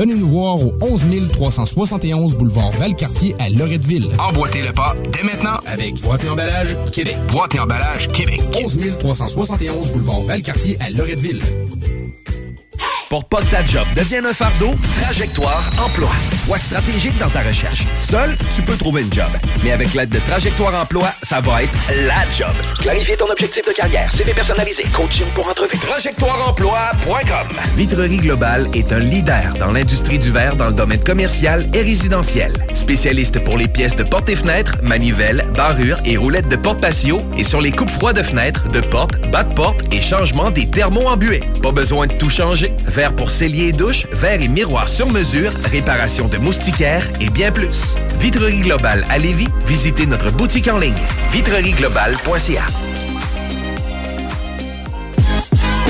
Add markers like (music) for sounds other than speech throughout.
Venez nous voir au 11 371 boulevard Valcartier à Loretteville. Emboîtez le pas dès maintenant avec Boîte et emballage Québec. Boîte et emballage Québec. 11 371 boulevard Valcartier à Loretteville. Pour pas que ta job devienne un fardeau, Trajectoire Emploi. Sois stratégique dans ta recherche. Seul, tu peux trouver une job. Mais avec l'aide de Trajectoire Emploi, ça va être la job. Clarifier ton objectif de carrière, CV personnalisé, coaching pour entrevue. TrajectoireEmploi.com Vitrerie Globale est un leader dans l'industrie du verre dans le domaine commercial et résidentiel. Spécialiste pour les pièces de portes et fenêtres, manivelles, barrures et roulettes de porte patio et sur les coupes froides de fenêtres, de portes, bas de porte et changement des thermos embués. Pas besoin de tout changer. Pour cellier et douche, verre et miroir sur mesure, réparation de moustiquaires et bien plus. Vitrerie Globale à Lévis, visitez notre boutique en ligne vitrerieglobale.ca.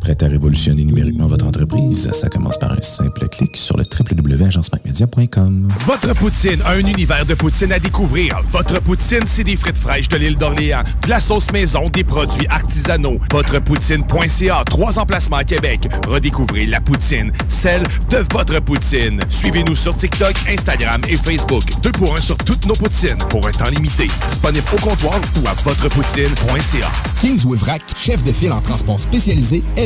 Prête à révolutionner numériquement votre entreprise? Ça commence par un simple clic sur le www.agencemacmedia.com. Votre poutine, un univers de poutine à découvrir. Votre poutine, c'est des frites fraîches de l'île d'Orléans, de la sauce maison, des produits artisanaux. Votrepoutine.ca, trois emplacements à Québec. Redécouvrez la poutine, celle de votre poutine. Suivez-nous sur TikTok, Instagram et Facebook. Deux pour un sur toutes nos poutines, pour un temps limité. Disponible au comptoir ou à votrepoutine.ca. Kings Wivrac, chef de file en transport spécialisé, est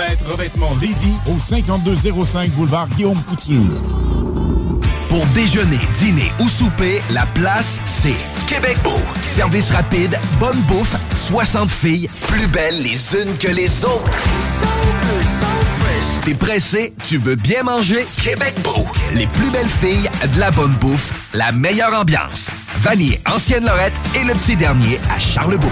Revêtement Lévis au 5205 boulevard Guillaume Couture. Pour déjeuner, dîner ou souper, la place, c'est Québec Beau. Service rapide, bonne bouffe, 60 filles, plus belles les unes que les autres. T'es pressé, tu veux bien manger? Québec Beau. Les plus belles filles, de la bonne bouffe, la meilleure ambiance. Vanier, Ancienne Lorette et le petit dernier à Charlebourg.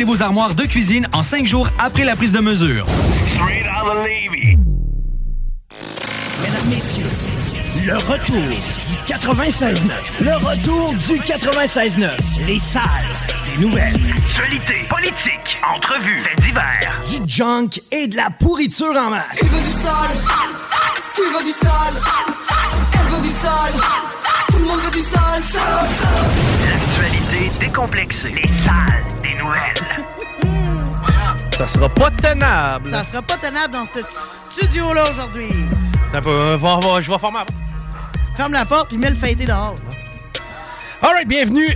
vos armoires de cuisine en cinq jours après la prise de mesure. Mesdames, Messieurs, le retour du 96.9. Le retour du 96.9. Les salles des nouvelles. Actualité, politique, entrevues, faits divers. Du junk et de la pourriture en masse. Tu veux du sale Tu veux du sale Elle veut du sale Tout le monde veut du sale, sale, sale. L'actualité décomplexée. Les salles (laughs) Ça sera pas tenable. Ça sera pas tenable dans ce studio-là aujourd'hui. Euh, va- va- je vais former. Ferme la porte puis mets le fêté dehors. Alright, bienvenue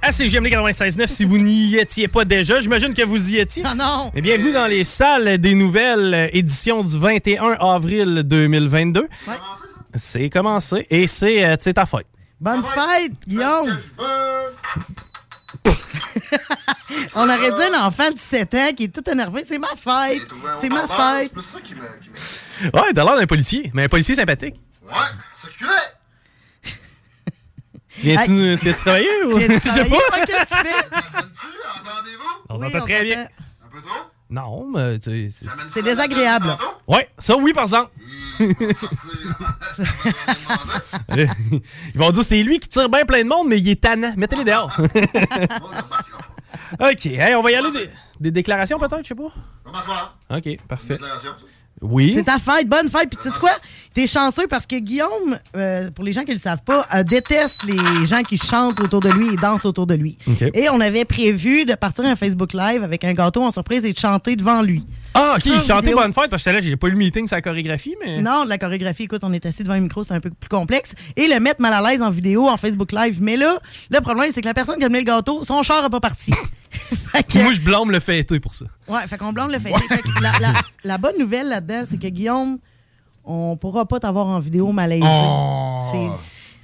à CGMD 96.9 si vous n'y étiez pas déjà. J'imagine que vous y étiez. Ah non! Et bienvenue dans les salles des nouvelles euh, édition du 21 avril 2022. C'est commencé et c'est euh, c'est ta fête. Bonne fête, Guillaume! (laughs) (laughs) On aurait dit un enfant de 7 ans qui est tout énervé. C'est ma fête! C'est ma fête! Ouais, t'as l'air d'un policier, mais un policier sympathique. Ouais, circulez! (laughs) Tu viens-tu tu viens-tu travailler ou? (laughs) Je sais pas. Ouais, qu'est-ce que tu fais? On Oui, s'entend on très bien. s'entend. Non, mais tu sais, c'est- C'est désagréable. Ouais, ça oui, par exemple. Ils vont dire c'est lui qui tire bien plein de monde, mais il est tannant. Mettez-les dehors. OK, hey, on va y aller des, des déclarations peut-être, je sais pas? OK, parfait. Oui. C'est ta fête, bonne fête. Puis tu sais quoi? T'es chanceux parce que Guillaume, euh, pour les gens qui le savent pas, euh, déteste les gens qui chantent autour de lui et dansent autour de lui. Et on avait prévu de partir un Facebook Live avec un gâteau en surprise et de chanter devant lui. Ah, OK, vidéo. bonne fête parce que là, j'ai pas eu le meeting sur la chorégraphie, mais. Non, la chorégraphie, écoute, on est assis devant un micro, c'est un peu plus complexe. Et le mettre mal à l'aise en vidéo, en Facebook Live. Mais là, le problème, c'est que la personne qui a amené le gâteau, son char n'a pas parti. (laughs) Que- Moi, je blâme le fêté pour ça. Ouais, fait qu'on blâme le fait. Fait que la, la- la bonne nouvelle là-dedans, c'est que Guillaume, on pourra pas t'avoir en vidéo malaisé. Oh. C'est-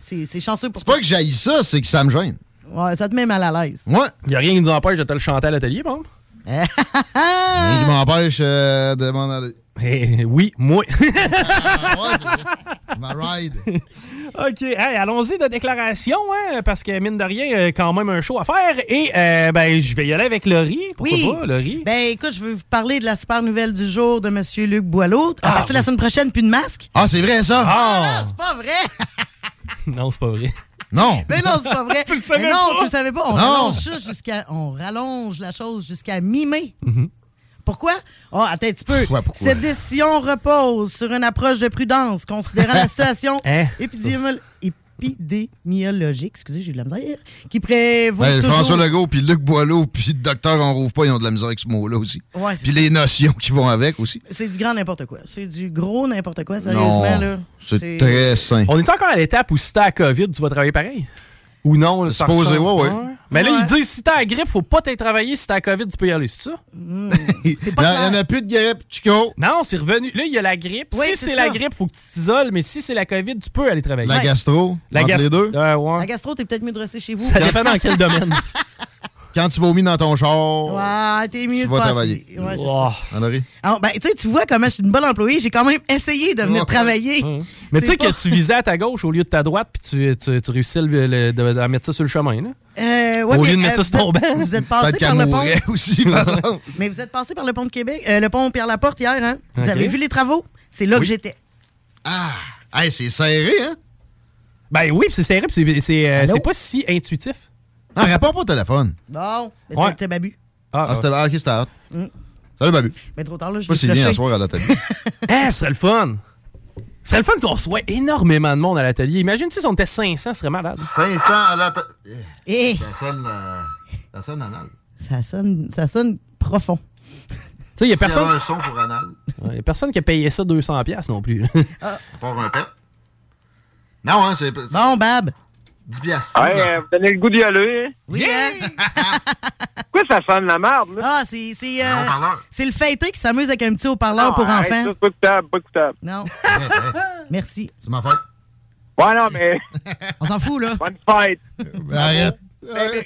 C'est c'est chanceux pour C'est pas que j'aille ça, c'est que ça me gêne. Ouais, ça te met mal à l'aise. Ouais. Il a rien qui nous empêche de te le chanter à l'atelier, bon? Rien qui m'empêche euh, de m'en aller. Eh, oui, moi. Ma ride. (laughs) OK, hey, allons-y de déclaration, hein, parce que mine de rien, euh, quand même un show à faire. Et euh, ben, je vais y aller avec Laurie. Pourquoi Oui. pas, Laurie? Ben écoute, je veux vous parler de la super nouvelle du jour de M. Luc Boileau. À partir de la semaine prochaine, plus de masque. Ah, c'est vrai, ça? Ah! Non, c'est pas vrai! (laughs) Non, c'est pas vrai. Non. Mais non, c'est pas vrai. (laughs) Tu le savais Mais non, pas? tu le savais pas. On Non. rallonge ça jusqu'à. On rallonge la chose jusqu'à mi-mai. Pourquoi? Oh, attends un petit peu. pourquoi? Cette décision repose sur une approche de prudence, considérant la (laughs) situation Hein? Épidémiol- épidémiologique, excusez, j'ai eu de la misère, qui prévaut Ben, toujours... François Legault, puis Luc Boileau, puis le docteur On Rouvre pas, ils ont de la misère avec ce mot-là aussi. Ouais, puis ça. les notions qui vont avec aussi. C'est du grand n'importe quoi. C'est du gros n'importe quoi, sérieusement. Non, là. c'est très sain. On est encore à l'étape où si t'as la COVID, tu vas travailler pareil? Ou non? Supposé, ouais, ouais. Mais là, Ouais. ils disent si t'as la grippe, faut pas t'être travaillé. Si t'as la COVID, tu peux y aller, c'est ça? Hmm. (laughs) Il n'y en a plus de grippe, Chico. Non, c'est revenu. Là, il y a la grippe. Oui, si c'est la grippe, faut que tu t'isoles. Mais si c'est la COVID, tu peux aller travailler. La gastro, La entre gas- les deux. Euh, ouais. La gastro, t'es peut-être mieux de rester chez vous. Ça dépend dans quel domaine. (laughs) Quand tu vomis dans ton char, Ouais, t'es mieux tu de vas passer. travailler. Ouais, ça. Alors, ben, tu sais, tu vois comment je suis une bonne employée. J'ai quand même essayé de venir travailler. Mais tu sais pas- que tu visais (laughs) à ta gauche au lieu de ta droite, puis tu, tu, tu réussis le- le- de, de mettre ça sur le chemin. Là. Euh, ouais, Au mais, lieu de mettre ça euh, sur ton vous- banc. Vous êtes passé par le pont. aussi. (laughs) Mais vous êtes passé par le pont de Québec, euh, le pont Pierre-Laporte hier, hein? Vous avez vu les travaux? C'est là que j'étais. Ah! Hey, c'est serré, hein? Ben oui, c'est serré, euh, c'est pas si intuitif. Non, réponds pas au téléphone. Bon, mais Ouais. c'était Babu. Ah, Ah, c'était ah, ok, c'était hâte. Mm. Salut, Babu. Mais trop tard, là, Je je sais vais pas s'il vient soir à l'atelier. Hein, (laughs) c'est le fun. C'est le fun qu'on reçoit énormément de monde à l'atelier. Imagine si on était 500, ce serait malade. 500 à l'atelier. Eh, Ça sonne, euh, ça sonne anal. ça sonne, ça sonne profond. Tu sais, il y a S'il y personne, un son pour anal, ouais, y a personne qui a payé ça 200$ piastres non plus. à part un pet. Non, hein, c'est Bon, Bab. 10 piastres. Ouais, euh, vous donnez le goût d'y aller. Oui, hein? (laughs) Pourquoi ça sonne la merde, là? Ah, c'est c'est, euh, c'est le fêté qui s'amuse avec un petit haut-parleur pour arrête enfants. ça, C'est pas écoutable, pas écoutable. Non. (laughs) (laughs) Merci. C'est ma fête. Ouais, non, mais On s'en fout, là. bonne fête. Ben, arrête. C'est un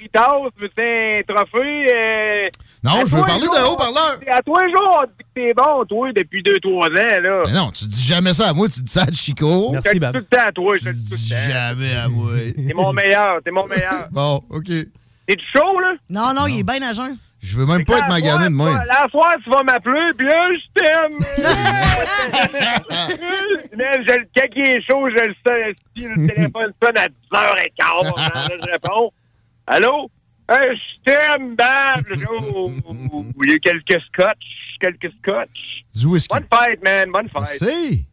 un trophée. euh, Non, je veux parler jours, haut-parleur. À tous les jours, on dit que t'es bon, toi, depuis 2-3 ans, là. Mais non, tu dis jamais ça à moi, tu dis ça à Chico. Merci, Je te dis Bab. tout le temps à toi, je Tu dis jamais à moi. T'es mon meilleur, t'es mon meilleur. (laughs) Bon, OK. T'es-tu chaud, là? Non, non, il est bien à jeun. Je veux même pas être magané de même. La soirée, tu vas m'appeler, puis là, je t'aime. (laughs) (laughs) Quand il est chaud, je le sais. Le téléphone sonne à 10h15, hein, là, je réponds. Allô? Hey, Bab. Là, Oh, il y a quelques scotch, quelques scotch. Du whisky. Bonne fête, man, bonne fête. C'est.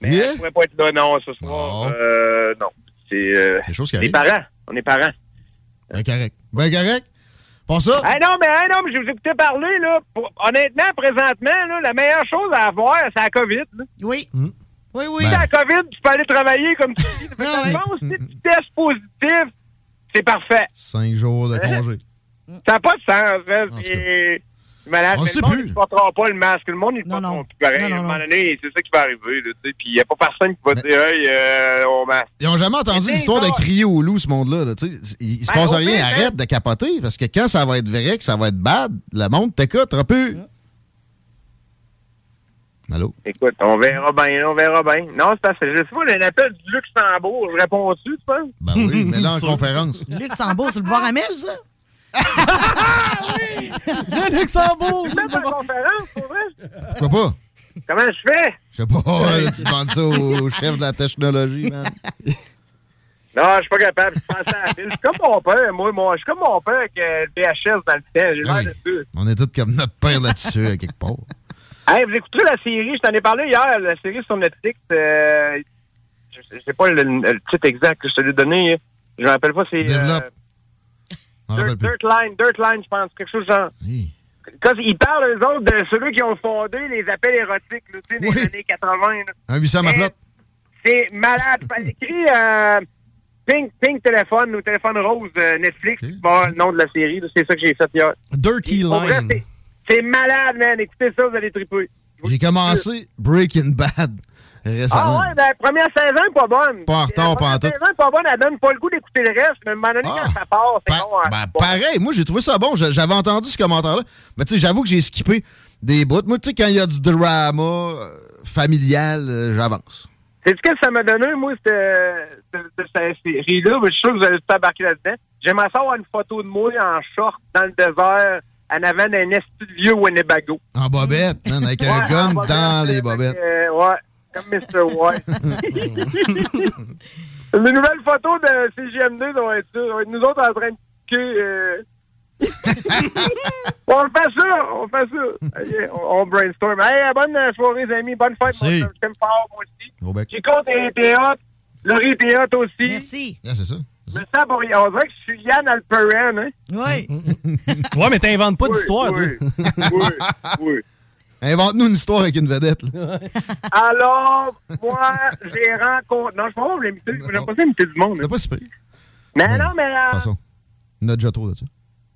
Mais Yeah. je pourrais pas être là, non, ce soir. Bon. Euh, non. C'est euh, Des choses qui les arrivent. parents. On est parents. Ben correct. Ben correct. Pas ça. Ah non, mais ah non, mais je vous écoutais parler, là. Pour- honnêtement, présentement, là, la meilleure chose à avoir, c'est la COVID. là. Oui. Hmm. Oui, oui. Si t'as la COVID, tu peux aller travailler comme tu dis. Fond, si tu testes positif, c'est parfait. Cinq jours de congé. (laughs) Ça n'a pas de sens. Hein? C'est malade. On Mais sait le monde, plus. il ne portera pas le masque. Le monde, il ne portera non. plus pareil. Non, non, à un moment donné, c'est ça qui va arriver. Là. Puis il n'y a pas personne qui va Mais- dire Hey, euh, on masque. Ils ont jamais entendu l'histoire de crier au loup, ce monde-là. là, tu sais. Il, il se Ben, passe rien. Arrête hein. de capoter. Parce que quand ça va être vrai, que ça va être bad, le monde t'écoute un peu. Allô? Écoute, on verra bien, on verra bien. Non, c'est parce que je sais pas, il y a un appel du Luxembourg. Je réponds-tu, tu penses? Ben oui, mais là, en (laughs) conférence. (laughs) Luxembourg, c'est le bois Amel, ça? (laughs) Le Luxembourg! Tu fais une conférence, pour vrai? Pourquoi pas? Comment je fais? Je sais pas, tu demandes ça au chef de la technologie, man. Non, je suis pas capable. Je pense à la file. Je suis comme mon père, moi. moi je suis comme mon père avec euh, le VHS dans le temps. J'ai l'air Ah oui. de. On est tous comme notre père là-dessus, à quelque part. Hey, vous écouterez la série, je t'en ai parlé hier, la série sur Netflix. Euh, je sais- je sais pas le, le titre exact que je te l'ai donné. Je me rappelle pas, c'est. Développe. euh, Dirt, Line, Dirt Line, je pense, quelque chose genre. Oui. Quand ils parlent, eux autres, de ceux qui ont fondé les appels érotiques, là, tu sais, des années 80. là. Un 800 ma. C'est malade. Écris euh, Pink, Pink Téléphone ou Téléphone Rose euh, Netflix, Ok. c'est pas le nom de la série. C'est ça que j'ai fait hier. Dirty Line. C'est malade, man. Écoutez ça, vous allez triper. J'ai commencé Breaking Bad récemment. Ah ouais, ben, la première saison est pas bonne. Pas en retard, La pas en première tout. saison est pas bonne, elle donne pas le goût d'écouter le reste, mais à un moment donné, Ah. quand ça part, c'est Pa- bon. hein. ben, Bon. pareil, moi j'ai trouvé ça bon. J'a- J'avais entendu ce commentaire-là. Mais tu sais, j'avoue que j'ai skippé des bouts. Moi, tu sais, quand il y a du drama euh, familial, euh, j'avance. C'est ce que ça m'a donné, moi, cette, série-là. Je suis sûr que vous allez tout embarquer là-dedans. J'aimerais ça avoir une photo de moi en short dans le désert en avant d'un esti de vieux Winnebago. En bobette, man, avec un Ouais, gun en bobette, dans les bobettes. euh, ouais, comme Mr. White. (laughs) Les nouvelles photos de CGMD, ça va être nous autres en train de piquer. euh, (laughs) on fait ça, on fait ça. Allez, on, on brainstorm. Hey, bonne soirée, les amis. Bonne fête, Merci. moi. Je t'aime fort, moi aussi. Compte était hot. Laurie était hot aussi. Merci. Yeah, c'est ça. Je me sens pour rien. On dirait que je suis Yann Alperen, hein? Oui. Ouais, mais t'inventes pas Oui, d'histoire, oui, toi. oui, oui. (laughs) Invente-nous une histoire avec une vedette. là. Alors, moi, j'ai rencontré. Non, je pense pas l'imiter. J'aime pas ça imiter du monde. C'était pas si pire. Mais Mais, non, mais. De euh, toute façon, il y en a déjà trop de ça.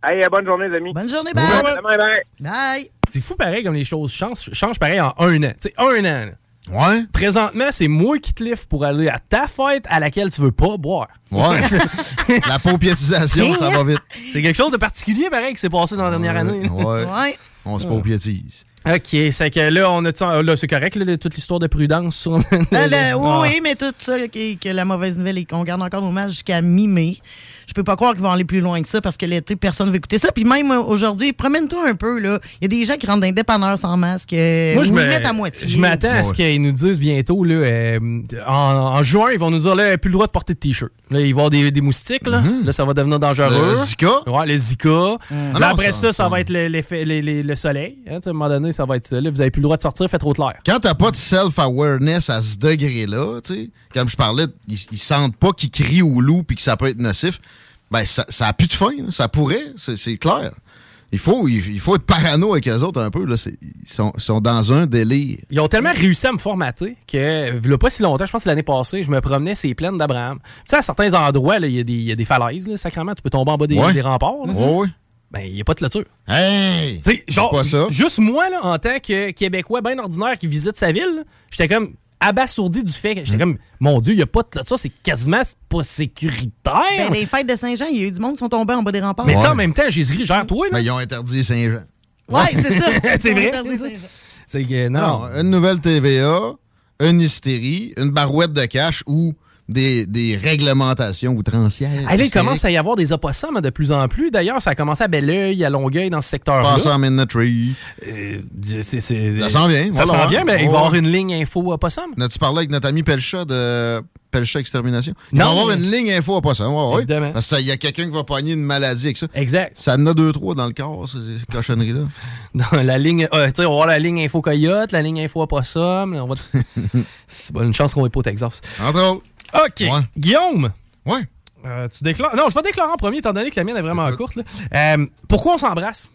Hey, euh, bonne journée, les amis. Bonne journée, bye. Bye. C'est fou pareil comme les choses changent, changent pareil en un an. Tu sais, un an. là. Ouais? Présentement, c'est moi qui te livre pour aller à ta fête à laquelle tu veux pas boire. Ouais. (laughs) La paupiétisation, ça va vite. C'est quelque chose de particulier pareil qui s'est passé dans la dernière année. Ouais. Ouais. On se paupiétise. OK, c'est que là, on a là, c'est correct, là, toute l'histoire de prudence. Sur... Le- oui, Ah. oui, mais tout ça, que, que la mauvaise nouvelle est qu'on garde encore nos jusqu'à mi-mai. Je peux pas croire qu'ils vont aller plus loin que ça parce que l'été, personne ne va écouter ça. Puis même euh, aujourd'hui, promène-toi un peu. là. Il y a des gens qui rentrent dans les dépanneurs sans masque. euh, Moi, je me, mettent à moitié. je m'attends à ce qu'ils nous disent bientôt, là, euh, en, en juin, ils vont nous dire, là, plus le droit de porter de t-shirt. Là, ils vont avoir des, des moustiques, là. Là, ça va devenir dangereux. Le Zika? Ouais, le Zika. Ah Là, non, après ça- ça, ça, va être le, l'effet- les- les- le soleil. Hein, à un moment donné, ça va être ça. Là, vous avez plus le droit de sortir, faites trop de l'air. Quand t'as pas de self-awareness à ce degré-là, tu sais, comme je parlais, ils, ils sentent pas qu'ils crient au loup puis que ça peut être nocif, ben ça, ça a plus de fin. là. Ça pourrait, c'est clair. Il faut, il, il faut être parano avec eux autres un peu. Là. Ils, sont, sont dans un délire. Ils ont tellement réussi à me formater que, a pas si longtemps, je pense que l'année passée, je me promenais ces plaines d'Abraham. Tu sais, à certains endroits, là, il y, a des- il y a des falaises, là, sacrément, tu peux tomber en bas des, Ouais. des remparts. là. Ouais, ouais. Ben, il n'y a pas de clôture. Hey! Genre, pas ça. juste moi, là, en tant que Québécois bien ordinaire qui visite sa ville, là, j'étais comme abasourdi du fait que Hmm. j'étais comme, mon Dieu, il n'y a pas de clôture, c'est quasiment pas sécuritaire. Ben, les fêtes de Saint-Jean, il y a eu du monde qui sont tombés en bas des remparts. mais en même temps, Jésus-Christ, gère toi, là. Ben, ils ont interdit Saint-Jean. Ouais, c'est ça. (laughs) c'est vrai. interdit Saint-Jean. C'est que, non. Non, une nouvelle TVA, une hystérie, une barouette de cash ou des, des réglementations outrancières. Là, il commence à y avoir des opossums hein, de plus en plus. D'ailleurs, ça a commencé à Belleuil, à Longueuil, dans ce secteur-là. Passant en Midnight Tree. Euh, c'est- c'est- Ça s'en vient. Ça s'en vient, mais il va y avoir une ligne info opossum. As-tu parlé avec notre ami Pelcha de Pelcha Extermination? Il Non, va y avoir une ligne info ça. Ouais, ouais. Évidemment. Parce qu'il y a quelqu'un qui va pogner une maladie avec ça. Exact. Ça en a deux, trois dans le corps, ces cochonneries-là. (laughs) Dans la ligne, euh, tu sais, on va avoir la ligne info coyote, la ligne info opossum. On va (laughs) c'est une chance qu'on n'est pas au Texas. Entre autres. OK. Guillaume. Ouais. Euh, tu déclares. Non, je vais déclarer en premier, étant donné que la mienne est vraiment courte. là. Euh, pourquoi on s'embrasse?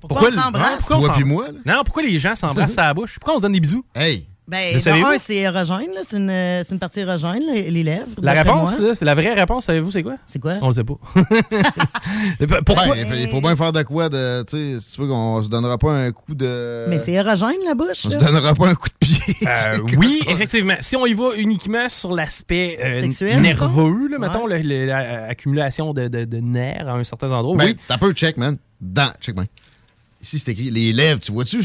Pourquoi on s'embrasse? Pourquoi moi, là? Non, pourquoi les gens s'embrassent à la bouche? Pourquoi on se donne des bisous? Hey! Ben, un, c'est érogène, là. C'est une, c'est une partie érogène, les, les lèvres. La réponse, c'est la vraie réponse, savez-vous, c'est quoi? C'est quoi? On le sait pas. (laughs) (laughs) Pourquoi? Ben, il faut bien faire de quoi de. Tu sais, si tu veux qu'on se donnera pas un coup de. Mais c'est érogène, la bouche. On se là. donnera pas un coup de pied. Euh, (laughs) oui, effectivement. Si on y va uniquement sur l'aspect euh, nerveux, là, mettons? l'accumulation de, de- de nerfs à un certain endroit, Ben, oui. t'as peu check, man. Dans, check, man. Ici, c'est écrit les lèvres, tu vois-tu?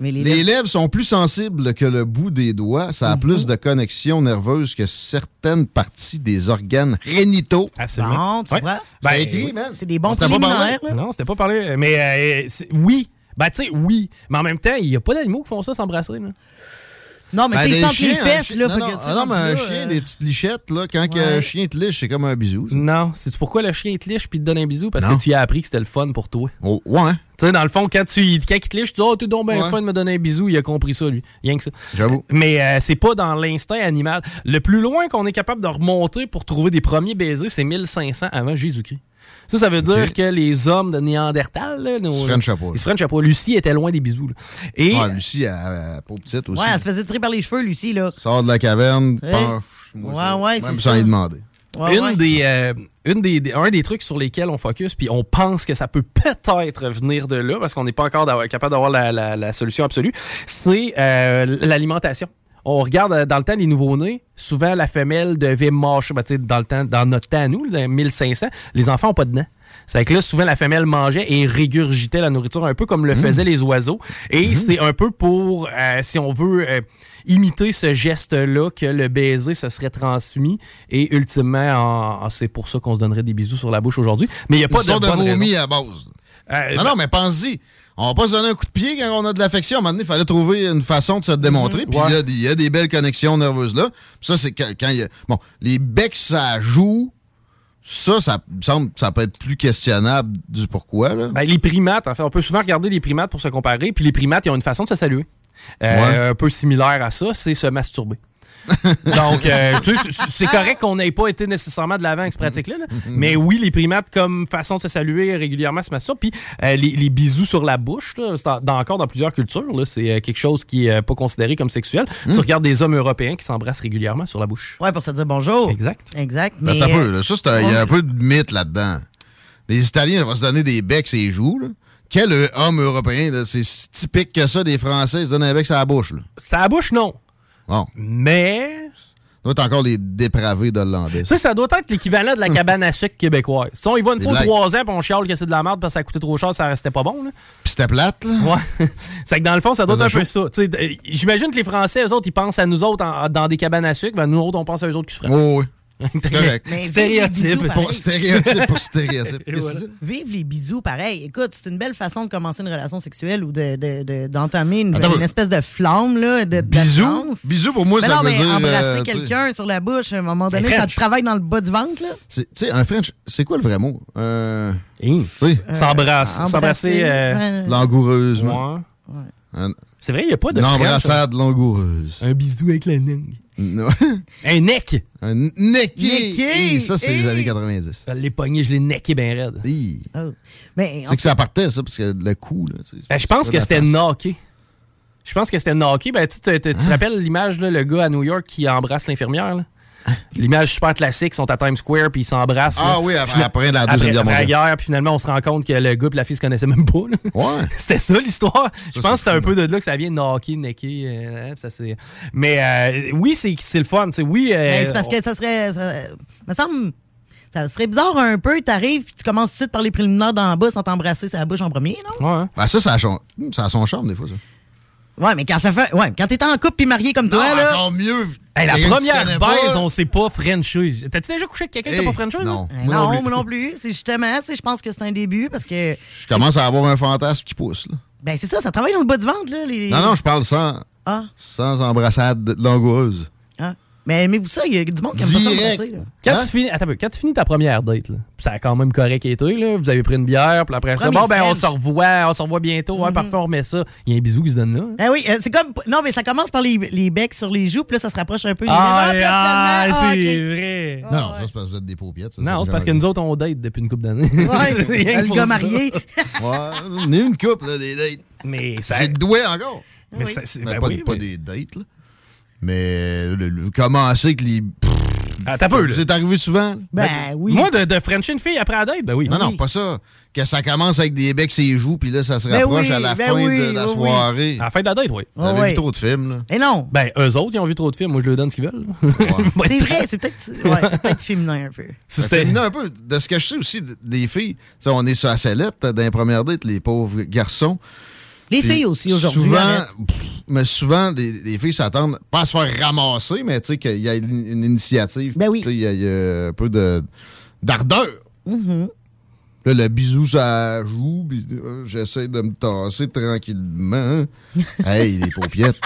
Mais les Les lèvres- lèvres sont plus sensibles que le bout des doigts. Ça a Mhm. plus de connexions nerveuses que certaines parties des organes rénitaux. Absolument. Bon, tu Ouais. vois. Ben, C'est écrit, man. C'est des bons préliminaires, là. Non, c'était pas parlé. Mais euh, oui. Ben, tu sais, oui. Mais en même temps, il n'y a pas d'animaux qui font ça s'embrasser. Non, mais Ben, tu sais, des ils sentent les fesses, chien- là. non, faut non, que tu ah non, mais un là, chien, euh, des petites lichettes, là, quand Ouais. un chien te liche, c'est comme un bisou. ça. Non. C'est pourquoi le chien te liche puis te donne un bisou? Parce Non. que tu y as appris que c'était le fun pour toi. Oh, ouais, Tu sais, dans le fond, quand, tu, quand il te liche, tu dis Oh, t'es donc bien Ouais. fun de me donner un bisou. Il a compris ça, lui. Rien que ça. j'avoue. Mais euh, c'est pas dans l'instinct animal. Le plus loin qu'on est capable de remonter pour trouver des premiers baisers, c'est 1500 avant Jésus-Christ. Ça, ça veut dire que les hommes de Néandertal, là, nos- Ils se frenchaient pas, là. Ils se frenchaient pas. Lucie était loin des bisous. là. Et Ah, Lucie, elle, elle, elle, pauvre petite aussi. Ouais, elle se faisait tirer par les cheveux, Lucie, là. Sort de la caverne, Ouais. penche. Ouais, ouais, Même c'est sans ça. y demander. Ouais, une ouais. des, euh, une des, des- un des trucs sur lesquels on focus, puis on pense que ça peut peut-être venir de là, parce qu'on n'est pas encore capable d'avoir la, la- la solution absolue, c'est euh, l'alimentation. On regarde euh, dans le temps les nouveaux-nés, souvent la femelle devait mâcher, ben, dans le temps, dans notre temps, nous, là, 1500, les enfants n'ont pas de dents. C'est que là, souvent, la femelle mangeait et régurgitait la nourriture, un peu comme le faisaient les oiseaux. Et c'est un peu pour, euh, si on veut, euh, imiter ce geste-là que le baiser se serait transmis. Et ultimement, en- en- c'est pour ça qu'on se donnerait des bisous sur la bouche aujourd'hui. Mais il n'y a pas de, Histoire de, bonne vomi raison. à base. Euh, non, non, mais pense-y. On va pas se donner un coup de pied quand on a de l'affection. À un moment donné, il fallait trouver une façon de se démontrer. Puis il y a des- il y, a des belles connexions nerveuses là. Ça, c'est quand, il y a. Bon, les becs, ça joue. Ça, ça me semble ça peut être plus questionnable du pourquoi. Là. Ben, les primates, en fait, on peut souvent regarder les primates pour se comparer, puis les primates, ils ont une façon de se saluer. Euh, Un peu similaire à ça, c'est se masturber. (laughs) Donc, euh, tu sais, c'est- c'est correct qu'on n'ait pas été nécessairement de l'avant avec cette pratique-là. là. Mais oui, les primates, comme façon de se saluer régulièrement, se masturbent. Puis euh, les, les bisous sur la bouche, là, c'est en- dans- encore dans plusieurs cultures, là, c'est euh, quelque chose qui n'est pas considéré comme sexuel. Tu regardes des hommes européens qui s'embrassent régulièrement sur la bouche. Ouais, pour se dire bonjour. Exact. Exact. Mais, un peu, euh, là. Ça, c'est un- il y a un peu de mythe là-dedans. Les Italiens vont se donner des becs et joues. Là. Quel homme européen, là, c'est si typique que ça des Français, ils se donnent un bec sur la bouche. Là? Ça la bouche, non. Bon. Mais doit être encore les dépravés d'Hollandais. Tu sais, ça doit être l'équivalent de la (laughs) cabane à sucre québécoise. Si on y va une fois trois ans, puis on chiale que c'est de la merde parce que ça coûté trop cher, ça restait pas bon. Là. Puis c'était plate, là. Ouais. (laughs) c'est que dans le fond, ça doit être un peu ça. J'imagine que les Français, eux autres, ils pensent à nous autres en- dans des cabanes à sucre. Ben, nous autres, on pense à eux autres qui se feraient. Oh, oui. Correct. Stéréotype. vive les bisous, pareil. Pour stéréotype pour stéréotype. (laughs) Voilà. Vive les bisous, pareil. Écoute, c'est une belle façon de commencer une relation sexuelle ou de- de- de- d'entamer une, espèce de flamme là, de, Bisous? Bisous, pour moi, Mais ça non, veut mais dire, embrasser euh, quelqu'un sur la bouche, à un moment donné, ça te travaille dans le bas du ventre. Tu sais, un French, c'est quoi le vrai mot? Euh, Hein? sais, Euh, S'embrasse- s'embrasser, euh, Langoureusement. Ouais. C'est vrai, il n'y a pas de Une French, embrassade langoureuse. Un bisou avec la langue. Non. Un neck. Un necké. Necké. Et ça, c'est les années 90. Je l'ai pogné, je l'ai necké bien raide. Oh. Mais, en C'est que ça partait, ça, parce que le coup, là. Ben, je pense que c'était knocké. Je pense que c'était knocké. Ben, tu sais, tu- tu te rappelles l'image, là, le gars à New York qui embrasse l'infirmière? L'image super classique, ils sont à Times Square puis ils s'embrassent. Ah là. oui, après- la Deuxième Guerre après la mondiale. guerre, puis finalement, on se rend compte que le gars et la fille se connaissaient même pas. là. Ouais. (laughs) c'était ça l'histoire. Je Ça, pense que c'est c'était un peu de là que ça vient knocker, necker. euh, ça, c'est- Mais euh, oui, c'est c'est le fun. tu sais, Oui, euh, Mais c'est parce que ça serait. Ça, me semble. Ça serait bizarre un peu, t'arrives puis tu commences tout de suite par les préliminaires d'en bas sans t'embrasser sa bouche en premier, non? Ouais. Ben, ça, ça a, son... ça a son charme, des fois, ça. Ouais, mais quand ça fait. Ouais, quand t'es en couple puis marié comme toi, là. encore mieux. Hey, la première baise, pas? on s'est pas frenché. T'as-tu déjà couché avec quelqu'un qui Hey, t'a pas frenché? non. Moi non, non plus. moi non plus. C'est justement, je pense que c'est un début parce que. Je commence à avoir un fantasme qui pousse, là. Ben c'est ça, ça travaille dans le bas du ventre, là. Les... Non, non, je parle sans, Ah, sans embrassade langoureuse. Ah. Mais aimez-vous ça? Il y a du monde qui aime pas Direct. s'embrasser, là. Quand, Hein? tu finis, attends un peu, quand tu finis ta première date, là, ça a quand même correct été, là, vous avez pris une bière, puis après ça, Premier bon, ben, on se revoit, on se revoit bientôt, Mhm. ouais, parfait, on remet ça. Il y a un bisou qui se donne là. hein. Ah oui, euh, c'est comme. Non, mais ça commence par les, les becs sur les joues, puis là, ça se rapproche un peu. les Ah, ah, c'est ah, ok. vrai. Non, non, ça, c'est parce que vous êtes des paupiettes. ça, Non, ça, c'est parce que nous autres, on date depuis une couple d'années. Ouais, (laughs) le gars ça. marié. (laughs) Ouais, on est une couple, là, des dates. Mais ça. J'ai le doigt encore. Mais ça- c'est- Ben, ben pas, oui, pas mais- des dates, là. Mais le, le- commencer que les. Ah, t'as peu, là. C'est arrivé souvent? là? Ben oui. Moi, de, de French une fille après la date, ben oui. Non, non, pas ça. Que ça commence avec des becs ses joues, puis là, ça se Ben rapproche oui, à la ben fin oui, de la soirée. À la fin de la date, oui. Vous avez ouais. vu trop de films, là. Et non. Ben, eux autres, ils ont vu trop de films. Moi, je leur donne ce qu'ils veulent. (laughs) C'est vrai, c'est peut-être ouais, c'est peut-être féminin un peu. (laughs) C'était- féminin un peu. De ce que je sais aussi des filles, tu sais, on est sur la sellette dans les premières dates, les pauvres garçons. Les filles aussi aujourd'hui. Souvent, mais souvent, les, les filles s'attendent pas à se faire ramasser, mais tu sais qu'il y a une, une initiative. Ben oui. Tu sais, Il y, a- il y a un peu de d'ardeur. Mhm. Là, le bisou, ça joue, puis euh, j'essaie de me tasser tranquillement. (laughs) hey, les paupiettes.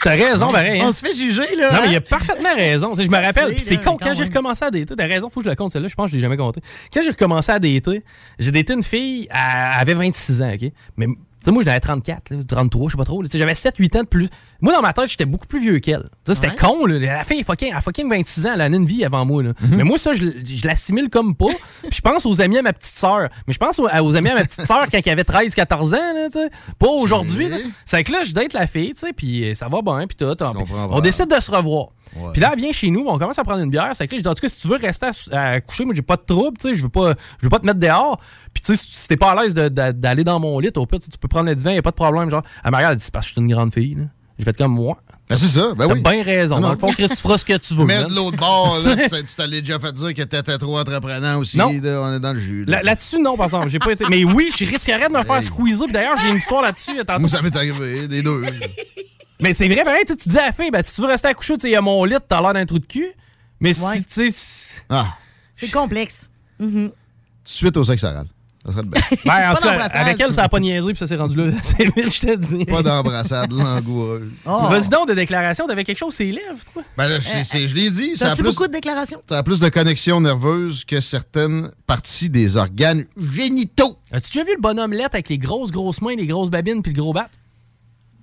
T'as raison, pareil. hein. On se fait juger, là. Non, mais hein? il a parfaitement raison. Tu sais, je me rappelle, c'est là, con, quand quand j'ai recommencé à dater, t'as raison, faut que je le compte, celle-là, je pense que je l'ai jamais compté. Quand j'ai recommencé à dater, j'ai daté une fille, elle avait 26 ans, OK? Mais, sais, moi, j'en avais 34, là, 33, je sais pas trop. J'avais 7-8 ans de plus. Moi, dans ma tête, j'étais beaucoup plus vieux qu'elle. C'était Ouais. con, là. La fille, elle fucking, elle fucking 26 ans, elle a une vie avant moi, là. Mais moi, ça, je, je l'assimile comme pas. (laughs) Puis je pense aux amis à ma petite sœur. Mais je pense aux, aux amis à ma petite sœur quand elle avait 13-14 ans, là, tu sais. Pas aujourd'hui. C'est que là, je date la fille, tu sais, puis euh, ça va bien, puis tout. on- décide de se revoir. Puis là, elle vient chez nous, on commence à prendre une bière. C'est que là, je dis, en tout cas, si tu veux rester à, à coucher, moi, j'ai pas de trouble, tu sais, je veux pas, je veux pas te mettre dehors. Puis, tu sais, si t'es pas à l'aise de- de- d'aller dans mon lit, au pire, tu peux prendre le divan, y a pas de problème. Genre, elle elle dit, c'est parce que je suis une grande fille, là. J'ai fait comme moi. Ben, c'est ça, ben T'as oui. bien raison. Non, Dans le fond, Chris, tu feras ce que tu veux. (laughs) Mais de l'autre bord, là, (laughs) Tu t'allais déjà fait dire que t'étais trop entreprenant aussi. Non. là, on est dans le jus. là. Là- Là-dessus, non, par exemple. J'ai pas été. Mais oui, je risquerais de me faire squeezer. Puis D'ailleurs, j'ai une histoire là-dessus. Moi, ça m'est arrivé, des deux. Mais c'est vrai, pareil, tu sais, tu dis à la fille, ben, si tu veux rester à coucher, tu sais, il y a mon lit, t'as l'air d'un trou de cul. Mais Ouais. si, tu sais. Ah, C'est complexe. Mhm. suite au sexe oral. Ça serait bien. Ben, en Pas tout cas, avec elle, ça a pas niaisé, puis ça s'est rendu là. (laughs) C'est vite, je te dis. Pas d'embrassade langoureuse. Oh. Vas-y donc de déclaration, t'avais quelque chose, c'est les lèvres, toi? Ben là, c'est- c'est- je l'ai dit, ça a, T'as-tu plus, beaucoup de déclarations? a plus de connexion nerveuse que certaines parties des organes génitaux. As-tu déjà vu le bonhomme lettre avec les grosses, grosses mains, les grosses babines, puis le gros bat?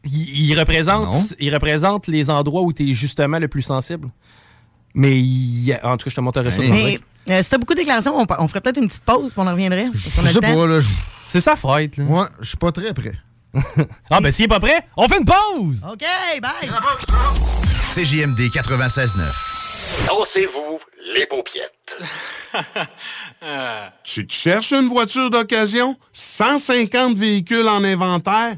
Il, il représente, Non. il représente les endroits où t'es justement le plus sensible. Mais il- en tout cas, je te montrerai ça. Le Mais. Euh, si t'as beaucoup de déclarations, on, on ferait peut-être une petite pause, puis on en reviendrait. Parce qu'on a Je le sais temps. pas, là. je- C'est sa fête, là. Moi, je suis pas très prêt. (laughs) Ah, ben s'il est pas prêt, on fait une pause! OK, bye! CJMD 96.9. Dansez-vous les paupiètes. (laughs) Tu te cherches une voiture d'occasion? 150 véhicules en inventaire?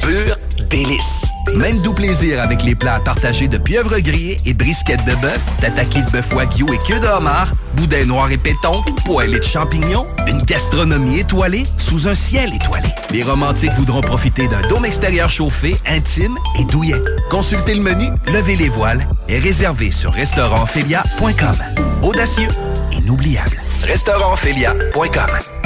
Pur délice. Même doux plaisir avec les plats partagés de pieuvres grillées et brisquettes de bœuf, tataki de bœuf wagyu et queue de homard, boudin noir et péton, poêlée de champignons, une gastronomie étoilée sous un ciel étoilé. Les romantiques voudront profiter d'un dôme extérieur chauffé, intime et douillet. Consultez le menu, levez les voiles et réservez sur restaurantphilia.com. Audacieux, inoubliable. Restaurantphilia.com.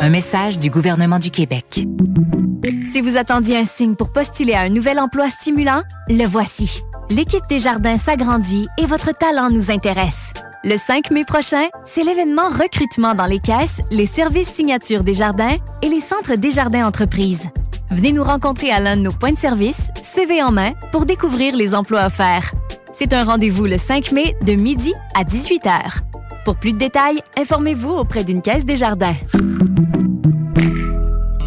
Un message du gouvernement du Québec. Si vous attendiez un signe pour postuler à un nouvel emploi stimulant, le voici. L'équipe des jardins s'agrandit et votre talent nous intéresse. Le 5 mai prochain, c'est l'événement recrutement dans les caisses, les services signatures des jardins et les centres des jardins entreprises. Venez nous rencontrer à l'un de nos points de service, CV en main, pour découvrir les emplois offerts. C'est un rendez-vous le 5 mai de midi à 18h. Pour plus de détails, informez-vous auprès d'une caisse des jardins.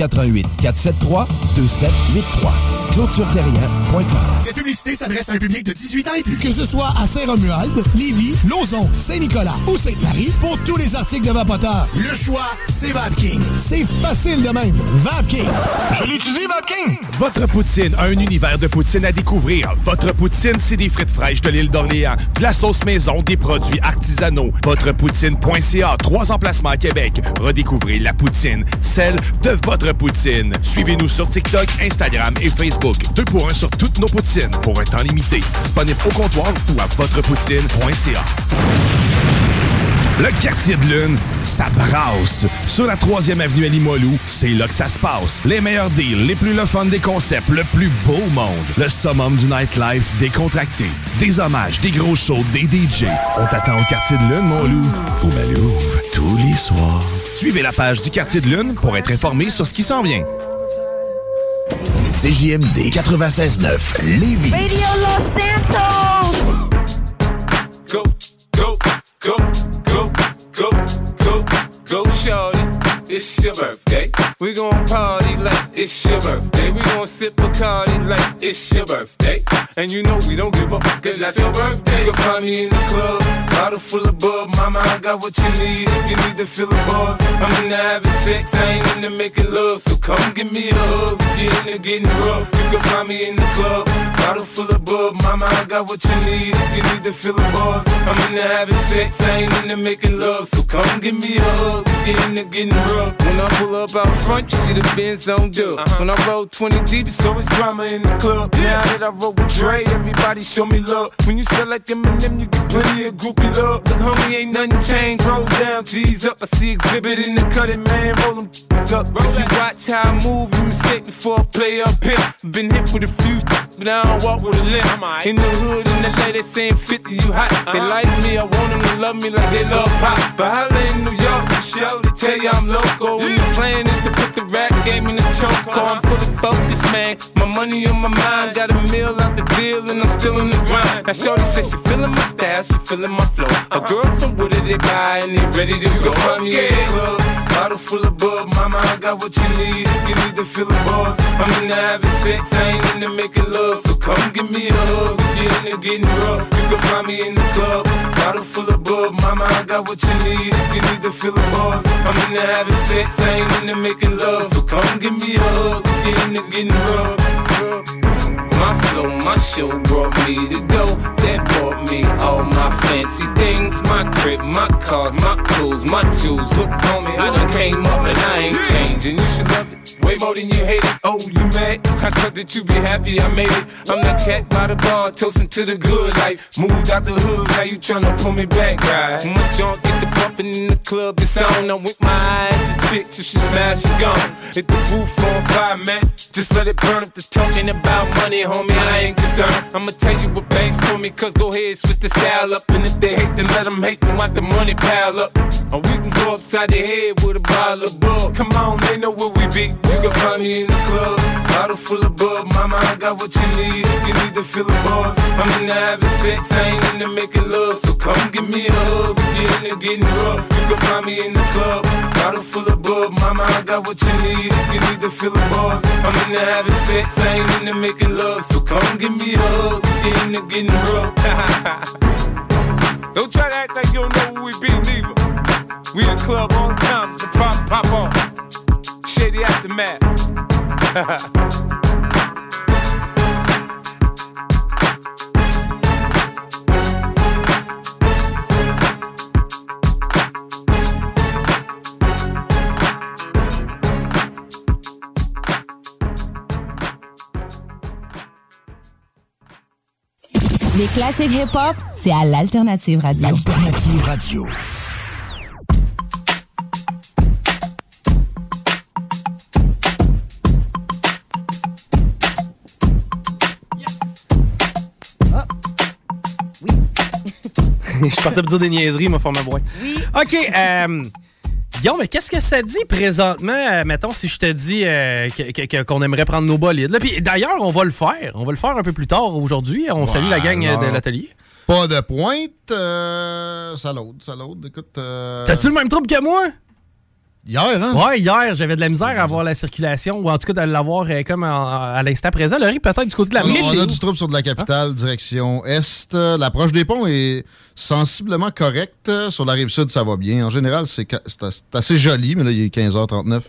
88 473 2783. ClôtureTerrien.com. Cette publicité s'adresse à un public de 18 ans et plus. Que ce soit à Saint-Romuald, Lévis, Lauson, Saint-Nicolas ou Sainte-Marie, pour tous les articles de Vapoteur, le choix, c'est VapKing. C'est facile de même. VapKing. Je l'utilise, VapKing! Votre poutine, un univers de poutine à découvrir. Votre poutine, c'est des frites fraîches de l'île d'Orléans, de la sauce maison, des produits artisanaux. Votrepoutine.ca, trois emplacements à Québec. Redécouvrez la poutine, celle de votre poutine. Suivez-nous sur TikTok, Instagram et Facebook. Deux pour un sur toutes nos poutines, pour un temps limité. Disponible au comptoir ou à votrepoutine.ca. Le quartier de lune, ça brasse. Sur la 3e avenue à Limoilou, c'est là que ça se passe. Les meilleurs deals, les plus le fun des concepts, le plus beau monde. Le summum du nightlife décontracté. Des hommages, des gros shows, des DJ. On t'attend au quartier de lune, mon loup. Au Malou, tous les soirs. Suivez la page du quartier de lune pour être informé sur ce qui s'en vient. CJMD 96.9 Lévis. Radio Los Santos! Go, go, go, go, go, go, go, shorty. It's your birthday. We gon' party like it's your birthday. We gon' sip a Bacardi like it's your birthday. And you know we don't give fuck 'cause that's your birthday. You can find me in the club, bottle full of bub. Mama, I got what you need if you need to feel the buzz. I'm into having sex, I ain't into making love. So come give me a hug you're into getting rough. You can find me in the club, bottle full of bub. Mama, I got what you need if you need to feel the buzz. I'm into having sex, I ain't into making love. So come give me a hug you're into getting rough. When I pull up out front, you see the Benz on dub. Uh-huh. When I roll 20 deep, it's always drama in the club. Now that I roll with Dre, everybody show me love. When you sell like Eminem, you get plenty of groupie love. Look, homie, ain't nothing changed. Roll down, G's up. I see exhibit in the cutting, man. Roll them up. If you watch how I move, you mistake before I play up here. Been hit with a few, but I don't walk with a limp. In the hood, in the lady saying 50, you hot. They like me, I want them to love me like they love pop. But holla in New York, sure, they tell you I'm local. When the plan is to put the rap game in the choke. I'm fully focused, man. My money on my mind, got a meal out the deal, and I'm still in the grind. Now, Shorty says she feeling my style, she feeling my flow. A girl from Wooded, they buy, and they ready to go. Me in the club, bottle full of bub. Mama, I got what you need if you need to feel the buzz. I'm into having sex, I ain't into making love. So come give me a hug if you're into getting rough. You can find me in the club, bottle full of bub. Mama, I got what you need if you need to feel the buzz. I'm into having sex, I ain't into making love. So come give me a hug if you're into getting rough. My flow, my show brought me to go. That brought me all my fancy things. My crib, my cars, my clothes, my jewels. Look, on me, I done came up and I ain't changing. You should love it way more than you hate it. Oh, you mad? I thought that you be happy I made it. I'm that cat by the bar, toasting to the good life. Moved out the hood, now you tryna pull me back, right? My junk get the bumping in the club, it's on. I'm with my eyes to chicks, if she smash, she gone. Hit the roof on fire, man. Just let it burn up the talking about money, homie, I ain't concerned. I'ma tell you what banks told me, cause go ahead, switch the style up. And if they hate, then let them hate, then watch the money pile up. And we can go upside the head with a bottle of bug. Come on, they know where we be. You can find me in the club, bottle full of bug. Mama, I got what you need if you need to feel the buzz. I'm into having sex, I ain't into making love. So come give me a hug if you're into getting rough. You can find me in the club, bottle full of bug. Mama, I got what you need if you need to feel the buzz. I'm into having sex, I ain't into making love. So come give me a hug you're into getting rough. (laughs) don't try to act like you don't know who we be, neither. We in the club on time, so pop, pop on. Shady aftermath. (laughs) Les classiques hip-hop, c'est à l'Alternative Radio. Alternative Radio. (laughs) je partais pour dire des niaiseries, ma forme à boîte. Oui. OK. Euh, Guillaume, mais qu'est-ce que ça dit présentement, euh, mettons, si je te dis euh, qu'on aimerait prendre nos bolides? Là, puis d'ailleurs, on va le faire. On va le faire un peu plus tard aujourd'hui. On salue la gang euh, de l'atelier. pas de pointe. Euh, ça l'aude, ça l'aude. Écoute. T'as-tu le même trouble que moi? Hier, hein? Ouais, hier, j'avais de la misère à avoir la circulation, ou en tout cas de l'avoir euh, comme à l'instant présent. Laurie, peut-être du côté de la on, on a du trouble sur de la capitale, direction est. L'approche des ponts est sensiblement correcte. Sur la rive sud, ça va bien. En général, c'est assez joli, mais là, il est 15h39.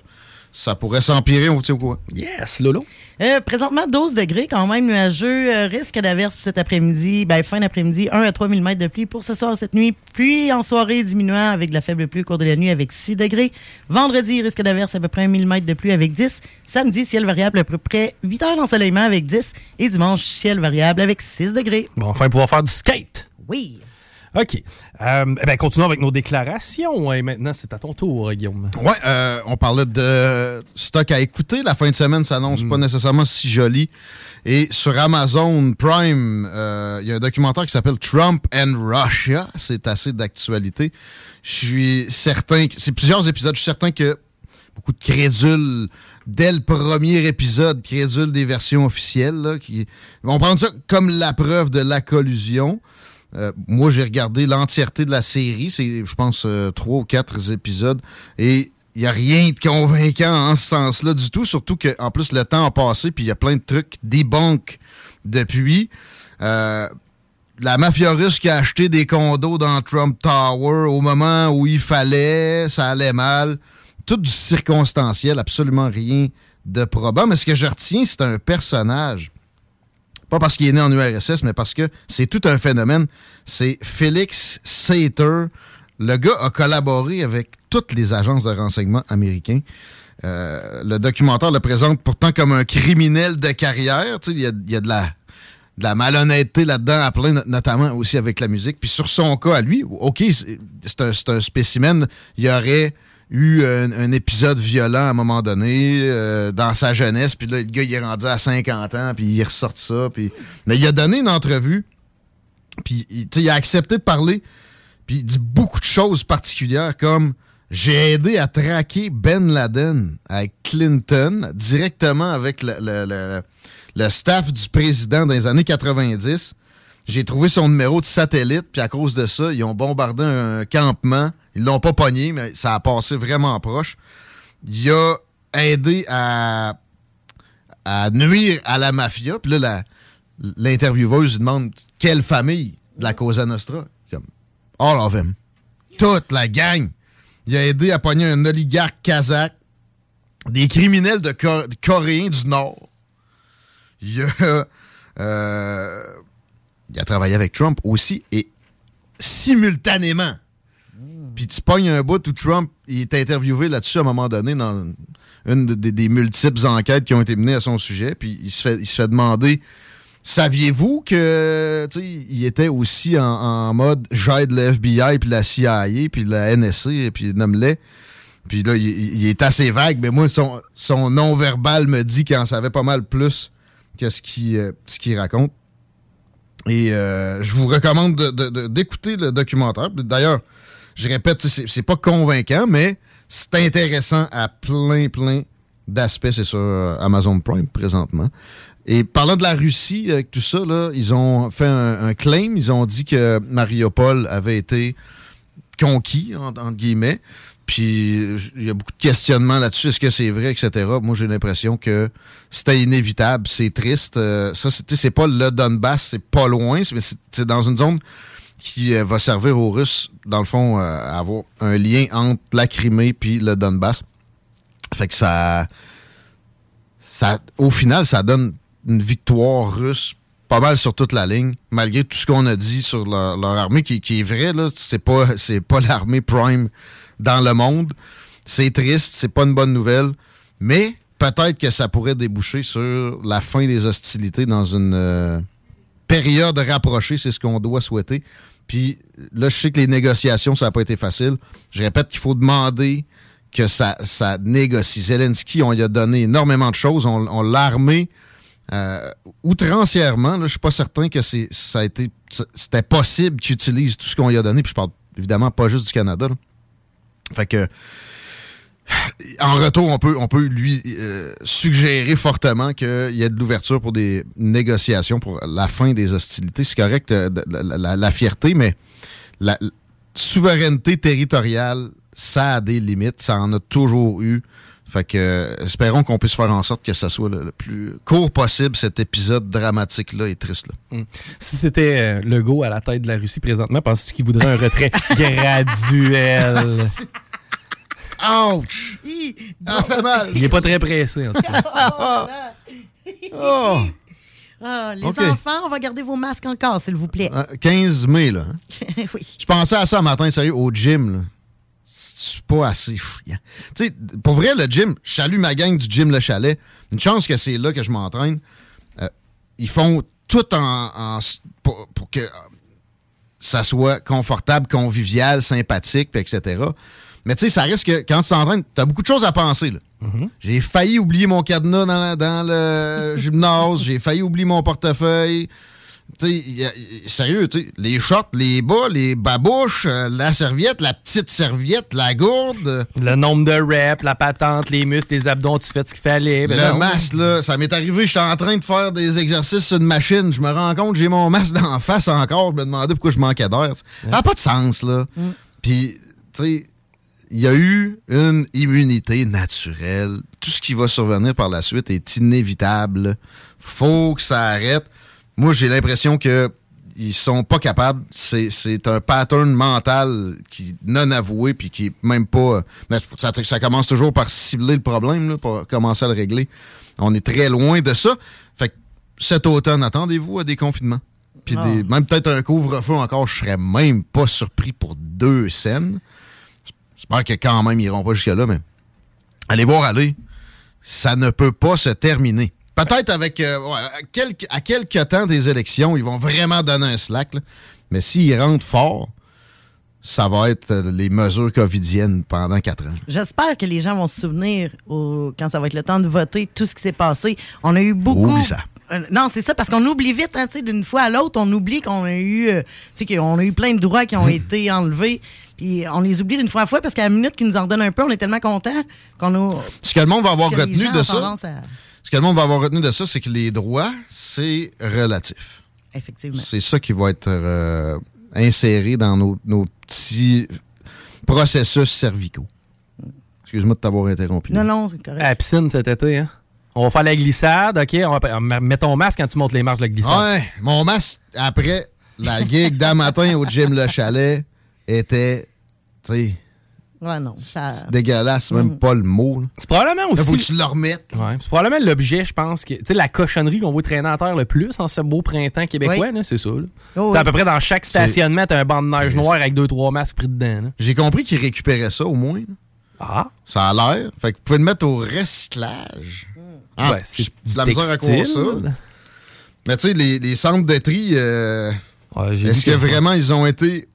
Ça pourrait s'empirer, on vous tient au courant. Yes, Lolo. Euh, présentement, 12 degrés, quand même nuageux. Euh, risque d'averse pour cet après-midi. Ben, fin d'après-midi, 1 à 3 mm de pluie pour ce soir, cette nuit. Pluie en soirée diminuant avec de la faible pluie au cours de la nuit avec 6 degrés. Vendredi, risque d'averse à peu près 1 mm de pluie avec 10. Samedi, ciel variable à peu près 8 heures d'ensoleillement avec 10. Et dimanche, ciel variable avec 6 degrés. Bon, enfin, pouvoir faire du skate. Oui. OK. Euh, eh ben, continuons avec nos déclarations. Et maintenant, c'est à ton tour, Guillaume. Ouais, euh, on parlait de stock à écouter. La fin de semaine s'annonce pas nécessairement si joli. Et sur Amazon Prime, euh, il y a un documentaire qui s'appelle Trump and Russia. C'est assez d'actualité. Je suis certain que c'est plusieurs épisodes. Je suis certain que beaucoup de crédules dès le premier épisode, crédules des versions officielles, là, qui vont prendre ça comme la preuve de la collusion. Euh, moi, j'ai regardé l'entièreté de la série. C'est, je pense, euh, trois ou quatre épisodes. Et il n'y a rien de convaincant en ce sens-là du tout. Surtout qu'en plus, le temps a passé, puis il y a plein de trucs débunk depuis. Euh, la mafia russe qui a acheté des condos dans Trump Tower au moment où il fallait, ça allait mal. Tout du circonstanciel, absolument rien de probable. Mais ce que je retiens, c'est un personnage pas parce qu'il est né en URSS, mais parce que c'est tout un phénomène. C'est Félix Sater. Le gars a collaboré avec toutes les agences de renseignement américains. Euh, le documentaire le présente pourtant comme un criminel de carrière. Il y a, y a de la de la malhonnêteté là-dedans à plein, not- notamment aussi avec la musique. Puis sur son cas à lui, OK, c'est un, c'est un spécimen. Il y aurait eu un, épisode violent à un moment donné euh, dans sa jeunesse. Puis là, le gars, il est rendu à 50 ans, puis il ressort ça. Puis... Mais il a donné une entrevue, puis il a accepté de parler, puis il dit beaucoup de choses particulières comme j'ai aidé à traquer Ben Laden avec Clinton directement avec le, le- le- le staff du président dans les années 90. J'ai trouvé son numéro de satellite, puis à cause de ça, ils ont bombardé un campement. Ils l'ont pas pogné, mais ça a passé vraiment proche. Il a aidé à, nuire à la mafia. Puis là, l'intervieweuse demande quelle famille de la Cosa Nostra. Comme, all of them. Toute la gang. Il a aidé à pogner un oligarque kazakh, des criminels de Coréens du Nord. Il a, euh, il a travaillé avec Trump aussi et simultanément. Puis tu pognes un bout où Trump il est interviewé là-dessus à un moment donné dans une de- des- multiples enquêtes qui ont été menées à son sujet. Puis il se fait, il se fait demander Saviez-vous que il était aussi en, mode j'aide le FBI puis la CIA puis la NSC puis nomme-les. Puis là, il, est assez vague, mais moi, son, son non-verbal me dit qu'il en savait pas mal plus que ce qu'il euh, ce qu'il raconte. Et euh, je vous recommande de- de- de- d'écouter le documentaire. D'ailleurs, je répète, c'est pas convaincant, mais c'est intéressant à plein, plein d'aspects. C'est sur euh, Amazon Prime présentement. Et parlant de la Russie, avec tout ça, là, ils ont fait un, claim. Ils ont dit que Mariupol avait été conquis, en- entre guillemets. Puis il y a beaucoup de questionnements là-dessus. Est-ce que c'est vrai, etc. Moi, j'ai l'impression que c'était inévitable. C'est triste. Euh, ça, c'est pas le Donbass, c'est pas loin, mais c'est dans une zone qui euh, va servir aux Russes, dans le fond, euh, à avoir un lien entre la Crimée puis le Donbass. Fait que ça, ça, au final, ça donne une victoire russe pas mal sur toute la ligne, malgré tout ce qu'on a dit sur leur, leur armée, qui, qui est vrai, là, c'est pas, c'est pas l'armée prime dans le monde. C'est triste, c'est pas une bonne nouvelle, mais peut-être que ça pourrait déboucher sur la fin des hostilités dans une euh, période rapprochée, c'est ce qu'on doit souhaiter. Puis là, je sais que les négociations, ça n'a pas été facile. Je répète qu'il faut demander que ça, ça négocie. Zelensky, on lui a donné énormément de choses. On, l'a armé euh, outrancièrement. Là, je suis pas certain que c'est, ça a été, c'était possible qu'il utilise tout ce qu'on lui a donné. Puis je parle évidemment pas juste du Canada. Fait que en retour, on peut, on peut lui euh, suggérer fortement qu'il y ait de l'ouverture pour des négociations pour la fin des hostilités. C'est correct, euh, la, fierté, mais la souveraineté territoriale, ça a des limites. Ça en a toujours eu. Fait que, espérons qu'on puisse faire en sorte que ça soit le, le plus court possible, cet épisode dramatique-là et triste-là. Mm. Si c'était euh, Legault à la tête de la Russie présentement, penses-tu qu'il voudrait un retrait (laughs) graduel? Ouch! Ça fait mal! Il est pas très pressé, en tout cas. (laughs) Oh. (laughs) Ah, les enfants, on va garder vos masques encore, s'il vous plaît. Euh, 15 mai, là. hein? oui. Je pensais à ça un matin, sérieux, au gym, là. C'est pas assez chiant. Tu sais, pour vrai, le gym, je salue ma gang du gym Le Chalet. Une chance que c'est là que je m'entraîne. Euh, ils font tout en, en- pour, pour que euh, ça soit confortable, convivial, sympathique, puis etc. Mais tu sais, ça risque que quand tu t'entraînes, t'as beaucoup de choses à penser. là. J'ai failli oublier mon cadenas dans, dans le (laughs) gymnase. J'ai failli oublier mon portefeuille. Tu sais, y a- y- sérieux, les shorts, les bas, les babouches, euh, la serviette, la petite serviette, la gourde. Le nombre de reps, la patente, les muscles, les abdos, tu fais ce qu'il fallait. ben le non. masque, là, ça m'est arrivé, j'étais en train de faire des exercices sur une machine. Je me rends compte, j'ai mon masque d'en face encore. Je me demandais pourquoi je manquais d'air. Ça n'a pas de sens, là. Puis, tu sais, il y a eu une immunité naturelle. Tout ce qui va survenir par la suite est inévitable. Faut que ça arrête. Moi, j'ai l'impression que ils sont pas capables. C'est un pattern mental qui non avoué puis qui est même pas. Mais ça, ça commence toujours par cibler le problème, là, pour commencer à le régler. On est très loin de ça. Fait que cet automne, attendez-vous à des confinements. Puis Ah. même peut-être un couvre-feu encore, je serais même pas surpris pour deux scènes. J'espère que quand même ils iront pas jusque-là, mais allez voir aller. Ça ne peut pas se terminer. Peut-être avec euh, à, quelques, à quelques temps des élections, ils vont vraiment donner un slack. là. Mais s'ils rentrent fort, ça va être euh, les mesures covidiennes pendant quatre ans. J'espère que les gens vont se souvenir au- quand ça va être le temps de voter tout ce qui s'est passé. On a eu beaucoup. Oublie ça. Euh, non, c'est ça, parce qu'on oublie vite, hein, tu sais, d'une fois à l'autre, on oublie qu'on a eu, qu'on a eu plein de droits qui ont Hmm. été enlevés. Puis on les oublie d'une fois à fois parce qu'à la minute qu'ils nous en redonnent un peu, on est tellement contents qu'on a. Ce que le monde va avoir retenu de ça, à- ce que le monde va avoir retenu de ça, c'est que les droits, c'est relatif. Effectivement. C'est ça qui va être euh, inséré dans nos, nos petits processus cervicaux. Excuse-moi de t'avoir interrompu. Non, non, c'est correct. À la piscine cet été, hein? On va faire la glissade, OK? On va, mets ton masque quand tu montes les marches de la glissade. Ouais, mon masque, après la gig d'un matin au gym Le Chalet, était, tu sais, Ouais, non, ça. dégueulasse, même pas le mot. là. C'est probablement aussi. Là, faut que tu le remettes. Ouais, c'est probablement l'objet, je pense, que, tu sais, la cochonnerie qu'on voit traîner à terre le plus en ce beau printemps québécois, Oui. là, c'est ça. là. Oh, C'est à oui. peu près dans chaque C'est- stationnement, t'as un banc de neige noir avec deux, trois masques pris dedans. là. J'ai compris qu'ils récupéraient ça au moins. là. Ah. Ça a l'air. Fait que vous pouvez le mettre au recyclage. Ah, Ouais, c'est de la misère à ça. Mais tu sais, les, les centres de tri, euh, j'ai est-ce que- vraiment ils ont été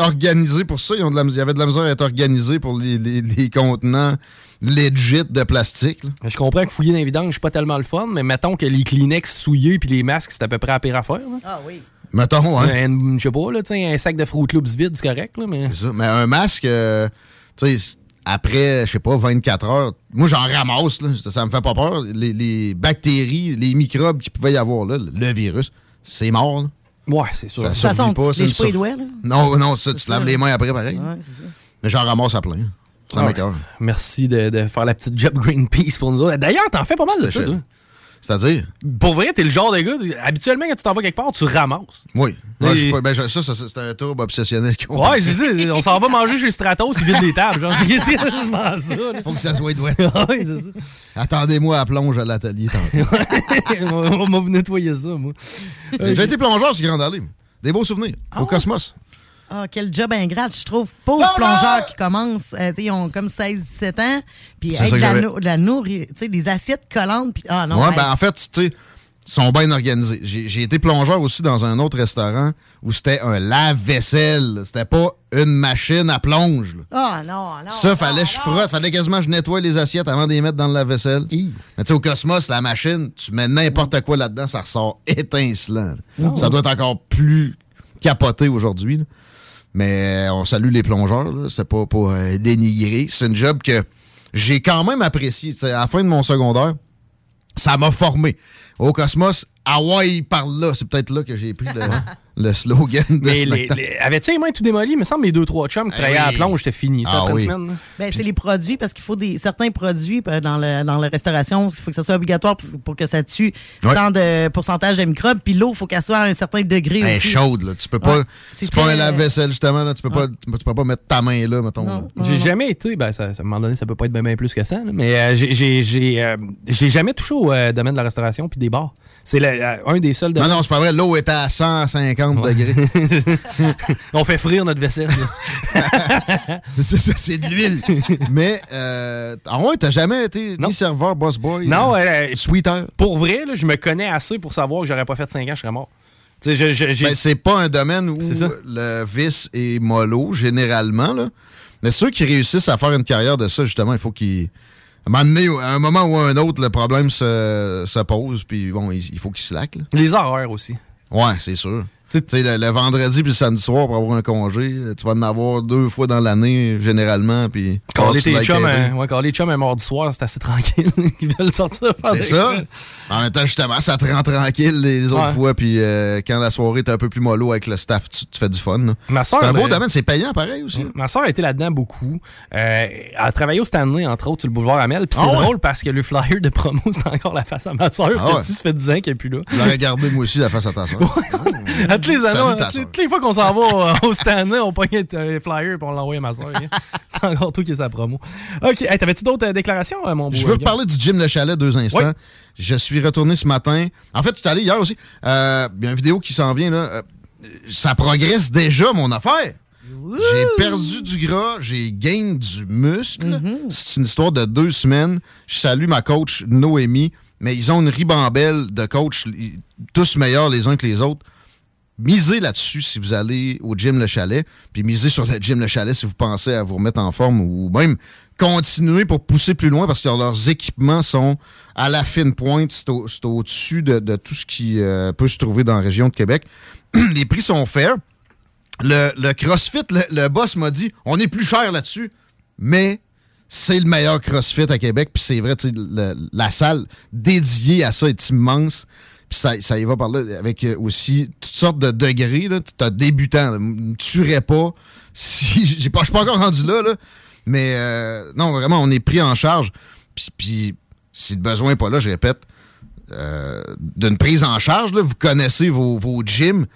organisés pour ça? Ils ont de la, il y avait de la misère à être organisés pour les, les- les contenants legit de plastique. là. Je comprends que fouiller dans les vidanges, c'est pas tellement le fun, mais mettons que les Kleenex souillés puis les masques, c'est à peu près la pire affaire. là. Ah oui. Mettons, hein? Un- Je sais pas, là, un sac de Fruit Loops vide, c'est correct, là, mais... C'est ça. Mais un masque, euh, tu sais, après, je sais pas, 24 heures, moi j'en ramasse, là, ça, ça me fait pas peur. Les, les bactéries, les microbes qu'il pouvait y avoir là, le virus, c'est mort. là. Ouais, c'est sûr. Ça façon, survit pas. les surf- doigts, là. Non, non, ça, tu te ça, laves les mains après, pareil. Ouais, c'est ça. Mais j'en ramasse à plein. Ça Ouais. m'écoeure. Merci de, de faire la petite job Greenpeace pour nous autres. D'ailleurs, t'en fais pas mal de ça, cher. C'est-à-dire? Pour vrai, t'es le genre de gars, habituellement, quand tu t'en vas quelque part, tu ramasses. Oui. Ouais, Et- je sais pas, ben, ça, ça, c'est un tour obsessionnel. Ouais, (laughs) c'est ça. On s'en va manger chez Stratos, ils vident les tables. Genre, c'est quasiment ça. là. (laughs) Faut que ça soit doué. (laughs) ouais, c'est ça. Attendez-moi à plonge à l'atelier tantôt. on va vous nettoyer ça, moi. J'ai été plongeur sur Grande Allée. Des beaux souvenirs. Ah Au Cosmos. Ah, quel job ingrat, je trouve. Pauvres plongeurs qui commencent, euh, tu sais, ils ont comme 16-17 ans, puis avec ça de la, de la nourriture, tu sais, des assiettes collantes, puis ah non. ouais, ben en fait, tu sais, ils sont bien organisés. J'ai été plongeur aussi dans un autre restaurant où c'était un lave-vaisselle. C'était pas une machine à plonge. Ah non, non. ça, fallait que je frotte, fallait quasiment que je nettoie les assiettes avant de les mettre dans le lave-vaisselle. Mais tu sais, au Cosmos, la machine, tu mets n'importe quoi là-dedans, ça ressort étincelant. Oh. Ça doit être encore plus capoté aujourd'hui. Mais euh, on salue les plongeurs, c'est pas pour euh, dénigrer. C'est une job que j'ai quand même apprécié. À la fin de mon secondaire, ça m'a formé. Au Cosmos, Hawaii par là. C'est peut-être là que j'ai pris le, (laughs) le slogan de Mais ce les, les- avais-tu les mains tout démolies? Il me semble mes deux, trois chums qui Eh travaillaient à la oui. plonge, j'étais fini. Ça, Ah après une oui. semaine. Ben, c'est les produits parce qu'il faut des certains produits euh, dans, le, dans la restauration. Il faut que ça soit obligatoire pour, pour que ça tue Ouais. tant de pourcentage de microbes. Puis l'eau, il faut qu'elle soit à un certain degré Elle est aussi. chaude, là. Tu peux pas. Ouais. C'est pas un lave-vaisselle, justement, là. Tu peux, pas, tu peux pas mettre ta main là, mettons. J'ai jamais été, ben ça, à un moment donné, ça peut pas être bien, bien plus que ça, là, mais euh, j'ai- j'ai j'ai, euh, j'ai jamais touché au euh, domaine de la restauration puis des bars. C'est le- euh, un des seuls Non, domaines. non, c'est pas vrai. L'eau est à 150 degrés. (laughs) On fait frire notre vaisselle. (laughs) c'est ça, c'est de l'huile. Mais, euh, ah ouais, t'as jamais été ni serveur, boss boy? non, euh, euh, sweeter. pour vrai, là, je me connais assez pour savoir que j'aurais pas fait 5 ans, je serais mort. Ben, c'est pas un domaine où le vice est mollo, généralement. Là. Mais ceux qui réussissent à faire une carrière de ça, justement, il faut qu'ils. À un moment donné, à un moment ou à un autre, le problème se, se pose, puis bon, il, faut qu'ils slackent. Les horaires aussi. Ouais, c'est sûr. Tu sais, le, le vendredi puis le samedi soir pour avoir un congé, tu vas en avoir deux fois dans l'année, généralement, puis... Quand les, chums, un, ouais, quand les chums un mardi soir, c'est assez tranquille. (laughs) Ils veulent sortir C'est ça. En même temps, justement, ça te rend tranquille les autres Ouais. fois. Puis euh, quand la soirée est un peu plus mollo avec le staff, tu, tu fais du fun. là. Ma C'est un beau domaine, c'est payant pareil aussi. Ma soeur a été là-dedans beaucoup. Euh, elle a travaillé au Stanley, entre autres, sur le boulevard Amel. Puis c'est Ah ouais? drôle parce que le flyer de promo, (laughs) c'est encore la face à ma soeur. Ah tu ça fait 10 ans qu'elle n'est plus là. Je l'aurais gardé moi aussi la face à ta soeur. (laughs) À tous les années, toutes les, toutes les fois qu'on s'en va au, Stanley, on pogne un flyer et on à ma soeur. (laughs) c'est encore tout qui est sa promo. OK. Hey, T'avais-tu d'autres euh, déclarations, euh, mon beau? Je veux euh, gars? reparler du gym Le Chalet deux instants. Je suis retourné ce matin. En fait, tu es allé hier aussi. Euh, Il y a une vidéo qui s'en vient. Là. Ça progresse déjà, mon affaire. J'ai perdu du gras, j'ai gain du muscle. C'est une histoire de deux semaines. Je salue ma coach Noémie, mais ils ont une ribambelle de coachs, tous meilleurs les uns que les autres. Misez là-dessus si vous allez au gym Le Chalet, puis misez sur le gym Le Chalet si vous pensez à vous remettre en forme ou même continuer pour pousser plus loin parce que leurs équipements sont à la fine pointe. C'est au- c'est au-dessus de, tout ce qui euh, peut se trouver dans la région de Québec. (clears throat) Les prix sont faits. Le, CrossFit, le, boss m'a dit on est plus cher là-dessus, mais c'est le meilleur CrossFit à Québec. Puis c'est vrai, la salle dédiée à ça est immense. Puis ça, y va par là avec euh, aussi toutes sortes de degrés. Tu as débutant. Me tuerais pas. Si, (laughs) je suis pas encore rendu là, là. mais euh, non, vraiment, on est pris en charge. Puis, puis si le besoin n'est pas là, je répète, euh, d'une prise en charge, là, vous connaissez vos, vos gyms.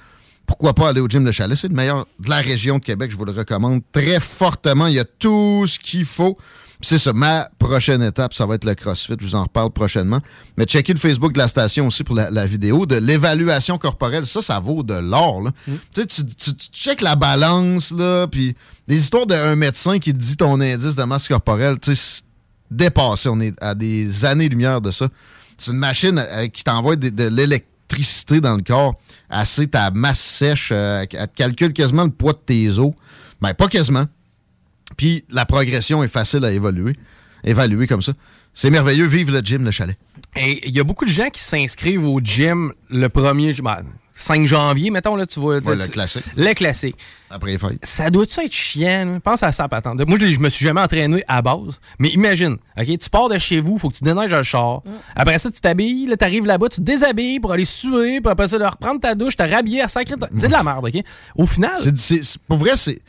Pourquoi pas aller au gym de Chalet? C'est le meilleur de la région de Québec. Je vous le recommande très fortement. Il y a tout ce qu'il faut. C'est ça, ma prochaine étape, ça va être le CrossFit. Je vous en reparle prochainement. Mais checkez le Facebook de la station aussi pour la, la vidéo de l'évaluation corporelle. Ça, ça vaut de l'or. là. Tu sais, tu, tu, tu checkes la balance, là, puis des histoires d'un médecin qui te dit ton indice de masse corporelle, tu sais, c'est dépassé. On est à des années-lumière de ça. C'est une machine euh, qui t'envoie de, de l'électricité dans le corps, assez ta masse sèche, euh, elle te calcule quasiment le poids de tes os. Ben, pas quasiment. Puis la progression est facile à évoluer, évaluer comme ça. C'est merveilleux. Vive le gym, le chalet. Et il y a beaucoup de gens qui s'inscrivent au gym le 1er ju- ben, 5 janvier, mettons, là, tu vois. Ouais, le classique. Le classique. Après les fêtes. Ça doit-tu être chiant? Pense à ça, patente. Moi, je, je me suis jamais entraîné à base. Mais imagine, OK, tu pars de chez vous, faut que tu déneiges le char. Après ça, tu t'habilles, là, t'arrives là-bas, tu te déshabilles pour aller suer, puis après ça, de reprendre ta douche, te rhabiller à sacrer. ta- C'est de la merde, OK? Au final. C'est- pour vrai, c'est.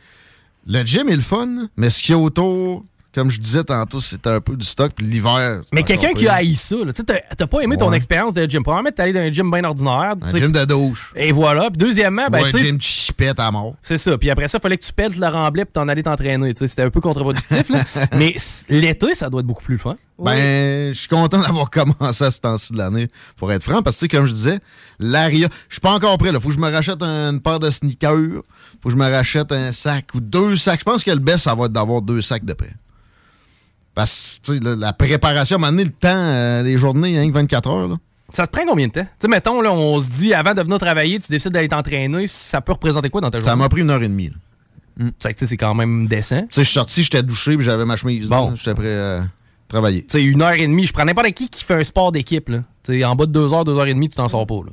Le gym est le fun, mais ce qu'il y a autour, comme je disais tantôt, c'est un peu du stock. Puis l'hiver. Mais quelqu'un qui a haï ça, là, tu sais, t'as pas aimé ton Ouais. expérience de gym. Premièrement, t'es allé dans un gym bien ordinaire. Un gym de douche. Et voilà. Puis deuxièmement, ben, Ou un gym chipette à mort. C'est ça. Puis après ça, il fallait que tu pètes le remblai puis t'en allais t'entraîner. Tu sais, C'était un peu contre-productif. là. (laughs) Mais l'été, ça doit être beaucoup plus fun. Ben, je suis content d'avoir (laughs) commencé à ce temps-ci de l'année, pour être franc, parce que, tu sais, comme je disais, l'ARIA, je suis pas encore prêt, là. Faut que je me rachète un- une paire de sneakers, faut que je me rachète un sac ou deux sacs. Je pense que le best, ça va être d'avoir deux sacs de près. Parce que, là, la préparation, à un moment donné, le temps, euh, les journées, hein, 24 heures, là. Ça te prend combien de temps? Tu mettons, là, on se dit, avant de venir travailler, tu décides d'aller t'entraîner, ça peut représenter quoi dans ta journée? Ça m'a pris une heure et demie, sais, c'est quand même décent. Tu sais, je suis sorti, j'étais douché, puis j'avais ma chemise. Bon. J'étais prêt à travailler. Tu sais, une heure et demie, je prends n'importe qui qui fait un sport d'équipe, en bas de deux heures, deux heures et demie, tu t'en sors pas, là.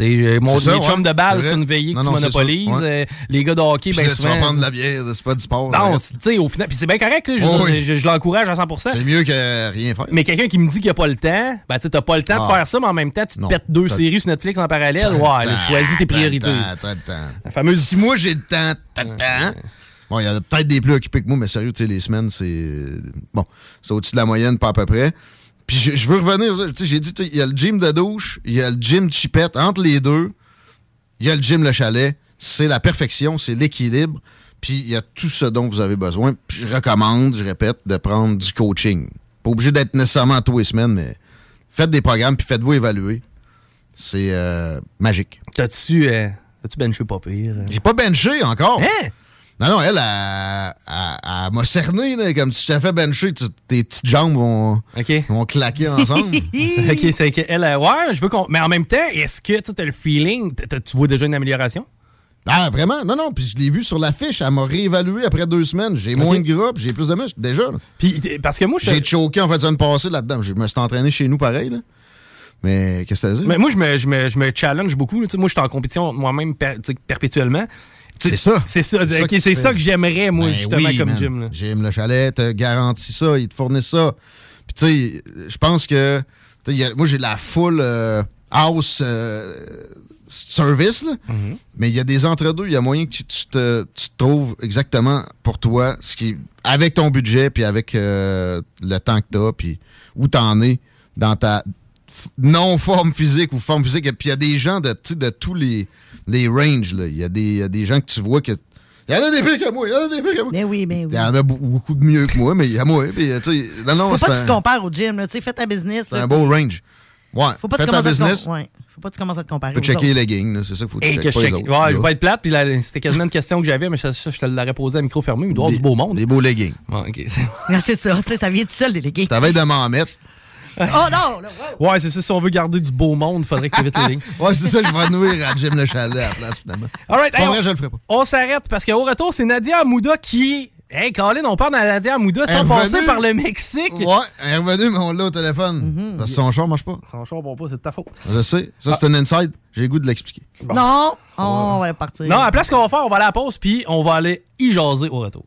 Euh, mon, ça, chums de balle, C'est une veillée que Non, tu non, c'est monopolises. ouais. Euh, les gars de hockey, ben tu souvent... vas prendre de la bière, c'est pas du sport. Non, tu sais, au final, puis c'est bien correct, là, je, Oh, oui. je, je l'encourage à 100%. C'est mieux que rien faire. Mais quelqu'un qui me dit qu'il n'y a pas le temps, ben tu sais, t'as pas le temps de Ah. faire ça, mais en même temps, tu te pètes deux séries sur Netflix en parallèle. Ouais, choisis tes priorités. temps, t'as le temps. La fameuse... Si moi j'ai le temps, t'as le temps. Bon, il y a peut-être des plus occupés que moi, mais sérieux, tu sais, les semaines, c'est. Bon, c'est au-dessus de la moyenne, pas à peu près. Puis je, je veux revenir, tu sais, j'ai dit, il y a le gym de douche, il y a le gym de chipette. Entre les deux, il y a le gym le chalet. C'est la perfection, c'est l'équilibre. Puis il y a tout ce dont vous avez besoin. Puis je recommande, je répète, de prendre du coaching. Pas obligé d'être nécessairement tous les semaines, mais faites des programmes, puis faites-vous évaluer. C'est euh, magique. T'as-tu euh, t'as-tu benché pas pire? J'ai pas benché encore. Hein? Non, non, elle, elle, elle- elle m'a cerné, là, comme si je t'avais fait bencher, tu- tes petites jambes vont, vont claquer ensemble. (laughs) ok, c'est qu'elle, ouais, je veux qu'on. Mais en même temps, est-ce que tu as le feeling, tu vois déjà une amélioration? Ah, vraiment? Non, non, puis je l'ai vu sur l'affiche, elle m'a réévalué après deux semaines. J'ai moins de gras, j'ai plus de muscles, déjà. là. Puis, parce que moi, je. J'ai choqué en fait de semaine passée là-dedans. Je me suis entraîné chez nous pareil, là. Mais qu'est-ce que ça dit? Mais moi, je me, je me, je me challenge beaucoup. là. Moi, je suis en compétition moi-même per- perpétuellement. Tu C'est ça. C'est ça. C'est ça que tu c'est fais. ça que j'aimerais, moi, Ben justement, oui, comme man. gym. là. Gym, le chalet, te garantit ça, ils te fournissent ça. Puis tu sais, je pense que tu sais, il y a- moi j'ai la full euh, house euh, service, là. Mm-hmm. mais il y a des entre-deux, il y a moyen que tu te, tu te trouves exactement pour toi ce qui avec ton budget puis avec euh, le temps que tu as puis où t'en es dans ta f- non forme physique ou forme physique puis il y a des gens de tu de tous les les ranges là, il y a des il y a des gens que tu vois que il y en a des pires que moi, il y en a des pires que moi. Mais oui, mais oui. Il y en a beaucoup de mieux que moi, mais il y a moi. Puis, tu sais, non, non, Faut c'est pas que tu te compares au gym. là. Tu sais, fais ta business. c'est un beau range. Ouais, Faut pas fais te ta commencer à te business. ouais. Faut pas te commencer à te comparer. Tu peux aux checker les autres. leggings, c'est ça qu'il faut que tu Et que checkes je pas les check- autres. Ouais, je vais être plate, puis la- c'était quasiment une question que j'avais, mais ça, ça, je te l'aurais posé à micro fermé. Il doit y avoir du beau monde. Des beaux leggings. Ouais, ok. (laughs) (laughs) C'est ça. Tu sais, ça vient tout seul, des leggings. T'avais de m'en mettre. (laughs) Oh non! là, wow. Ouais, c'est ça. Si on veut garder du beau monde, il faudrait que tu évites les lignes. (laughs) Ouais, c'est ça, je vais nuire à Jim Le Chalet à la place, finalement. All right, hey, vrai, on- je le ferai pas. On s'arrête parce qu'au retour, c'est Nadia Amouda qui. Hey, Colin, on parle de Nadia Amouda sans passer par le Mexique. Ouais, elle est revenue, mais on l'a au téléphone. Parce que son char marche pas. Son char bon pas, c'est de ta faute. Je sais. Ça, c'est un inside. J'ai le goût de l'expliquer. Non! On va partir. Non, à la place qu'on va faire, on va aller à la pause, puis on va aller y jaser au retour.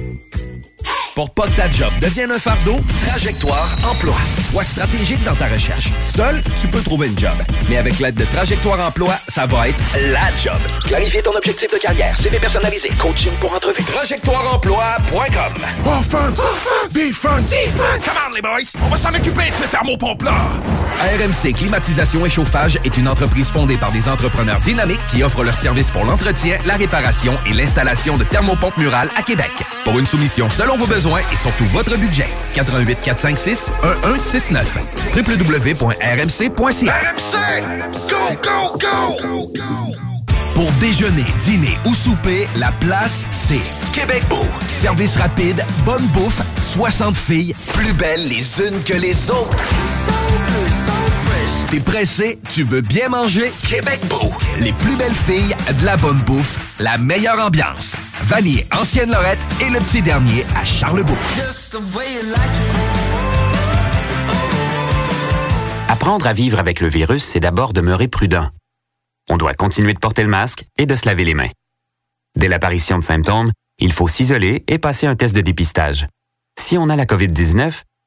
Pour pas que ta job devienne un fardeau, Trajectoire Emploi. Sois stratégique dans ta recherche. Seul, tu peux trouver une job. Mais avec l'aide de Trajectoire Emploi, ça va être la job. Clarifier ton objectif de carrière, CV personnalisé, coaching pour entrevue. TrajectoireEmploi.com Offense! Defense! Defense! Come on, les boys! On va s'en occuper de ce thermopompe-là! ARMC Climatisation et Chauffage est une entreprise fondée par des entrepreneurs dynamiques qui offrent leurs services pour l'entretien, la réparation et l'installation de thermopompes murales à Québec. Pour une soumission selon vos besoins et surtout votre budget, 88 456 1169 www.rmc.ca RMC! Go, go, go! Pour déjeuner, dîner ou souper, la place, c'est Québec Beau. Service rapide, bonne bouffe, 60 filles, plus belles les unes que les autres. T'es pressé, tu veux bien manger? Québec Beau. Les plus belles filles, de la bonne bouffe, la meilleure ambiance. Vanier, Ancienne Lorette et le petit dernier à Charlebourg. Apprendre à vivre avec le virus, c'est d'abord demeurer prudent. On doit continuer de porter le masque et de se laver les mains. Dès l'apparition de symptômes, il faut s'isoler et passer un test de dépistage. Si on a la COVID-19,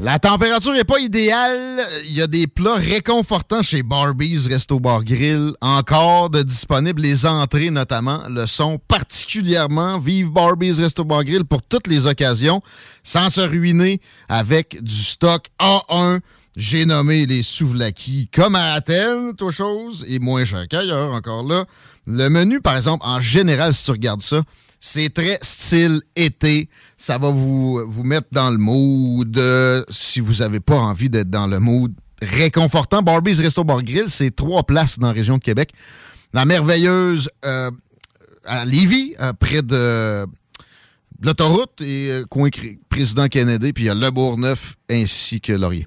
La température n'est pas idéale. Il y a des plats réconfortants chez Barbies Resto Bar Grill. Encore de disponibles. Les entrées, notamment, le sont particulièrement. Vive Barbies Resto Bar Grill pour toutes les occasions, sans se ruiner avec du stock A1. J'ai nommé les souvlaki comme à Athènes, toi chose, et moins cher qu'ailleurs, encore là. Le menu, par exemple, en général, si tu regardes ça, c'est très style été. Ça va vous, vous mettre dans le mood. euh, si vous n'avez pas envie d'être dans le mood réconfortant, Barbies Resto Bar Grill, c'est trois places dans la région de Québec. La merveilleuse euh, à Lévis, euh, près de l'autoroute et coin Président Kennedy, puis il y a Le Bourgneuf ainsi que Laurier.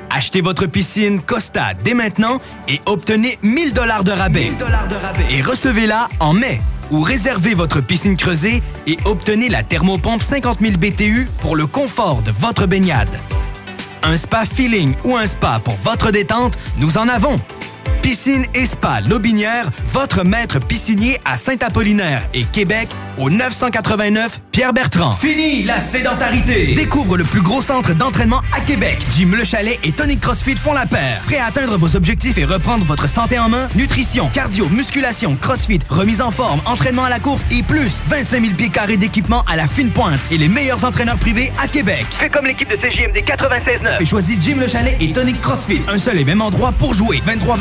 Achetez votre piscine Costa dès maintenant et obtenez 1000 dollars de rabais. Et recevez-la en mai. Ou réservez votre piscine creusée et obtenez la thermopompe 50 000 BTU pour le confort de votre baignade. Un spa feeling ou un spa pour votre détente, nous en avons. Piscine et Spa Lobinière, votre maître piscinier à Saint-Apollinaire et Québec au 989 Pierre-Bertrand. Fini la sédentarité! Découvre le plus gros centre d'entraînement à Québec. Jim Le Chalet et Tonic CrossFit font la paire. Prêt à atteindre vos objectifs et reprendre votre santé en main? Nutrition, cardio, musculation, CrossFit, remise en forme, entraînement à la course et plus 25 000 pieds carrés d'équipement à la fine pointe et les meilleurs entraîneurs privés à Québec. Fais comme l'équipe de CJMD 96.9. Et choisis Jim Le Chalet et Tonic CrossFit. Un seul et même endroit pour jouer.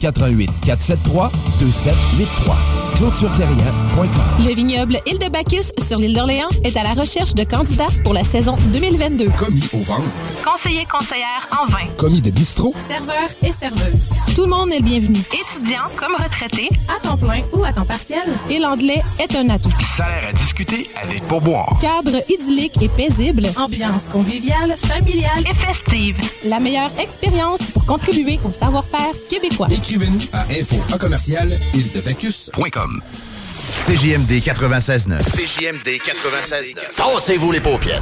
88 473 2783. ClôtureTerrien.com. Le vignoble Île de Bacchus sur l'île d'Orléans est à la recherche de candidats pour la saison 2022. Commis au ventre. Conseiller conseillère en vin. Commis de bistrot. Serveur et serveuse. Tout le monde est le bienvenu. Étudiant comme retraité, à temps plein ou à temps partiel. Et l'anglais est un atout. Salaire à discuter avec pourboire. Cadre idyllique et paisible, ambiance conviviale, familiale et festive. La meilleure expérience pour contribuer au savoir-faire québécois. Écrivez-nous à info à commercial île-de-bacchus.com. CJMD 96.9. CJMD 96.9. Tassez-vous les paupières.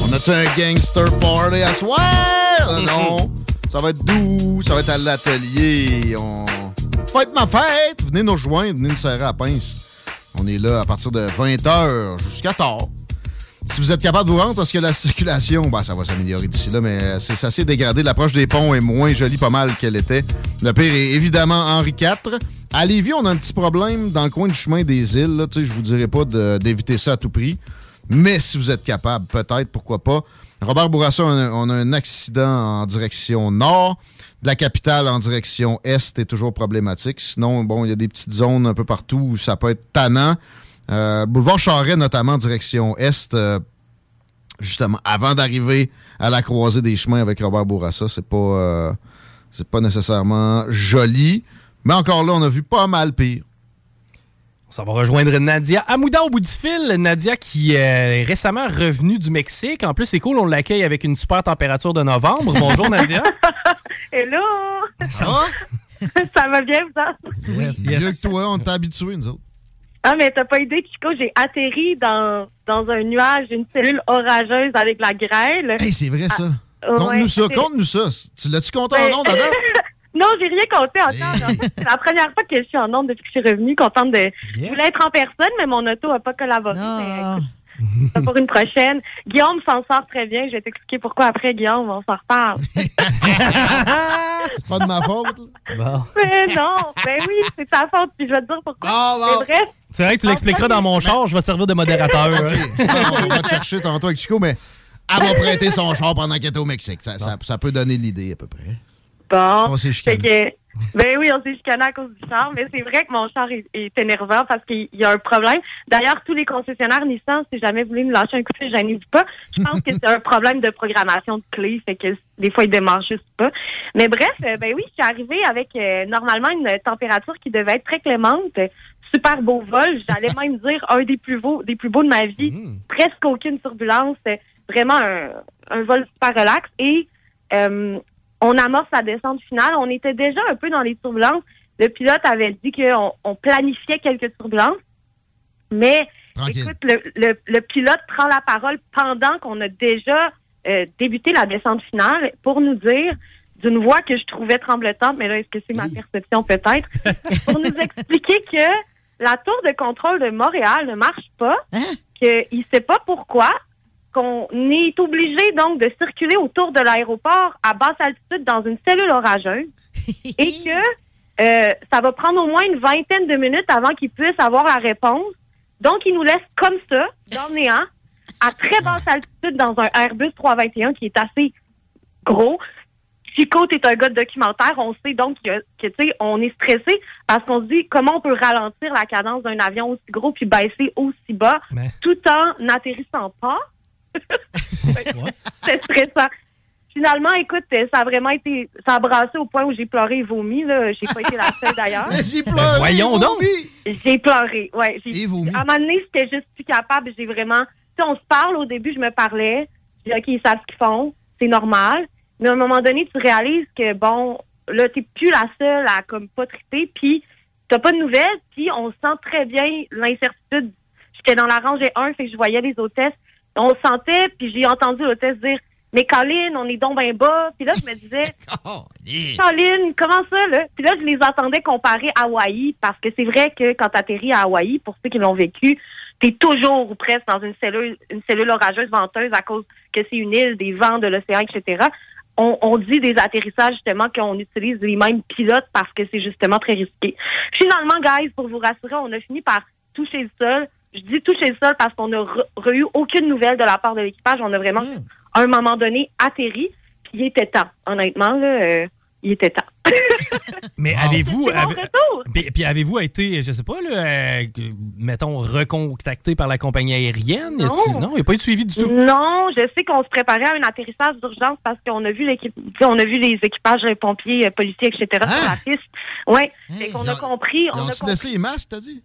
On a C'est un gangster party à soir? Non. Ça va être doux, ça va être à l'atelier. On... Être ma fête. Venez nous rejoindre, venez nous serrer à la pince. On est là à partir de 20h jusqu'à tard. Si vous êtes capable de vous rendre, parce que la (laughs) circulation, ben, ça va s'améliorer d'ici là, mais c'est assez dégradé. L'approche des ponts est moins jolie pas mal qu'elle était. Le pire est évidemment Henri IV. À Lévis, on a un petit problème dans le coin du chemin des îles. Là. Je vous dirais pas d'éviter ça à tout prix. Mais si vous êtes capable, peut-être, pourquoi pas. Robert Bourassa, on a un accident en direction nord. La capitale en direction est est toujours problématique. Sinon, bon, il y a des petites zones un peu partout où ça peut être tannant. Euh, boulevard Charret, notamment en direction est, euh, justement, avant d'arriver à la croisée des chemins avec Robert Bourassa, c'est pas, euh, pas nécessairement joli. Mais encore là, on a vu pas mal pire. Ça va rejoindre Nadia Amouda au bout du fil. Nadia qui euh, est récemment revenue du Mexique. En plus, c'est cool, on l'accueille avec une super température de novembre. Bonjour Nadia. (laughs) Hello! Ça va? (laughs) Ça va bien, vous autres? Yes, Mieux que toi, on t'a habitué, nous autres. Ah, mais t'as pas idée, Chico, j'ai atterri dans, dans un nuage d'une cellule orageuse avec la grêle. Hey, c'est vrai, ça. Ah, Conte-nous ouais, ça, conte-nous ça. Tu l'as-tu compté en Ben- ondes, Adam? (laughs) non, j'ai rien compté encore. En fait, c'est la première fois que je suis en onde depuis que je suis revenue. Contente de. Je voulais être en personne, mais mon auto n'a pas collaboré. Mais, écoute, c'est pour une prochaine. Guillaume s'en sort très bien. Je vais t'expliquer pourquoi après, Guillaume, on s'en reparle. (laughs) C'est pas de ma faute. mais non, ben oui, c'est ta faute, puis je vais te dire pourquoi. Mais bref, C'est vrai que tu l'expliqueras dans mon char, je vais servir de modérateur. Ah, on va te chercher tantôt avec Chico, mais elle m'a prêté son char pendant qu'elle était au Mexique. Ça, ça- ça peut donner l'idée, à peu près. On s'est chicané. que- ben oui, on s'est chicané à cause du char, mais c'est vrai que mon char est, est énervant parce qu'il y a un problème. D'ailleurs, tous les concessionnaires Nissan, si jamais vous voulez me lâcher un coup de fil, gênez-vous pas. Je pense que c'est un problème de programmation de clé, fait que des fois, ils démarrent juste pas. Mais bref, euh, ben oui, je suis arrivée avec euh, normalement une température qui devait être très clémente. Super beau vol. J'allais même (laughs) dire un des plus beaux, des plus beaux de ma vie. Presque aucune turbulence. Vraiment un, un vol super relax. Et euh, on amorce la descente finale. On était déjà un peu dans les turbulences. Le pilote avait dit qu'on on planifiait quelques turbulences. Mais écoute, le, le- le pilote prend la parole pendant qu'on a déjà euh, débuté la descente finale pour nous dire d'une voix que je trouvais tremblotante, mais là, est-ce que c'est ma perception peut-être, (laughs) pour nous expliquer que la tour de contrôle de Montréal ne marche pas, qu'il ne sait pas pourquoi, qu'on est obligé donc de circuler autour de l'aéroport à basse altitude dans une cellule orageuse (laughs) et que euh, ça va prendre au moins une vingtaine de minutes avant qu'ils puissent avoir la réponse. Donc, ils nous laissent comme ça, dans (laughs) le néant, à très basse altitude dans un Airbus 321 qui est assez gros. Chico, t'es un gars de documentaire. On sait donc que, que, tu sais, on est stressé parce qu'on se dit comment on peut ralentir la cadence d'un avion aussi gros puis baisser aussi bas tout en n'atterrissant pas. C'est stressant. Finalement, écoute, ça a vraiment été, ça a brassé au point où j'ai pleuré et vomi, là. J'ai pas été la seule d'ailleurs. (laughs) J'ai pleuré. voyons donc. J'ai pleuré, ouais. J'ai- À un moment donné, j'étais juste plus capable. J'ai vraiment, tu sais, on se parle au début, je me parlais. Je dis, OK, ils savent ce qu'ils font. C'est normal. Mais à un moment donné, tu réalises que, bon, là, t'es plus la seule à, comme, pas triper. Puis, t'as pas de nouvelles. Puis, on sent très bien l'incertitude. J'étais dans la rangée 1, fait que je voyais les hôtesses. On sentait, puis j'ai entendu l'hôtesse dire, mais Colin, on est donc bien bas. Puis là, je me disais, (laughs) Colin, comment ça, là? Puis là, je les entendais comparer à Hawaï, parce que c'est vrai que quand t'atterris à Hawaï, pour ceux qui l'ont vécu, t'es toujours ou presque dans une cellule, une cellule orageuse venteuse à cause que c'est une île, des vents de l'océan, etc. On, on dit des atterrissages, justement, qu'on utilise les mêmes pilotes parce que c'est justement très risqué. Finalement, guys, pour vous rassurer, on a fini par toucher le sol. Je dis toucher le sol parce qu'on n'a re- re- eu aucune nouvelle de la part de l'équipage. On a vraiment, à un moment donné, atterri. Puis il était temps, honnêtement. Là, euh, il était temps. (laughs) Mais avez-vous. Avez-. Puis, puis avez-vous été, je sais pas, là, euh, mettons, recontacté par la compagnie aérienne? Non. Il n'y a pas eu de suivi du tout? Non, je sais qu'on se préparait à un atterrissage d'urgence parce qu'on a vu l'équipe, on a vu les équipages euh, pompiers, euh, policiers, etc. sur la piste. Ouais, fait qu'on a compris, on a ont-tu compris. laissé les masques, t'as dit?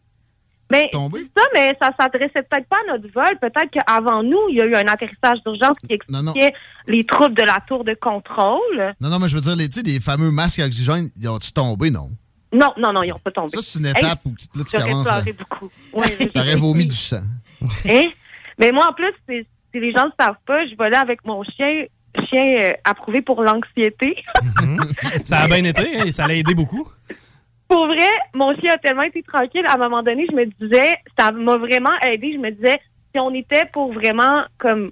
Mais tomber? c'est ça, mais ça s'adressait peut-être pas à notre vol. Peut-être qu'avant nous, il y a eu un atterrissage d'urgence qui expliquait les troubles de la tour de contrôle. Non, non, mais je veux dire, les, tu sais, les fameux masques à oxygène, ils ont-tu tombé, non? Non, non, non, ils n'ont pas tombé. Ça, c'est une étape où là, tu commences à- pleuré beaucoup. Ouais, (laughs) mais- T'aurais vomi du sang. Hein? Mais moi, en plus, si les gens ne le savent pas, je volais avec mon chien, chien euh, approuvé pour l'anxiété. Ça a bien été, hein, et ça l'a aidé beaucoup. Pour vrai, mon chien a tellement été tranquille. À un moment donné, je me disais, ça m'a vraiment aidé. Je me disais, si on était pour vraiment comme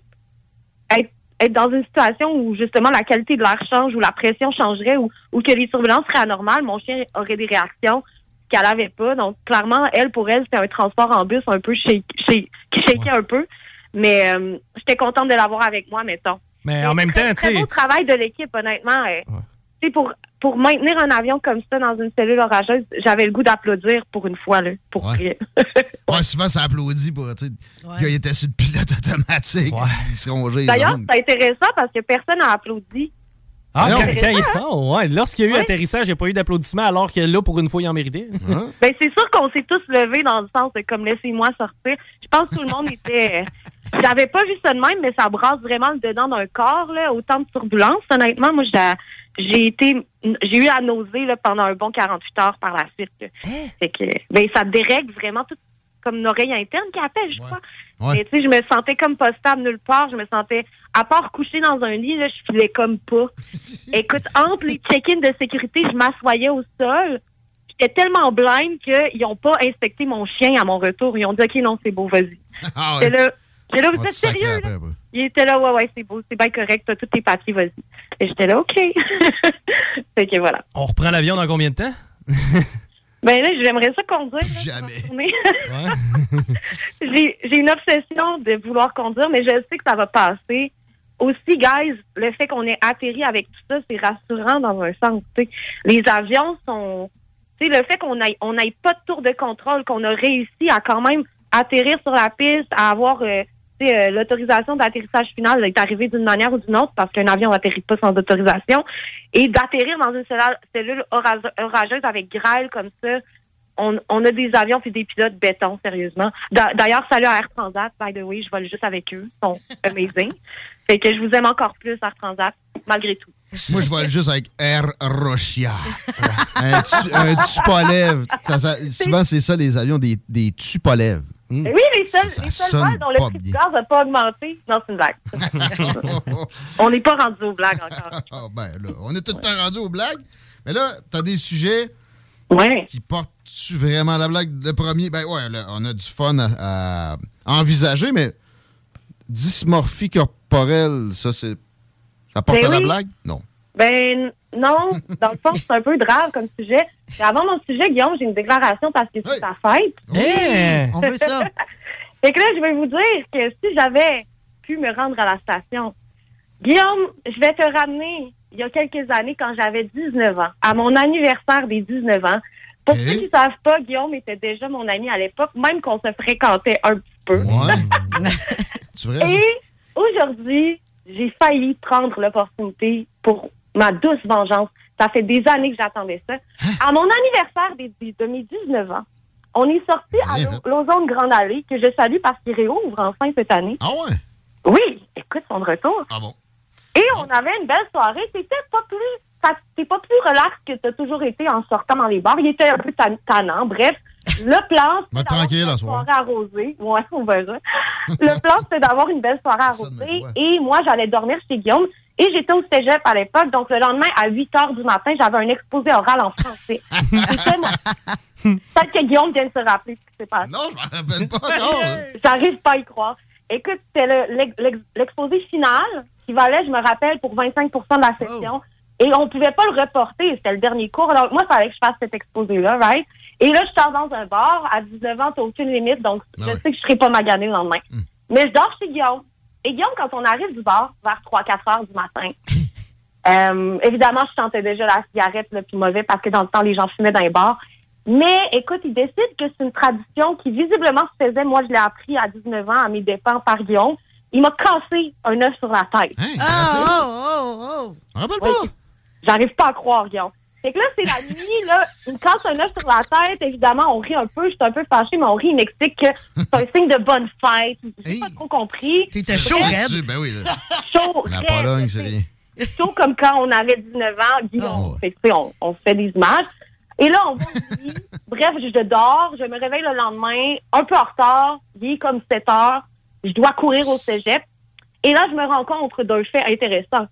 être, être dans une situation où justement la qualité de l'air change, ou la pression changerait, ou, ou que les turbulences seraient anormales, mon chien aurait des réactions qu'elle avait pas. Donc clairement, elle pour elle, c'était un transport en bus un peu shake, shake- qui shakeait un peu. Mais euh, j'étais contente de l'avoir avec moi, mettons. Mais en même temps, tu Très sais. beau travail de l'équipe, honnêtement. tu sais, pour, pour maintenir un avion comme ça dans une cellule orageuse, j'avais le goût d'applaudir pour une fois. Là, pour vrai. (laughs) Ouais, souvent, ça applaudit pour. gars, il était sur le pilote automatique. (laughs) Il se rongeait les D'ailleurs, c'est intéressant parce que personne n'a applaudi. Ah, Non. quand- quand il- oh, ouais, Lorsqu'il y a eu atterrissage, il n'y a pas eu d'applaudissements, alors que là, pour une fois, il en méritait. (laughs) Ben, c'est sûr qu'on s'est tous levés dans le sens de comme laissez-moi sortir. Je pense que tout le monde était. J'avais pas vu ça de même, mais ça brasse vraiment le dedans d'un corps, là, autant de turbulences. Honnêtement, moi, j'ai été, j'ai eu la nausée là, pendant un bon 48 heures par la suite. là. Fait que, ben, ça dérègle vraiment tout comme une oreille interne qui appelle, je crois. Ouais. Mais tu sais, je me sentais comme pas stable nulle part. Je me sentais, à part coucher dans un lit, là, je filais comme pas. (laughs) Écoute, entre les check-in de sécurité, je m'assoyais au sol. J'étais tellement blind qu'ils n'ont pas inspecté mon chien à mon retour. Ils ont dit, OK, non, c'est beau, vas-y. Ah là, j'étais là, vous te êtes sérieux? après. Il était là, ouais, ouais, c'est beau, c'est bien correct, t'as tous tes papiers, vas-y. Et j'étais là, OK. (laughs) fait que voilà. On reprend l'avion dans combien de temps? (laughs) Ben là, j'aimerais ça conduire. Jamais. (laughs) j'ai j'ai une obsession de vouloir conduire, mais je sais que ça va passer. Aussi, guys, le fait qu'on ait atterri avec tout ça, c'est rassurant dans un sens. tu sais. Les avions sont... Tu sais, le fait qu'on ait, on ait pas de tour de contrôle, qu'on a réussi à quand même atterrir sur la piste, à avoir euh, euh, l'autorisation d'atterrissage final d'être arrivé d'une manière ou d'une autre, parce qu'un avion n'atterrit pas sans autorisation, et d'atterrir dans une cellule, cellule orage- orageuse avec grêle comme ça, on, on a des avions puis des pilotes béton, sérieusement. D'a- D'ailleurs, salut à Air Transat, by the way, je vole juste avec eux. Ils sont (laughs) amazing. Fait que je vous aime encore plus, Air Transat, malgré tout. Moi, je vole juste avec Air Russia. un tu- un tupolève. Ça- ça- souvent, c'est ça, les avions, des, des tupolèves. Mais Oui, les seuls, Ça les seuls vols dont le prix du gaz n'a pas augmenté. Non, c'est une blague. (laughs) on n'est pas rendu aux blagues encore. (laughs) Ah, ben là, on est tout le temps rendu aux blagues. Mais là, t'as des sujets qui portent-tu vraiment la blague? Le premier, ben ouais, là, on a du fun à, à envisager, mais dysmorphie corporelle, ça, c'est. Ça porte Ben à la blague? Non. Ben non, dans le fond, c'est un peu grave comme sujet. Mais avant mon sujet, Guillaume, j'ai une déclaration parce que c'est ta fête. Hey, on veut ça. (laughs) Fait que là, je vais vous dire que si j'avais pu me rendre à la station, Guillaume, je vais te ramener il y a quelques années quand j'avais 19 ans, à mon anniversaire des 19 ans. Pour ceux qui ne savent pas, Guillaume était déjà mon ami à l'époque, même qu'on se fréquentait un petit peu. (laughs) Vrai? Et aujourd'hui, j'ai failli prendre l'opportunité pour ma douce vengeance. Ça fait des années que j'attendais ça. À mon anniversaire de mes 19 ans, on est sorti à l'O- l'Ozone Grande Allée, que je salue parce qu'il réouvre enfin cette année. Ah ouais? Oui, écoute, son retour. Ah bon? Et on avait une belle soirée. C'était pas plus, c'était pas plus relax que t'as toujours été en sortant dans les bars. Il était un peu tan- tannant. Bref, le plan, (laughs) Va tranquille la une soirée. soirée arrosée. Ouais, on verra. (laughs) Le plan, c'était d'avoir une belle soirée arrosée. Et moi, j'allais dormir chez Guillaume. Et j'étais au cégep à l'époque. Donc, le lendemain, à 8 heures du matin, j'avais un exposé oral en français. (laughs) Peut-être que Guillaume vient de se rappeler ce qui s'est passé. Non, je m'en rappelle pas encore. (laughs) J'arrive pas à y croire. Écoute, c'était le- l'ex- l'ex- l'exposé final qui valait, je me rappelle, pour 25% de la session. Et on pouvait pas le reporter. C'était le dernier cours. Alors, moi, il fallait que je fasse cet exposé-là, right? Et là, je sors dans un bar. À 19 ans, t'as aucune limite. Donc, je sais que je serai pas maganée le lendemain. Mais je dors chez Guillaume. Et Guillaume, quand on arrive du bar, vers 3-4 heures du matin, (laughs) euh, évidemment, je sentais déjà la cigarette, là, puis mauvais, parce que dans le temps, les gens fumaient dans les bars. Mais écoute, il décide que c'est une tradition qui visiblement se faisait. Moi, je l'ai appris à 19 ans, à mes dépens par Guillaume. Il m'a cassé un œuf sur la tête. Ah, oh, oh, oh. rappelle pas. J'arrive pas à croire, Guillaume. Fait que là, c'est la nuit, là, il me casse un œuf sur la tête. Évidemment, on rit un peu. Je suis un peu fâchée, mais on rit. Il m'explique que c'est un signe de bonne fête. J'ai pas trop compris. T'étais chaud, raide. Ben oui. là. Chaud, La Pologne, chaud comme quand on avait 19 ans, Guillaume. Fait que, tu sais, on, fait des images. Et là, on va au lit. Bref, je dors. Je me réveille le lendemain, un peu en retard. Il est comme 7 heures. Je dois courir au cégep. Et là, je me rends compte d'un fait intéressant.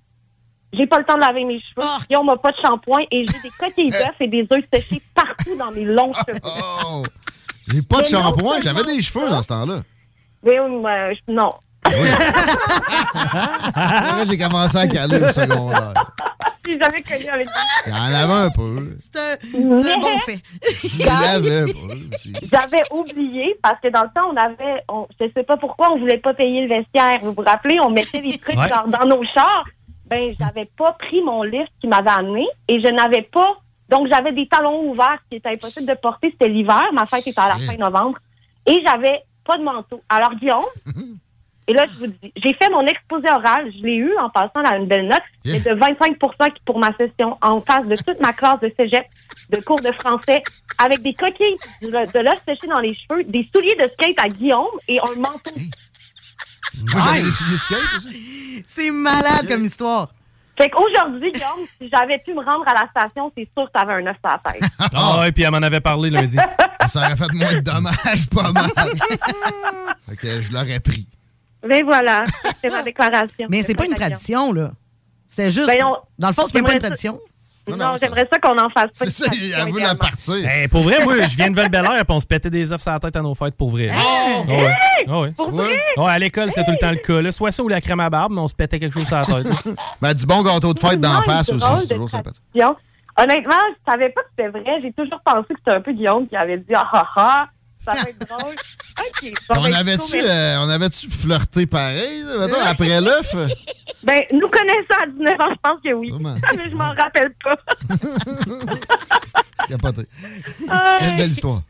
J'ai pas le temps de laver mes cheveux. Oh. Guillaume m'a pas de shampoing et j'ai des coquilles d'œufs et des œufs séchés partout dans mes longs cheveux. Oh! J'ai pas de Mais shampoing, j'avais des cheveux dans ce temps-là. Mais euh, je- non. C'est vrai, j'ai commencé à caler au secondaire. Je suis jamais connue avec Il y en avait un peu. C'est un, bon fait. J'avais oublié parce que dans le temps, on avait, on, je sais pas pourquoi, on voulait pas payer le vestiaire. Vous vous rappelez, on mettait des trucs Ouais. dans, dans nos chars. Ben, j'avais pas pris mon livre qui m'avait amené et je n'avais pas. Donc, j'avais des talons ouverts qui étaient impossible de porter. C'était l'hiver. Ma fête était à la fin novembre et j'avais pas de manteau. Alors, Guillaume, (laughs) et là, je vous dis, j'ai fait mon exposé oral. Je l'ai eu en passant à une belle note, mais de 25% pour ma session en face de toute ma classe de cégep, de cours de français, avec des coquilles de, de l'os séché dans les cheveux, des souliers de skate à Guillaume et un manteau. Moi, j'avais des souliers de skate aussi? (laughs) C'est malade comme histoire. Fait qu'aujourd'hui, Guillaume, si j'avais pu me rendre à la station, c'est sûr que t'avais un œuf sur la tête. (laughs) Ah ouais, puis elle m'en avait parlé lundi. (laughs) Ça aurait fait moins de dommages, pas mal. fait que je l'aurais pris. Mais voilà, c'est ma déclaration. Mais c'est pas une tradition, là. C'est juste. Ben, on- Dans le fond, c'est même pas une ça- Non, j'aimerais ça qu'on en fasse pas. C'est ça, il a voulu la partir. Hey, pour vrai, moi, je viens de Val-Belair puis on se pétait des œufs sur la tête à nos fêtes pour vrai. Oh! Ouais. Ouais. Pour vrai? Ouais, à l'école, c'était tout le temps le cas. là. Soit ça ou la crème à barbe, mais on se pétait quelque chose sur la tête. (laughs) Ben, du bon gâteau de fête d'en face aussi, c'est toujours sympathique. Honnêtement, je savais pas que c'était vrai. J'ai toujours pensé que c'était un peu Guillaume qui avait dit ah ah ah, ça va être (laughs) drôle. OK. Bon, On ben, avait-tu euh, on avait-tu flirté pareil, là, après l'œuf? (laughs) Ben, nous connaissant à 19 ans, je pense que oui. Mais je m'en rappelle pas. (laughs) Capoté. Ah, Quelle belle histoire.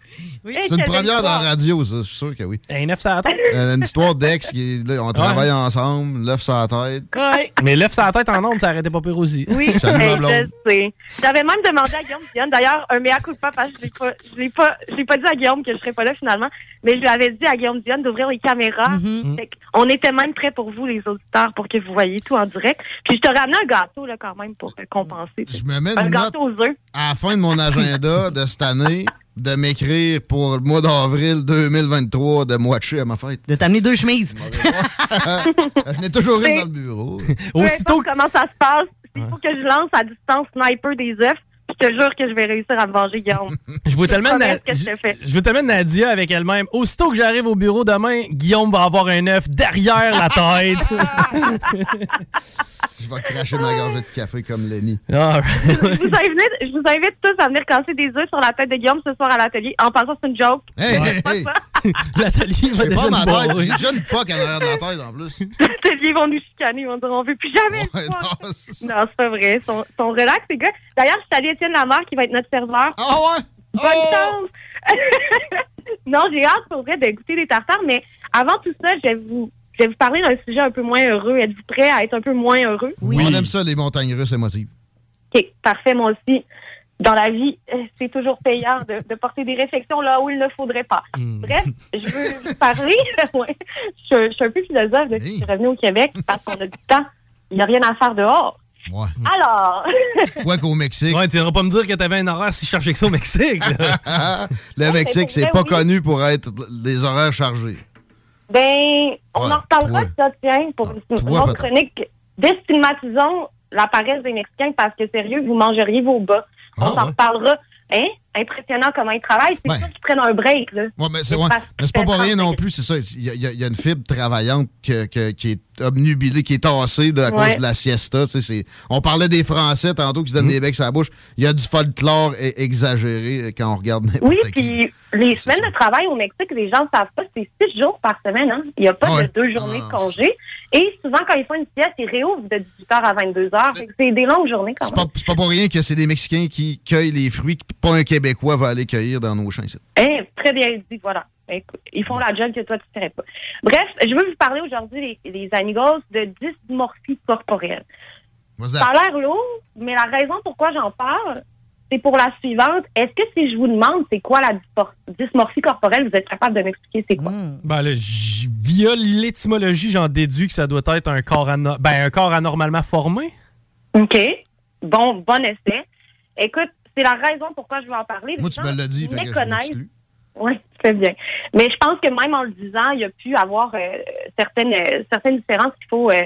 Oui, C'est une première dans la radio, ça, je suis sûr que oui. Un œuf sur la tête. Euh, une histoire d'ex, qui là, on travaille ensemble, l'œuf sur la tête. Mais l'œuf sur la tête en ondes, ça arrêtait pas pire aussi. Oui. Je sais. J'avais même demandé à Guillaume Dionne, d'ailleurs, un mea culpa parce que je l'ai pas, je l'ai pas, je l'ai pas dit à Guillaume que je serais pas là finalement, mais je lui avais dit à Guillaume Dionne d'ouvrir les caméras. Mm-hmm. Fait on était même prêts pour vous, les auditeurs, pour que vous voyez tout en direct. Puis je te ramené un gâteau, là, quand même, pour compenser. Je me mets un une note gâteau aux œufs. à la fin de mon agenda de cette année (laughs) de m'écrire pour le mois d'avril 2023 de watcher à ma fête. De t'amener deux chemises. (laughs) je n'ai toujours une dans le bureau. Peu importe comment ça se passe, il faut que je lance à distance sniper des œufs. Je te jure que je vais réussir à me venger, Guillaume. Je veux tellement, Na- je je Nadia avec elle-même. Aussitôt que j'arrive au bureau demain, Guillaume va avoir un œuf derrière la tête. (laughs) Je vais cracher ma gorgée de café comme Lenny. Ah, je, vous invite, je vous invite tous à venir casser des œufs sur la tête de Guillaume ce soir à l'atelier. En passant, c'est une joke. Hey, hey, C'est pas hey. ça. (laughs) L'atelier va C'est déjà pas ma tête, j'ai déjà une poque en arrière de la tête en plus. (laughs) L'atelier vont nous chicaner. Ils vont dire on veut plus jamais le Ouais, voir. non, c'est pas vrai. Ils sont, sont relax, les gars. D'ailleurs, je salue Étienne Lamar qui va être notre serveur. Ah ouais? Bonne Oh! chance! (laughs) non, j'ai hâte pour vrai de goûter des tartares, mais avant tout ça, je vais vous, je vais vous parler d'un sujet un peu moins heureux. Êtes-vous prêts à être un peu moins heureux? On aime ça, les montagnes russes émotives. OK, parfait, moi aussi. Dans la vie, euh, c'est toujours payant de, de porter des réflexions là où il ne faudrait pas. Bref, je veux vous parler. (laughs) ouais, je, je suis un peu philosophe depuis que je suis revenue au Québec parce qu'on a du temps. Il n'y a rien à faire dehors. Ouais. Alors, (laughs) Quoi qu'au Mexique. Ouais, tu iras pas me dire que t'avais un horaire si chargé que ça au Mexique. là. (laughs) le Mexique, pour c'est pas oui. connu pour être des horaires chargés. ben, on Ouais, en reparlera de ça, tiens, pour une toi, autre chronique. Déstigmatisons la paresse des Mexicains parce que sérieux, vous mangeriez vos bas. On Ah, en ouais. reparlera. Hein? Impressionnant comment ils travaillent. C'est Ouais. sûr qu'ils prennent un break, là. Ouais, mais c'est ouais. parce Mais c'est pas pour rien non 35 plus, c'est ça. Il y, a- y y une fibre travaillante que- que- qui est obnubilée, qui est tassée là, à Ouais. cause de la siesta. tu sais, c'est- On parlait des Français tantôt qui se donnent des becs à la bouche. Il y a du folklore e- exagéré quand on regarde n'importe Oui, qui. puis les semaines de travail au Mexique, les gens ne savent pas, c'est six jours par semaine. Hein? Il n'y a pas Ouais. de deux journées Ah, de congé. Et souvent, quand ils font une sieste, ils réouvrent de 18h à 22h. Fait que C'est des longues journées quand même. pas, c'est pas pour rien que c'est des Mexicains qui cueillent les fruits que pas un Québécois va aller cueillir dans nos champs. ici. Hein, très bien dit, voilà. Écoute, ils font la job que toi, tu ne ferais pas. Bref, je veux vous parler aujourd'hui, les, les amigos, de dysmorphie corporelle. Ça a l'air lourd, mais la raison pourquoi j'en parle, c'est pour la suivante. Est-ce que si je vous demande c'est quoi la dysmorphie corporelle, vous êtes capable de m'expliquer c'est quoi? Ben là, j- via l'étymologie, j'en déduis que ça doit être un corps, ben, un corps anormalement formé. OK. Bon, bon essai. Écoute, c'est la raison pourquoi je veux en parler. Moi, tu me l'as dit, fait que je méconnaissent- m'exclus. Oui, fais bien. Mais je pense que même en le disant, il y a pu avoir euh, certaines euh, certaines différences qu'il faut euh,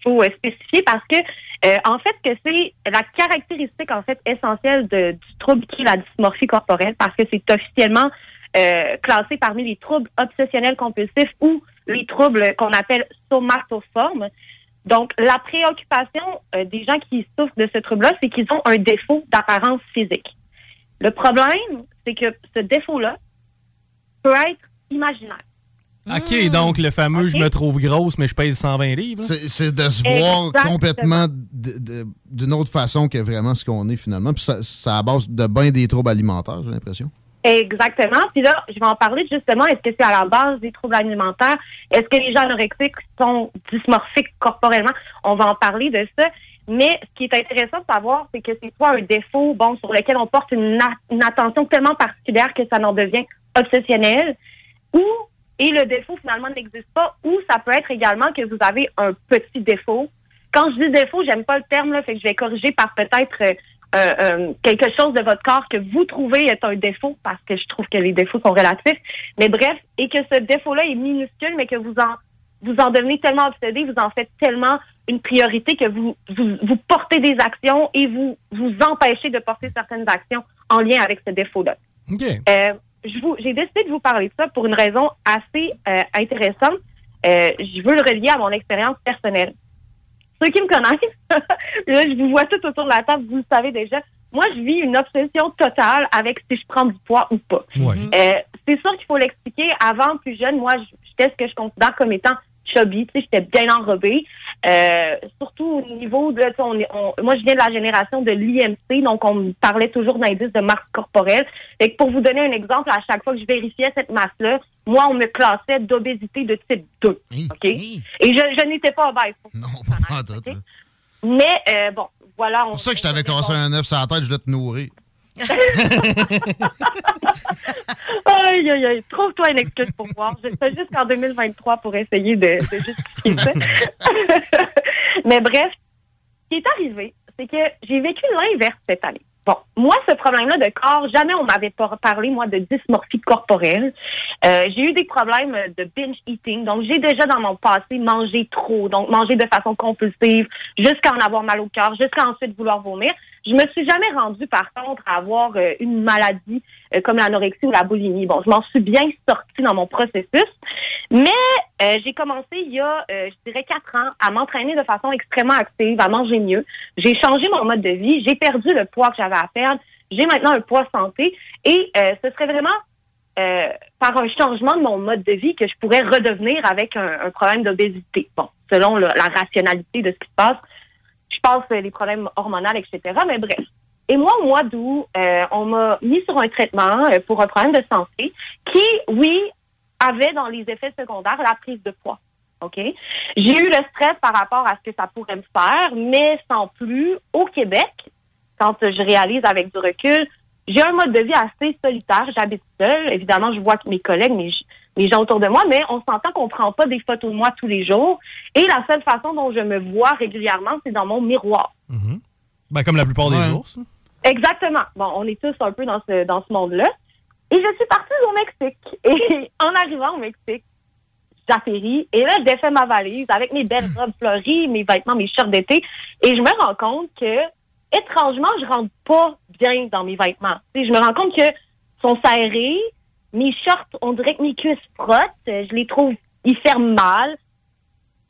qu'il faut euh, spécifier parce que euh, en fait que c'est la caractéristique en fait essentielle du trouble qui est la dysmorphie corporelle parce que c'est officiellement euh, classé parmi les troubles obsessionnels compulsifs ou les troubles qu'on appelle somatoformes. Donc, la préoccupation euh, des gens qui souffrent de ce trouble-là, c'est qu'ils ont un défaut d'apparence physique. Le problème, c'est que ce défaut-là peut être imaginaire. OK, donc le fameux je me trouve grosse, mais je pèse 120 livres. C'est c'est de se voir Exactement. complètement d'une autre façon que vraiment ce qu'on est finalement. Puis ça, ça à base de bien des troubles alimentaires, j'ai l'impression. Exactement. Puis là, je vais en parler justement. Est-ce que c'est à la base des troubles alimentaires? Est-ce que les gens anorexiques sont dysmorphiques corporellement? On va en parler de ça. Mais ce qui est intéressant de savoir, c'est que c'est soit un défaut, bon, sur lequel on porte une, a- une attention tellement particulière que ça en devient obsessionnel, ou, et le défaut finalement n'existe pas, ou ça peut être également que vous avez un petit défaut. Quand je dis défaut, j'aime pas le terme, là, fait que je vais corriger par peut-être euh, euh, euh, quelque chose de votre corps que vous trouvez est un défaut, parce que je trouve que les défauts sont relatifs. Mais bref, et que ce défaut-là est minuscule, mais que vous en vous en devenez tellement obsédé, vous en faites tellement une priorité que vous, vous, vous portez des actions et vous vous empêchez de porter certaines actions en lien avec ce défaut-là. Euh, j'ai décidé de vous parler de ça pour une raison assez euh, intéressante. Euh, je veux le relier à mon expérience personnelle. Ceux qui me connaissent, (laughs) là, je vous vois tout autour de la table, vous le savez déjà. Moi, je vis une obsession totale avec si je prends du poids ou pas. Euh, c'est sûr qu'il faut l'expliquer. Avant, plus jeune, moi, j'étais ce que je considère comme étant chubby. Tu sais, j'étais bien enrobée. Euh, surtout au niveau de, on moi, je viens de la génération de l'IMC, donc on me parlait toujours d'indice de masse corporelle. Et pour vous donner un exemple, à chaque fois que je vérifiais cette masse-là, moi, on me classait d'obésité de type 2. OK? Et je, je n'étais pas obèse. Non, pas. C'est Mais, euh, bon, voilà. On, pour ça que je t'avais cassé un œuf sur la tête, je voulais te nourrir. (laughs) Aïe, aïe, aïe. Trouve-toi une excuse pour voir. Je fais jusqu'en 2023 pour essayer de, justifier ça. (laughs) Mais bref, ce qui est arrivé, c'est que j'ai vécu l'inverse cette année. Bon, moi, ce problème-là de corps, jamais on m'avait parlé, moi, de dysmorphie corporelle. Euh, j'ai eu des problèmes de binge eating. Donc, j'ai déjà dans mon passé mangé trop, donc mangé de façon compulsive, jusqu'à en avoir mal au cœur, jusqu'à ensuite vouloir vomir. Je me suis jamais rendue, par contre, à avoir euh, une maladie euh, comme l'anorexie ou la boulimie. Bon, je m'en suis bien sortie dans mon processus, mais euh, j'ai commencé il y a, je dirais, quatre ans à m'entraîner de façon extrêmement active, à manger mieux. J'ai changé mon mode de vie, j'ai perdu le poids que j'avais à perdre, j'ai maintenant un poids santé et ce serait vraiment euh, par un changement de mon mode de vie que je pourrais redevenir avec un, un problème d'obésité. Bon, selon la rationalité de ce qui se passe, je pense euh, les problèmes hormonaux, etc. Mais bref. Et moi, au mois d'août, euh, on m'a mis sur un traitement euh, pour un problème de santé qui, oui, avait dans les effets secondaires la prise de poids. OK? J'ai eu le stress par rapport à ce que ça pourrait me faire, mais sans plus, au Québec, quand je réalise avec du recul, j'ai un mode de vie assez solitaire. J'habite seule. Évidemment, je vois que mes collègues, mes, mes gens autour de moi, mais on s'entend qu'on prend pas des photos de moi tous les jours. Et la seule façon dont je me vois régulièrement, c'est dans mon miroir. Ben, comme la plupart des ours. Exactement. Bon, on est tous un peu dans ce, dans ce monde-là. Et je suis partie au Mexique. (laughs) Et en arrivant au Mexique, j'atterris. Et là, je défais ma valise avec mes belles robes fleuries, mes vêtements, mes shirts d'été. Et je me rends compte que, étrangement, je rentre pas bien dans mes vêtements. Tu sais, je me rends compte que sont serrés. Mes shorts, on dirait que mes cuisses frottent. Je les trouve, ils ferment mal.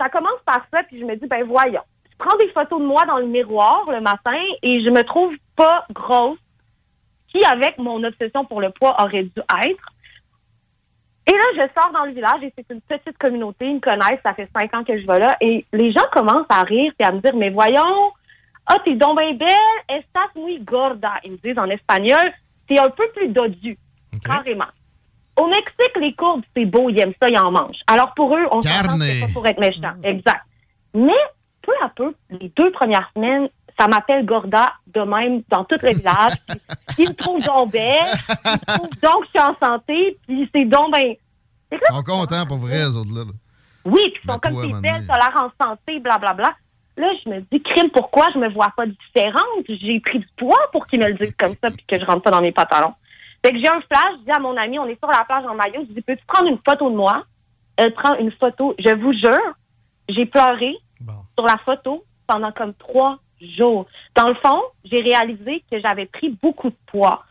Ça commence par ça, puis je me dis, ben voyons. Je prends des photos de moi dans le miroir le matin et je me trouve pas grosse, qui avec mon obsession pour le poids aurait dû être? Et là, je sors dans le village et c'est une petite communauté, ils me connaissent, ça fait cinq ans que je vais là, et les gens commencent à rire et à me dire, mais voyons, ah, t'es donc bien belle, estás muy gorda. Ils me disent en espagnol, t'es un peu plus dodu, carrément. Au Mexique, les courbes, c'est beau, ils aiment ça, ils en mangent. Alors pour eux, on s'entend c'est pas pour être méchant. Exact. Mais peu à peu, les deux premières semaines, ça m'appelle Gorda de même dans tout le village. (laughs) Puis, ils me trouvent donc belle, ils trouvent donc que je suis en santé, puis c'est donc ben. Ils sont contents pour vrai, eux autres-là. là. Oui, puis ils sont Ben, comme toi, t'es maman. belle, t'as l'air en santé, blablabla. Là, je me dis, crime, pourquoi je me vois pas différente? J'ai pris du poids pour qu'ils me le disent comme ça, puis que je rentre pas dans mes pantalons. Fait que j'ai un flash, je dis à mon ami, on est sur la plage en maillot, je dis, peux-tu prendre une photo de moi? Elle prend une photo. Je vous jure, j'ai pleuré sur la photo pendant comme trois jours. Dans le fond, j'ai réalisé que j'avais pris beaucoup de poids.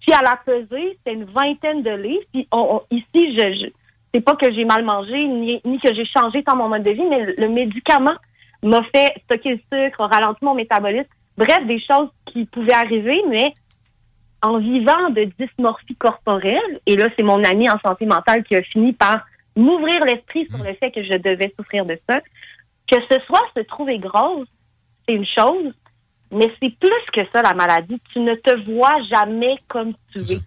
Puis à la pesée, c'est une vingtaine de livres. Puis on- on- ici, je, je c'est pas que j'ai mal mangé, ni, ni que j'ai changé dans mon mode de vie, mais le, le médicament m'a fait stocker le sucre, a ralenti mon métabolisme. Bref, des choses qui pouvaient arriver, mais en vivant de dysmorphie corporelle, et là, c'est mon ami en santé mentale qui a fini par m'ouvrir l'esprit sur le fait que je devais souffrir de ça. Que ce soit se trouver grosse, c'est une chose, mais c'est plus que ça, la maladie. Tu ne te vois jamais comme tu es.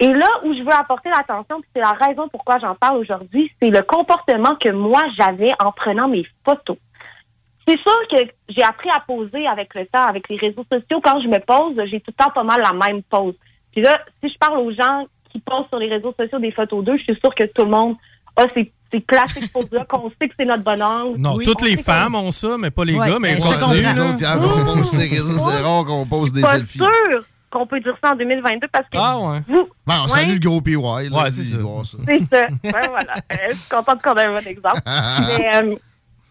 Et là où je veux apporter l'attention, puis c'est la raison pourquoi j'en parle aujourd'hui, c'est le comportement que moi j'avais en prenant mes photos. C'est sûr que j'ai appris à poser avec le temps, avec les réseaux sociaux. Quand je me pose, j'ai tout le temps pas mal la même pose. Puis là, si je parle aux gens qui posent sur les réseaux sociaux des photos d'eux, je suis sûre que tout le monde a ces, ces classiques poses-là, qu'on sait que c'est notre bon angle. Non, Oui, toutes on les femmes ont ça, mais pas les Ouais, gars. Mais ben, continue, on réseaux, c'est rare qu'on pose des pas selfies. sûr qu'on peut dire ça en 2022 parce que Ah ouais. vous, Bon, on Ouais. salue le gros PY. Ouais, c'est ça. c'est ça. Ouais, voilà. Euh, je suis contente qu'on ait un bon exemple. (laughs) mais, euh,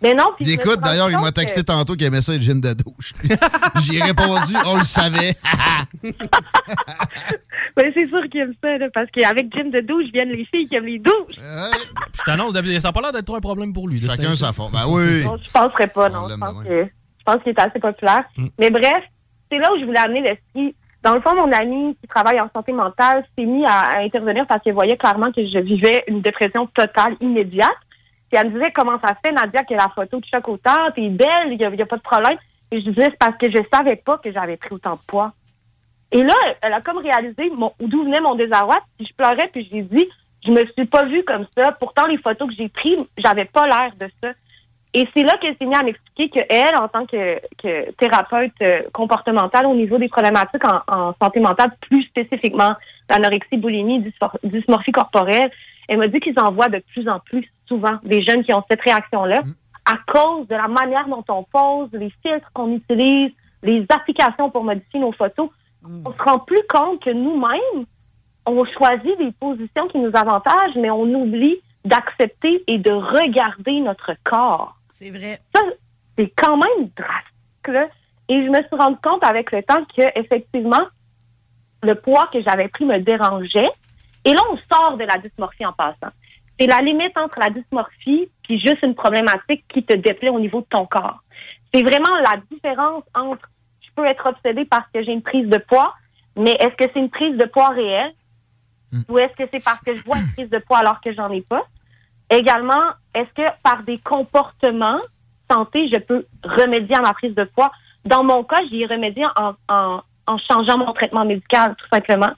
mais non, puis écoute, d'ailleurs, il m'a texté que- tantôt qu'il aimait ça, le gym de douche. (laughs) J'ai répondu, on le savait. (laughs) Ben, c'est sûr qu'il aime ça, là, parce qu'avec Jim de douche viennent les filles qui aiment les douches. Je t'annonce, ça n'a pas l'air d'être trop un problème pour lui. là, Chacun c'est sa forme. Ben oui. Non, je penserais pas, non. Je pense, que, je pense qu'il est assez populaire. Mais bref, c'est là où je voulais amener l'esprit. Dans le fond, mon ami qui travaille en santé mentale s'est mis à, à intervenir parce qu'il voyait clairement que je vivais une dépression totale immédiate. Puis elle me disait comment ça se fait, Nadia, que la photo de chaque autant, t'es belle, il n'y a, y a pas de problème. Et je disais, c'est parce que je savais pas que j'avais pris autant de poids. Et là, elle a comme réalisé d'où venait mon désarroi. Puis je pleurais, puis je lui ai dit, je me suis pas vue comme ça. Pourtant, les photos que j'ai prises, j'avais pas l'air de ça. Et c'est là qu'elle s'est mise à m'expliquer qu'elle, en tant que, thérapeute euh, comportementale au niveau des problématiques en, santé mentale, plus spécifiquement l'anorexie, boulimie, dysmorphie corporelle, elle m'a dit qu'ils en voient de plus en plus souvent des jeunes qui ont cette réaction-là à cause de la manière dont on pose, les filtres qu'on utilise, les applications pour modifier nos photos. On se rend plus compte que nous-mêmes, on choisit des positions qui nous avantagent, mais on oublie d'accepter et de regarder notre corps. C'est vrai. Ça, c'est quand même drastique. Là. Et je me suis rendu compte avec le temps que effectivement, le poids que j'avais pris me dérangeait. Et là, on sort de la dysmorphie en passant. C'est la limite entre la dysmorphie puis juste une problématique qui te déplaît au niveau de ton corps. C'est vraiment la différence entre je peux être obsédée parce que j'ai une prise de poids, mais est-ce que c'est une prise de poids réelle? Ou est-ce que c'est parce que je vois une prise de poids alors que j'en ai pas? Également, est-ce que par des comportements santé, je peux remédier à ma prise de poids? Dans mon cas, j'y ai remédié en, changeant mon traitement médical, tout simplement.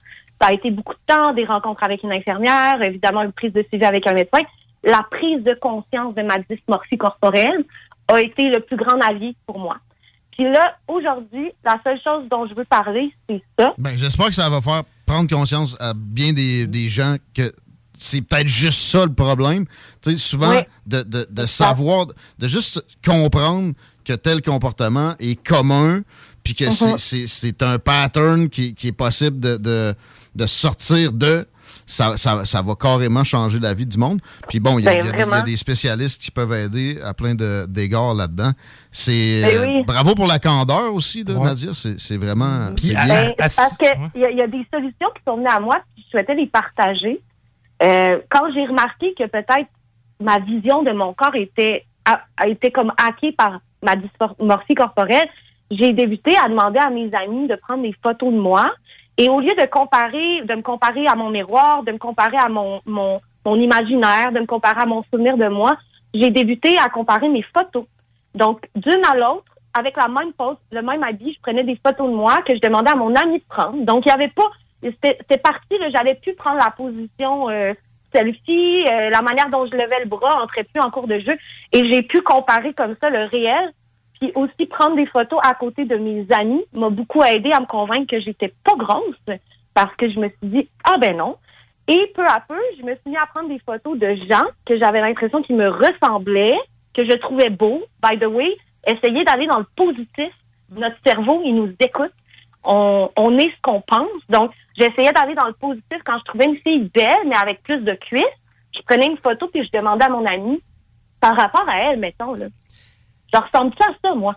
Ça a été beaucoup de temps, des rencontres avec une infirmière, évidemment une prise de suivi avec un médecin. La prise de conscience de ma dysmorphie corporelle a été le plus grand allié pour moi. Puis là, aujourd'hui, la seule chose dont je veux parler, c'est ça. Ben, j'espère que ça va faire prendre conscience à bien des, des gens que c'est peut-être juste ça le problème. Tu sais, souvent, Oui. de, de, de savoir, de juste comprendre que tel comportement est commun, puis que c'est- Mhm. c'est c'est un pattern qui, qui est possible de, de, de sortir de. Ça, ça, ça va carrément changer la vie du monde. Puis bon, il y, a- Ben, y des- il y a vraiment. des spécialistes qui peuvent aider à plein de- d'égards là-dedans. C'est Ben euh, bravo pour la candeur aussi, de Nadia. C'est c'est vraiment bien. Ben, parce qu'il y, a- il y a des solutions qui sont venues à moi, puis je souhaitais les partager. Euh, quand j'ai remarqué que peut-être ma vision de mon corps était a, a été comme hackée par ma dysmorphie corporelle, j'ai débuté à demander à mes amis de prendre des photos de moi. Et au lieu de comparer, de me comparer à mon miroir, de me comparer à mon, mon, mon imaginaire, de me comparer à mon souvenir de moi, j'ai débuté à comparer mes photos. Donc, d'une à l'autre, avec la même pose, le même habit, je prenais des photos de moi que je demandais à mon ami de prendre. Donc, il n'y avait pas, c'était parti, j'avais pu prendre la position euh, selfie, euh, la manière dont je levais le bras entrait plus en cours de jeu, et j'ai pu comparer comme ça le réel, puis aussi prendre des photos à côté de mes amis m'a beaucoup aidé à me convaincre que j'étais pas grosse, parce que je me suis dit ah ben non. Et peu à peu, je me suis mis à prendre des photos de gens que j'avais l'impression qu'ils me ressemblaient, que je trouvais beaux. By the way, essayer d'aller dans le positif. Notre cerveau, il nous écoute. on, on est ce qu'on pense. Donc, j'essayais d'aller dans le positif quand je trouvais une fille belle, mais avec plus de cuisses. Je prenais une photo puis je demandais à mon ami par rapport à elle, mettons, là. Je ressemble ça à ça, moi.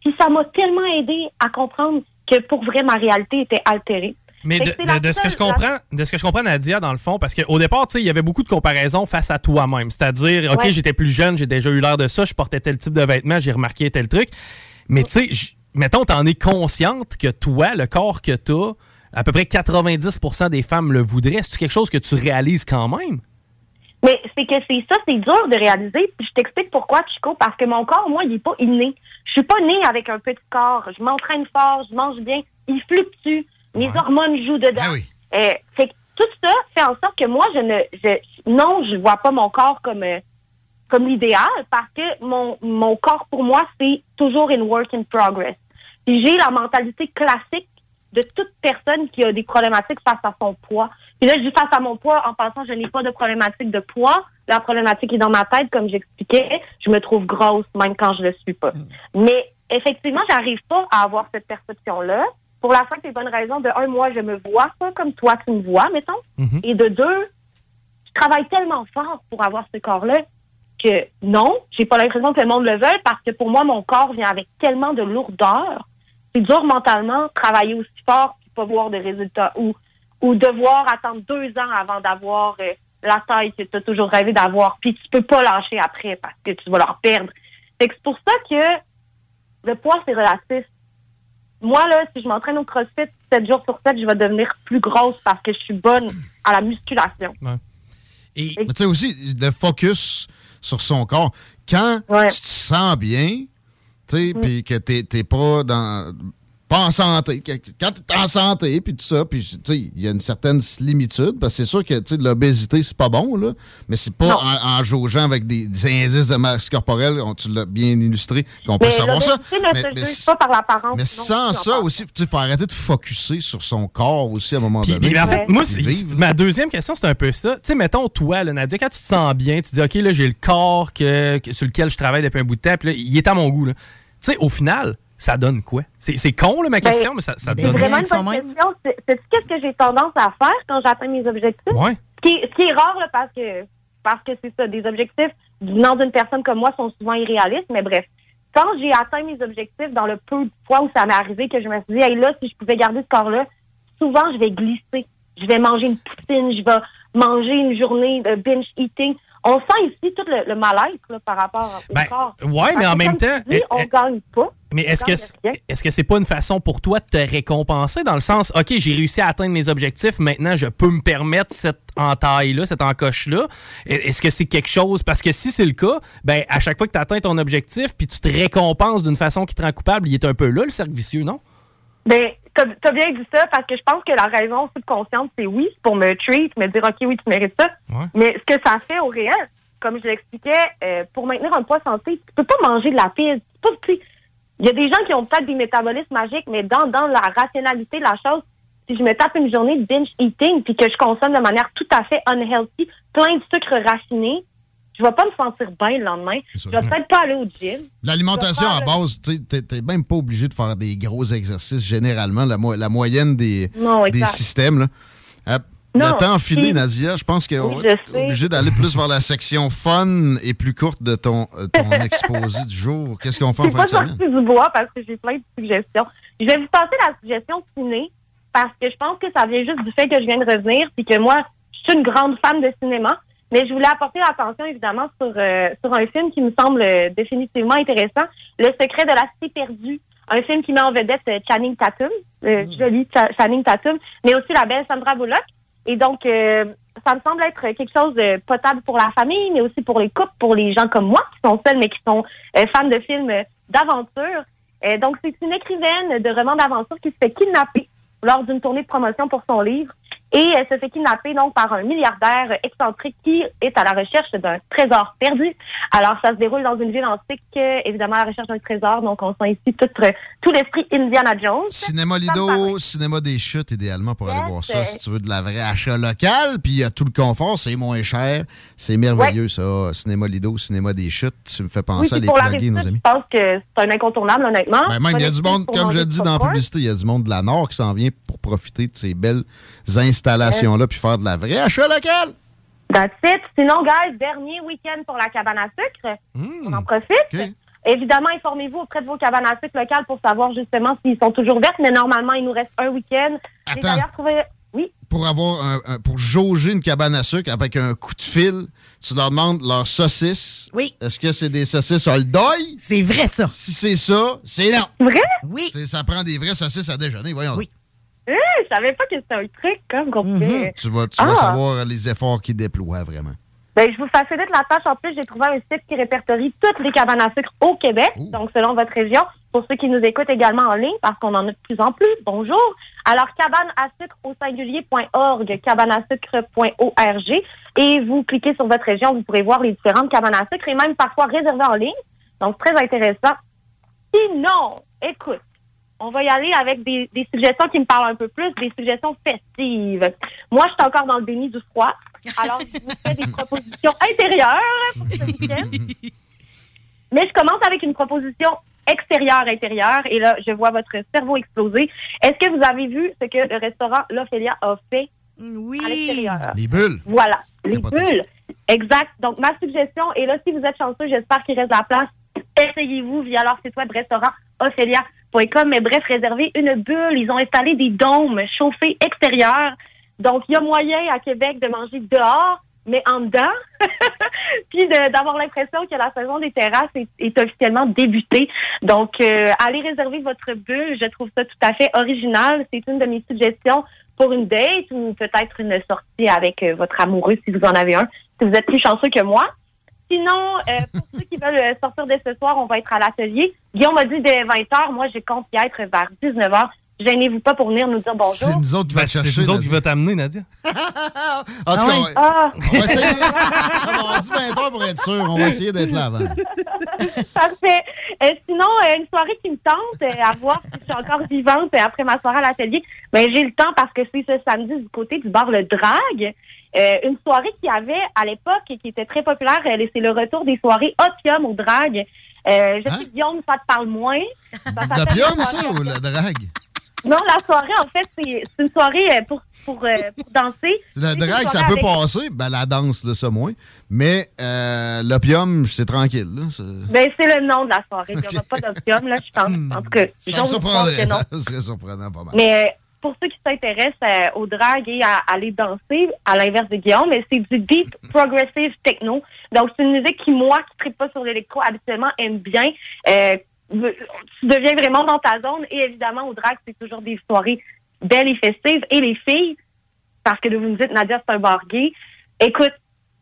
Puis ça m'a tellement aidé à comprendre que pour vrai, ma réalité était altérée. Mais de, ce que je comprends, de ce que je comprends, Nadia, dans le fond, parce qu'au départ, tu sais, il y avait beaucoup de comparaisons face à toi-même. C'est-à-dire, OK, Ouais. j'étais plus jeune, j'ai déjà eu l'air de ça, je portais tel type de vêtements, j'ai remarqué tel truc. Mais tu sais, mettons, t'en es consciente que toi, le corps que t'as, à peu près 90% des femmes le voudraient. C'est quelque chose que tu réalises quand même? Mais c'est que c'est ça, c'est dur de réaliser. Puis je t'explique pourquoi, Chico, parce que mon corps, moi, il est pas inné. Je suis pas née avec un petit corps. Je m'entraîne fort, je mange bien, il fluctue, mes hormones jouent dedans. Euh, fait que tout ça fait en sorte que moi, je ne, je, non, je vois pas mon corps comme euh, comme l'idéal parce que mon mon corps pour moi c'est toujours in work in progress. Puis j'ai la mentalité classique de toute personne qui a des problématiques face à son poids. Puis là, je dis face à mon poids, en passant, je n'ai pas de problématique de poids. La problématique est dans ma tête, comme j'expliquais. Je me trouve grosse, même quand je le suis pas. Mais effectivement, j'arrive pas à avoir cette perception-là. Pour la simple et bonne raison, de un, moi, je me vois pas comme toi tu me vois, mettons. Mhm. Et de deux, je travaille tellement fort pour avoir ce corps-là que non, j'ai pas l'impression que le monde le veuille parce que pour moi, mon corps vient avec tellement de lourdeur. C'est dur mentalement travailler aussi fort puis pas voir de résultats ou ou devoir attendre deux ans avant d'avoir euh, la taille que tu as toujours rêvé d'avoir puis tu peux pas lâcher après parce que tu vas leur perdre. C'est pour ça que le poids c'est relatif. Moi là, si je m'entraîne au CrossFit 7 jours sur 7, je vais devenir plus grosse parce que je suis bonne à la musculation. Et Mais tu sais aussi, le focus sur son corps. Quand tu te sens bien, tu sais, Mm. puis que t'es t'es pas dans pas en santé, quand t'es en santé, puis tout ça, puis tu sais, il y a une certaine limitude, parce que c'est sûr que tu l'obésité, c'est pas bon, là, mais c'est pas en, en jaugeant avec des, des indices de masse corporelle, on- tu l'as bien illustré, qu'on peut savoir ça. ne Mais, se mais juge pas par l'apparence. mais sinon, sans tu ça aussi, tu sais, faut arrêter de focusser sur son corps aussi à un moment Puis, donné. puis, en fait, moi, Vivre. ma deuxième question, c'est un peu ça. Tu sais, mettons, toi, là, Nadia, quand tu te sens bien, tu dis, OK, là, j'ai le corps que, que- sur lequel je travaille depuis un bout de temps, puis là, il est à mon goût. là. Tu sais, au final, ça donne quoi? C'est c'est con, là, ma Ben, question, mais ça, ça C'est donne vraiment une bonne question. C'est c'est qu'est-ce que j'ai tendance à faire quand j'atteins mes objectifs? Ouais. Ce qui est, ce qui est rare, là, parce que parce que c'est ça, des objectifs venant d'une personne comme moi sont souvent irréalistes, mais bref. Quand j'ai atteint mes objectifs dans le peu de fois où ça m'est arrivé que je me suis dit, hey, là, si je pouvais garder ce corps-là, souvent, je vais glisser. Je vais manger une poutine, je vais manger une journée de binge eating. On sent ici tout le, le mal-être là, par rapport au Ben, corps. ouais, mais en même temps, dis, eh, on eh, gagne pas. Mais est-ce que est-ce que c'est pas une façon pour toi de te récompenser dans le sens OK, j'ai réussi à atteindre mes objectifs, maintenant je peux me permettre cette entaille là, cette encoche là. Est-ce que c'est quelque chose? Parce que si c'est le cas, ben à chaque fois que tu atteins ton objectif puis tu te récompenses d'une façon qui te rend coupable, il est un peu là le cercle vicieux, non? Ben, t'as as bien dit ça parce que je pense que la raison subconsciente, c'est oui, c'est pour me treat, me dire, OK, oui, tu mérites ça. Mais ce que ça fait au réel, comme je l'expliquais, euh, pour maintenir un poids santé, tu peux pas manger de la pile. Il y a des gens qui ont peut-être des métabolismes magiques, mais dans, dans la rationalité de la chose, si je me tape une journée de binge eating puis que je consomme de manière tout à fait unhealthy, plein de sucre raffiné, je vais pas me sentir bien le lendemain. Je vais peut-être pas aller au gym. L'alimentation à base, tu t'es même pas obligé de faire des gros exercices généralement, la, mo- la moyenne des, Non, des exact. systèmes. Là. Euh, Non, le temps filé, puis- Nadia, je pense qu'on Oui, est je sais. obligé d'aller plus vers la section fun et plus courte de ton, euh, ton (laughs) exposé du jour. Qu'est-ce qu'on fait Je en fin de semaine? sortie du bois parce que j'ai plein de suggestions. Je vais vous passer la suggestion ciné parce que je pense que ça vient juste du fait que je viens de revenir puis que moi, je suis une grande fan de cinéma. Mais je voulais apporter l'attention évidemment sur, euh, sur un film qui me semble euh, définitivement intéressant, Le secret de la cité perdue. Un film qui met en vedette euh, Channing Tatum, euh, joli Cha- Channing Tatum, mais aussi la belle Sandra Bullock. Et donc, euh, ça me semble être quelque chose de potable pour la famille, mais aussi pour les couples, pour les gens comme moi qui sont seuls, mais qui sont euh, fans de films d'aventure. Euh, donc, c'est une écrivaine de romans d'aventure qui se fait kidnapper lors d'une tournée de promotion pour son livre. Et elle se fait kidnapper donc par un milliardaire excentrique qui est à la recherche d'un trésor perdu. Alors, ça se déroule dans une ville antique, euh, évidemment, à la recherche d'un trésor. Donc, on sent ici tout, euh, tout l'esprit Indiana Jones. Cinéma Lido, cinéma des chutes, idéalement, pour aller voir ça. euh, Si tu veux de la vraie achat local, puis il y a tout le confort, c'est moins cher. C'est merveilleux, ça. Cinéma Lido, cinéma des chutes. Tu me fais Oui, penser à les plugins, nos amis. je pense que c'est un incontournable, honnêtement. Ben, même, il y a du monde, comme je dis dans la publicité, il y a du monde de la Nord qui s'en vient pour profiter de ces belles installations-là puis faire de la vraie achat local. That's it. Sinon, guys, dernier week-end pour la cabane à sucre. Hmm. On en profite. Évidemment, informez-vous auprès de vos cabanes à sucre locales pour savoir justement s'ils sont toujours vertes, mais normalement, il nous reste un week-end. Attends. trouvé... Oui? Pour avoir un- un- pour jauger une cabane à sucre avec un coup de fil, tu leur demandes leurs saucisses. Oui. Est-ce que c'est des saucisses Old Doy? C'est vrai, ça. Si c'est ça, c'est non. Vrai? Oui. Ça prend des vraies saucisses à déjeuner, voyons. Oui. Euh, je savais pas que c'était un truc comme qu'on pouvait... Tu vas, tu Ah. vas savoir les efforts qu'ils déploient, vraiment. Ben, je vous facilite la tâche. En plus, j'ai trouvé un site qui répertorie toutes les cabanes à sucre au Québec, donc selon votre région. Pour ceux qui nous écoutent également en ligne, parce qu'on en a de plus en plus. Bonjour. Alors, cabane à sucre au singulier.org, cabane à sucre.org. Et vous cliquez sur votre région, vous pourrez voir les différentes cabanes à sucre et même parfois réservées en ligne. Donc, très intéressant. Sinon, écoute, on va y aller avec des, des suggestions qui me parlent un peu plus, des suggestions festives. Moi, je suis encore dans le déni du froid. Alors, je vous fais des (laughs) propositions intérieures pour ce week-end. Mais je commence avec une proposition extérieure-intérieure. Et là, je vois votre cerveau exploser. Est-ce que vous avez vu ce que le restaurant L'Ophélia a fait oui. à l'extérieur? Les bulles. Voilà, les bulles. Exact. Donc, ma suggestion, et là, si vous êtes chanceux, j'espère qu'il reste la place. Essayez-vous via leur site web restaurant ophélia.com. Mais bref, réservez une bulle. Ils ont installé des dômes chauffés extérieurs. Donc, il y a moyen à Québec de manger dehors, mais en dedans. (laughs) Puis d'avoir l'impression que la saison des terrasses est, est officiellement débutée. Donc, euh, allez réserver votre bulle. Je trouve ça tout à fait original. C'est une de mes suggestions pour une date ou peut-être une sortie avec euh, votre amoureux si vous en avez un, si vous êtes plus chanceux que moi. Sinon, euh, pour (laughs) ceux qui veulent euh, sortir dès ce soir, on va être à l'atelier. Guillaume m'a dit dès 20h. Moi, je compte y être vers 19h. Gênez-vous pas pour venir nous dire bonjour. C'est nous autres qui va Ben, c'est chercher. nous autres qui va t'amener, Nadia. (laughs) En tout cas, on va- Ah. on va essayer. on va dire 20 heures pour être sûr. On va essayer d'être là avant. (laughs) Parfait. Euh, sinon, euh, une soirée qui me tente euh, à voir si je suis encore vivante après ma soirée à l'atelier, ben j'ai le temps parce que c'est ce samedi du côté du bar Le Drag. Euh, une soirée qui avait à l'époque et qui était très populaire, euh, c'est le retour des soirées Opium au drag. Euh, je sais que Guillaume, ça te parle moins. L'opium, la ça, ou le drag? Non, la soirée, en fait, c'est une soirée euh, pour, pour, pour danser. Le C'est une drag, ça peut avec- passer. Ben, la danse, là, ça moins. Mais euh, l'opium, c'est tranquille. Là. C'est- Ben, c'est le nom de la soirée. Il n'y aura pas d'opium, là, je pense. En tout cas, Ça me surprendrait. (laughs) Ça serait surprenant pas mal. Mais pour ceux qui s'intéressent euh, au drag et à, aller danser, à l'inverse de Guillaume, mais c'est du deep progressive techno. Donc, c'est une musique qui, moi, qui ne pas sur l'électro, habituellement, aime bien. Euh, tu deviens vraiment dans ta zone. Et évidemment, au drag, c'est toujours des soirées belles et festives. Et les filles, parce que vous me dites, Nadia, c'est un bar gay. Écoute,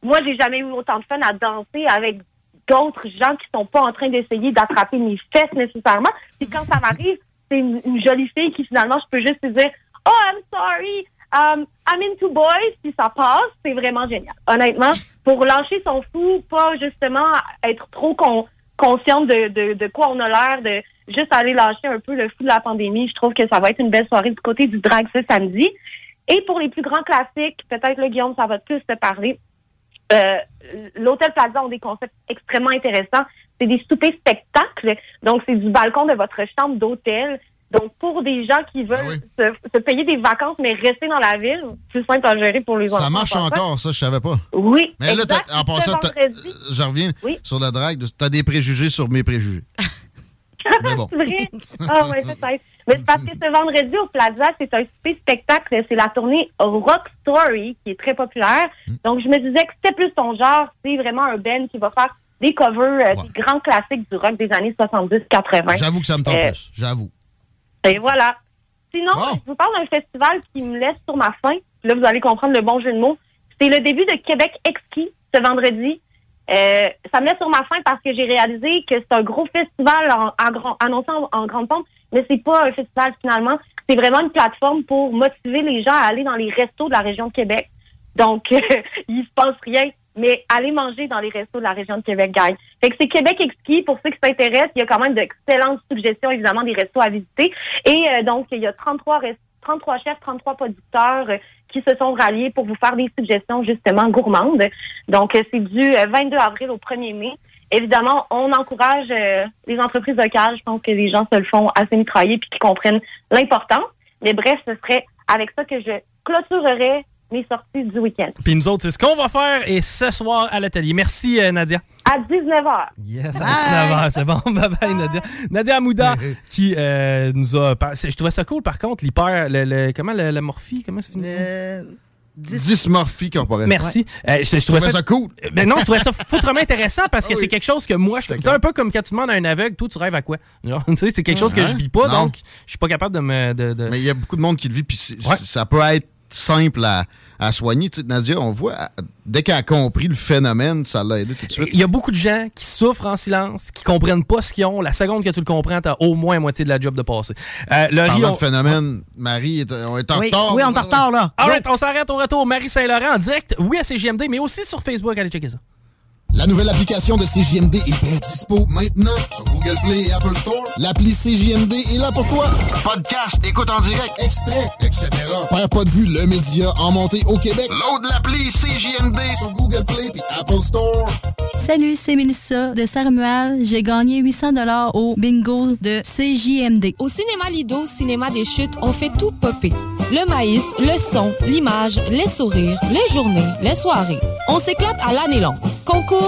moi, j'ai jamais eu autant de fun à danser avec d'autres gens qui sont pas en train d'essayer d'attraper mes fesses nécessairement. Puis quand ça m'arrive, c'est une, jolie fille qui finalement, je peux juste lui dire, oh, I'm sorry, um, I'm into boys, puis ça passe, c'est vraiment génial. Honnêtement, pour lâcher son fou, pas justement être trop con- consciente de, de, de quoi on a l'air, de juste aller lâcher un peu le fou de la pandémie, je trouve que ça va être une belle soirée du côté du drag ce samedi. Et pour les plus grands classiques, peut-être le Guillaume, ça va plus te parler. Euh, L'Hôtel Plaza ont des concepts extrêmement intéressants. C'est des soupers spectacles. Donc, c'est du balcon de votre chambre d'hôtel. Donc, pour des gens qui veulent se, se payer des vacances, mais rester dans la ville, plus simple à gérer pour les enfants. Ça? marche encore, ça, je savais pas. Oui, Mais là, exact. t'as- en passant, je reviens sur le drag. Tu as des préjugés sur mes préjugés. (laughs) Mais bon. c'est vrai? Ah ouais, peut-être. Mais c'est parce que ce vendredi au Plaza, c'est un super spectacle. C'est la tournée Rock Story qui est très populaire. Hmm. Donc, je me disais que c'était plus ton genre. C'est vraiment un band qui va faire des covers euh, des grands classiques du rock des années 70-80. J'avoue que ça me tente Euh, plus. J'avoue. Et voilà. Sinon, je vous parle d'un festival qui me laisse sur ma faim. Là, vous allez comprendre le bon jeu de mots. C'est le début de Québec Exquis ce vendredi. Euh, ça me met sur ma faim parce que j'ai réalisé que c'est un gros festival en, en annoncé en, en grande pompe, mais c'est pas un festival finalement. C'est vraiment une plateforme pour motiver les gens à aller dans les restos de la région de Québec. Donc, (laughs) il se passe rien, mais aller manger dans les restos de la région de Québec, gang. Fait que c'est Québec Exquis. Pour ceux qui s'intéressent, il y a quand même d'excellentes suggestions, évidemment, des restos à visiter. Et euh, donc, il y a 33 restos 33 chefs, 33 producteurs euh, qui se sont ralliés pour vous faire des suggestions justement gourmandes. Donc, euh, c'est du euh, 22 avril au 1er mai. Évidemment, on encourage euh, les entreprises locales. Je pense que les gens se le font assez mitrailler puis qu'ils comprennent l'importance. Mais bref, ce serait avec ça que je clôturerai mes sorties du week-end. Puis nous autres, c'est ce qu'on va faire et ce soir à l'atelier. Merci, euh, Nadia. À 19h. Yes, à 19h, c'est bon. (laughs) Bye bye, Nadia. Nadia Amouda, qui euh, nous a. Je trouvais ça cool, par contre, l'hyper. Le, le- comment la, la morphie Comment ça finit Dysmorphie corporelle. Merci. Euh, je, je trouvais ça, cool? Euh, Ben non, je trouvais ça foutrement intéressant parce que Ah oui. c'est quelque chose que moi, je. C'est un peu comme quand tu demandes à un aveugle, toi, tu rêves à quoi? Genre, (laughs) tu sais, c'est quelque chose que Hein? je vis pas, Non. donc je suis pas capable de me. de- de- Mais il y a beaucoup de monde qui le vit, puis ça peut être simple à, à soigner. Tu sais, Nadia, on voit, dès qu'elle a compris le phénomène, ça l'a aidé tout de suite. Il y a beaucoup de gens qui souffrent en silence, qui comprennent pas ce qu'ils ont. La seconde que tu le comprends, t'as au moins moitié de la job de passer. Euh, Parlant on- de phénomène, Marie, est- on est en Oui, retard. oui, on est en retard, là. All right, on s'arrête au retour. Marie Saint-Laurent en direct, oui à CGMD, mais aussi sur Facebook. Allez checker ça. La nouvelle application de CJMD est bien dispo maintenant sur Google Play et Apple Store. L'appli CJMD est là pour toi. Podcast, écoute en direct. Extrait, etc. Père pas de vue, le média en montée au Québec. Load l'appli CJMD sur Google Play et Apple Store. Salut, c'est Mélissa de Saint-Romuald. J'ai gagné 800 dollars au bingo de CJMD. Au cinéma Lido, cinéma des chutes, on fait tout popper. Le maïs, le son, l'image, les sourires, les journées, les soirées. On s'éclate à l'année longue. Concours,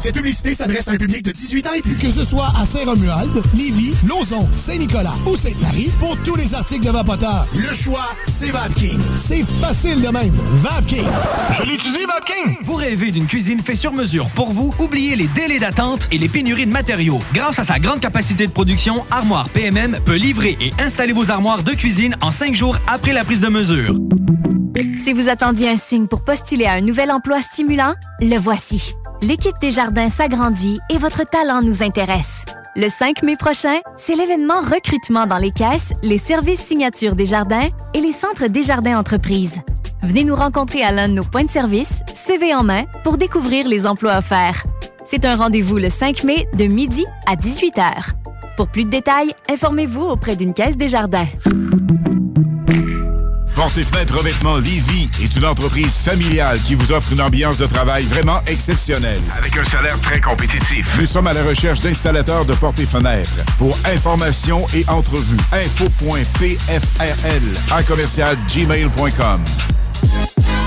Cette publicité s'adresse à un public de 18 ans et plus. Que ce soit à Saint-Romuald, Lévis, Lauson, Saint-Nicolas ou Sainte-Marie, pour tous les articles de Vapoteur, le choix, c'est VapKing. C'est facile de même. VapKing. Je l'étudie, Vapking. Vous rêvez d'une cuisine faite sur mesure pour vous? Oubliez les délais d'attente et les pénuries de matériaux. Grâce à sa grande capacité de production, Armoire PMM peut livrer et installer vos armoires de cuisine en cinq jours après la prise de mesure. Si vous attendiez un signe pour postuler à un nouvel emploi stimulant, le voici. L'équipe des jardins s'agrandit et votre talent nous intéresse. Le 5 mai prochain, c'est l'événement recrutement dans les caisses, les services signatures des jardins et les centres des jardins entreprises. Venez nous rencontrer à l'un de nos points de service, CV en main, pour découvrir les emplois offerts. C'est un rendez-vous le 5 mai de midi à 18h. Pour plus de détails, informez-vous auprès d'une caisse des jardins. Porte et fenêtres revêtement Lévis est une entreprise familiale qui vous offre une ambiance de travail vraiment exceptionnelle. Avec un salaire très compétitif. Nous sommes à la recherche d'installateurs de portes et fenêtres. Pour information et entrevue, info.pfrl en commercial gmail.com.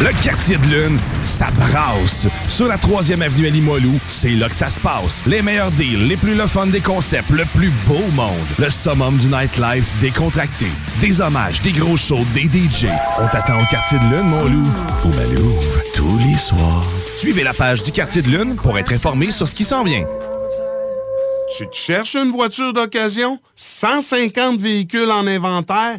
Le quartier de lune, ça brasse. Sur la 3e avenue à Limoilou, c'est là que ça se passe. Les meilleurs deals, les plus le des concepts, le plus beau monde. Le summum du nightlife décontracté. Des hommages, des gros shows, des DJ. On t'attend au quartier de lune, mon loup. Au Malou, tous les soirs. Suivez la page du quartier de lune pour être informé sur ce qui s'en vient. Tu te cherches une voiture d'occasion? 150 véhicules en inventaire?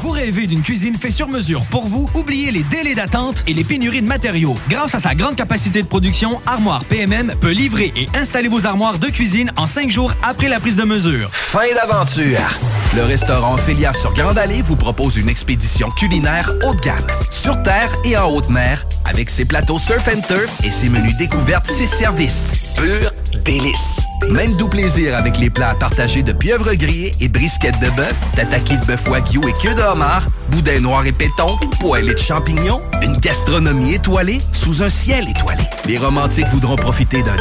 Vous rêvez d'une cuisine faite sur mesure pour vous? Oubliez les délais d'attente et les pénuries de matériaux. Grâce à sa grande capacité de production, Armoire PMM peut livrer et installer vos armoires de cuisine en cinq jours après la prise de mesure. Fin d'aventure! Le restaurant Ophélia sur Grande Allée vous propose une expédition culinaire haut de gamme, sur terre et en haute mer, avec ses plateaux surf and turf et ses menus découvertes, ses services. Pur délice! Même doux plaisir avec les plats partagés de pieuvres grillées et brisquettes de bœuf, tataki de bœuf wagyu et queue de homard, boudin noir et péton, poêlée de champignons, une gastronomie étoilée sous un ciel étoilé. Les romantiques voudront profiter d'un